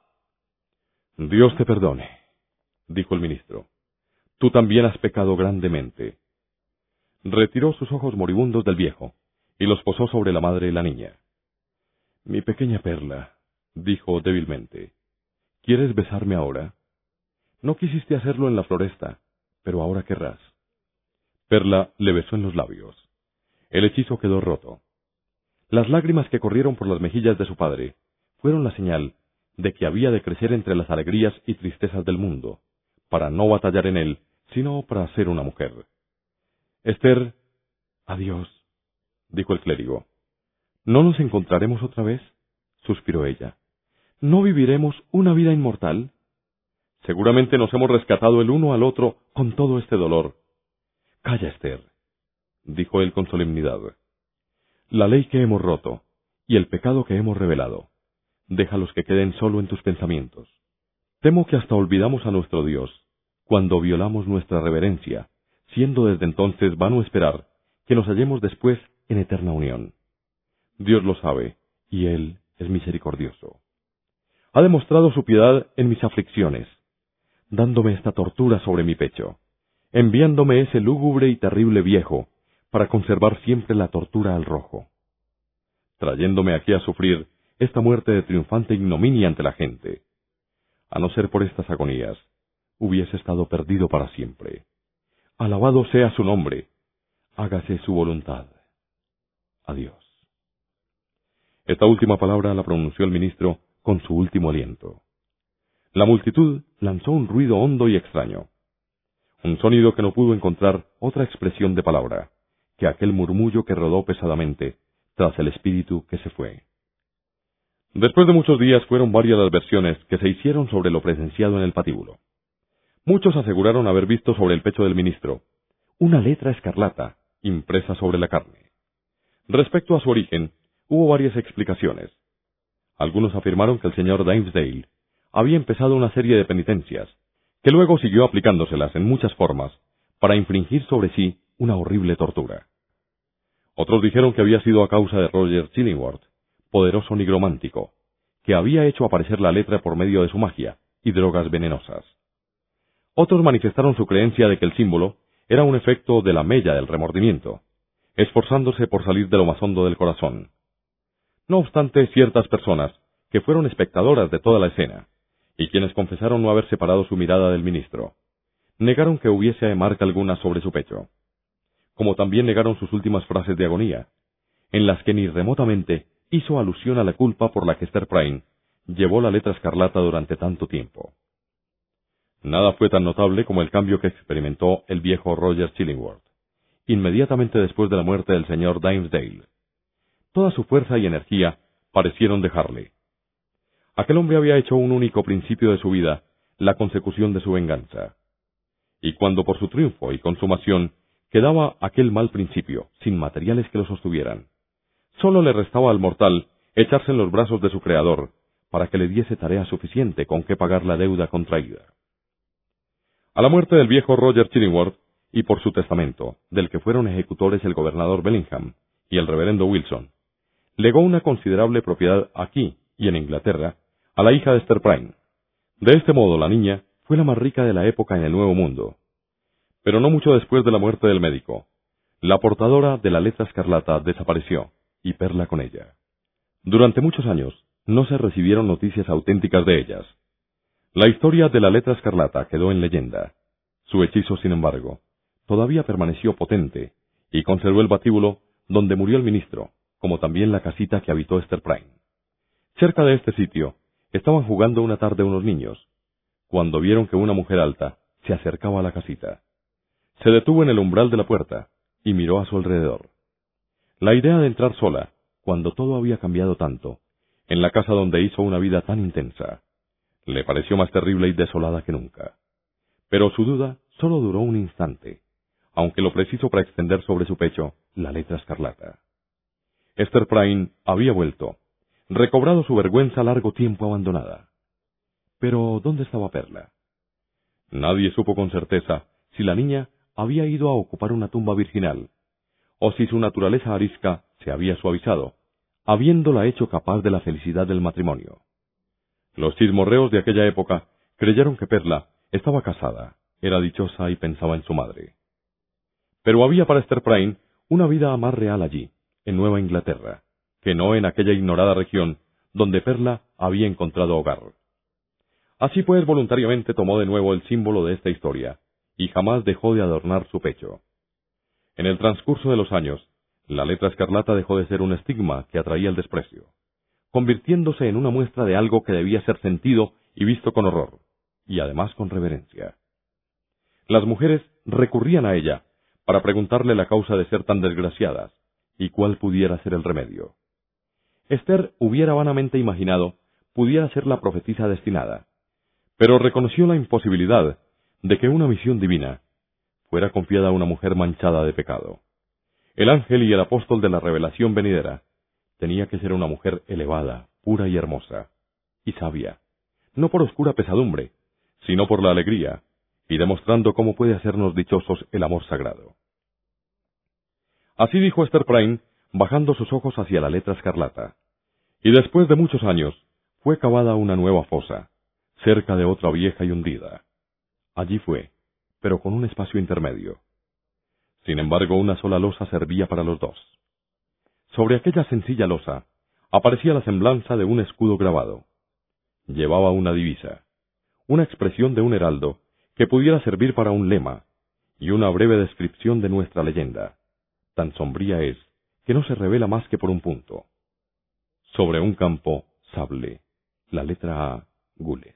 [SPEAKER 1] Dios te perdone, dijo el ministro. Tú también has pecado grandemente. Retiró sus ojos moribundos del viejo y los posó sobre la madre y la niña. Mi pequeña perla, dijo débilmente, ¿quieres besarme ahora? No quisiste hacerlo en la floresta, pero ahora querrás. Perla le besó en los labios. El hechizo quedó roto. Las lágrimas que corrieron por las mejillas de su padre fueron la señal de que había de crecer entre las alegrías y tristezas del mundo, para no batallar en él, sino para ser una mujer. Esther, adiós, dijo el clérigo. ¿No nos encontraremos otra vez? suspiró ella. ¿No viviremos una vida inmortal? Seguramente nos hemos rescatado el uno al otro con todo este dolor. Calla, Esther, dijo él con solemnidad. La ley que hemos roto y el pecado que hemos revelado, déjalos que queden solo en tus pensamientos. Temo que hasta olvidamos a nuestro Dios cuando violamos nuestra reverencia, siendo desde entonces vano esperar que nos hallemos después en eterna unión. Dios lo sabe, y Él es misericordioso. Ha demostrado su piedad en mis aflicciones, dándome esta tortura sobre mi pecho, enviándome ese lúgubre y terrible viejo, para conservar siempre la tortura al rojo, trayéndome aquí a sufrir esta muerte de triunfante ignominia ante la gente. A no ser por estas agonías, hubiese estado perdido para siempre. Alabado sea su nombre, hágase su voluntad. Adiós. Esta última palabra la pronunció el ministro con su último aliento. La multitud lanzó un ruido hondo y extraño, un sonido que no pudo encontrar otra expresión de palabra que aquel murmullo que rodó pesadamente tras el espíritu que se fue. Después de muchos días fueron varias las versiones que se hicieron sobre lo presenciado en el patíbulo. Muchos aseguraron haber visto sobre el pecho del ministro una letra escarlata impresa sobre la carne. Respecto a su origen, hubo varias explicaciones. Algunos afirmaron que el señor Dimesdale había empezado una serie de penitencias, que luego siguió aplicándoselas en muchas formas para infringir sobre sí una horrible tortura. Otros dijeron que había sido a causa de Roger Chillingworth, poderoso nigromántico, que había hecho aparecer la letra por medio de su magia y drogas venenosas. Otros manifestaron su creencia de que el símbolo era un efecto de la mella del remordimiento, esforzándose por salir de lo más hondo del corazón. No obstante, ciertas personas, que fueron espectadoras de toda la escena, y quienes confesaron no haber separado su mirada del ministro, negaron que hubiese marca alguna sobre su pecho, como también negaron sus últimas frases de agonía, en las que ni remotamente hizo alusión a la culpa por la que Esther Prime llevó la letra escarlata durante tanto tiempo. Nada fue tan notable como el cambio que experimentó el viejo Roger Chillingworth, inmediatamente después de la muerte del señor Dimesdale. Toda su fuerza y energía parecieron dejarle. Aquel hombre había hecho un único principio de su vida, la consecución de su venganza. Y cuando por su triunfo y consumación quedaba aquel mal principio, sin materiales que lo sostuvieran, sólo le restaba al mortal echarse en los brazos de su Creador, para que le diese tarea suficiente con que pagar la deuda contraída. A la muerte del viejo Roger Chillingworth, y por su testamento, del que fueron ejecutores el gobernador Bellingham y el reverendo Wilson, legó una considerable propiedad aquí y en Inglaterra a la hija de Esther Prime. De este modo la niña fue la más rica de la época en el Nuevo Mundo. Pero no mucho después de la muerte del médico, la portadora de la letra escarlata desapareció, y Perla con ella. Durante muchos años no se recibieron noticias auténticas de ellas. La historia de la letra escarlata quedó en leyenda. Su hechizo, sin embargo, todavía permaneció potente y conservó el batíbulo donde murió el ministro, como también la casita que habitó Esther Prime. Cerca de este sitio estaban jugando una tarde unos niños, cuando vieron que una mujer alta se acercaba a la casita. Se detuvo en el umbral de la puerta y miró a su alrededor. La idea de entrar sola cuando todo había cambiado tanto, en la casa donde hizo una vida tan intensa, le pareció más terrible y desolada que nunca. Pero su duda solo duró un instante, aunque lo preciso para extender sobre su pecho la letra escarlata. Esther Prynne había vuelto, recobrado su vergüenza largo tiempo abandonada. Pero, ¿dónde estaba Perla? Nadie supo con certeza si la niña había ido a ocupar una tumba virginal, o si su naturaleza arisca se había suavizado, habiéndola hecho capaz de la felicidad del matrimonio. Los chismorreos de aquella época creyeron que Perla estaba casada, era dichosa y pensaba en su madre. Pero había para Esther Prynne una vida más real allí, en Nueva Inglaterra, que no en aquella ignorada región donde Perla había encontrado hogar. Así pues, voluntariamente tomó de nuevo el símbolo de esta historia, y jamás dejó de adornar su pecho. En el transcurso de los años, la letra escarlata dejó de ser un estigma que atraía el desprecio convirtiéndose en una muestra de algo que debía ser sentido y visto con horror, y además con reverencia. Las mujeres recurrían a ella para preguntarle la causa de ser tan desgraciadas y cuál pudiera ser el remedio. Esther hubiera vanamente imaginado pudiera ser la profetisa destinada, pero reconoció la imposibilidad de que una misión divina fuera confiada a una mujer manchada de pecado. El ángel y el apóstol de la revelación venidera tenía que ser una mujer elevada, pura y hermosa, y sabia, no por oscura pesadumbre, sino por la alegría, y demostrando cómo puede hacernos dichosos el amor sagrado. Así dijo Esther Prynne, bajando sus ojos hacia la letra escarlata. Y después de muchos años, fue cavada una nueva fosa, cerca de otra vieja y hundida. Allí fue, pero con un espacio intermedio. Sin embargo, una sola losa servía para los dos. Sobre aquella sencilla losa aparecía la semblanza de un escudo grabado. Llevaba una divisa, una expresión de un heraldo que pudiera servir para un lema, y una breve descripción de nuestra leyenda. Tan sombría es que no se revela más que por un punto. Sobre un campo, sable, la letra A, gules.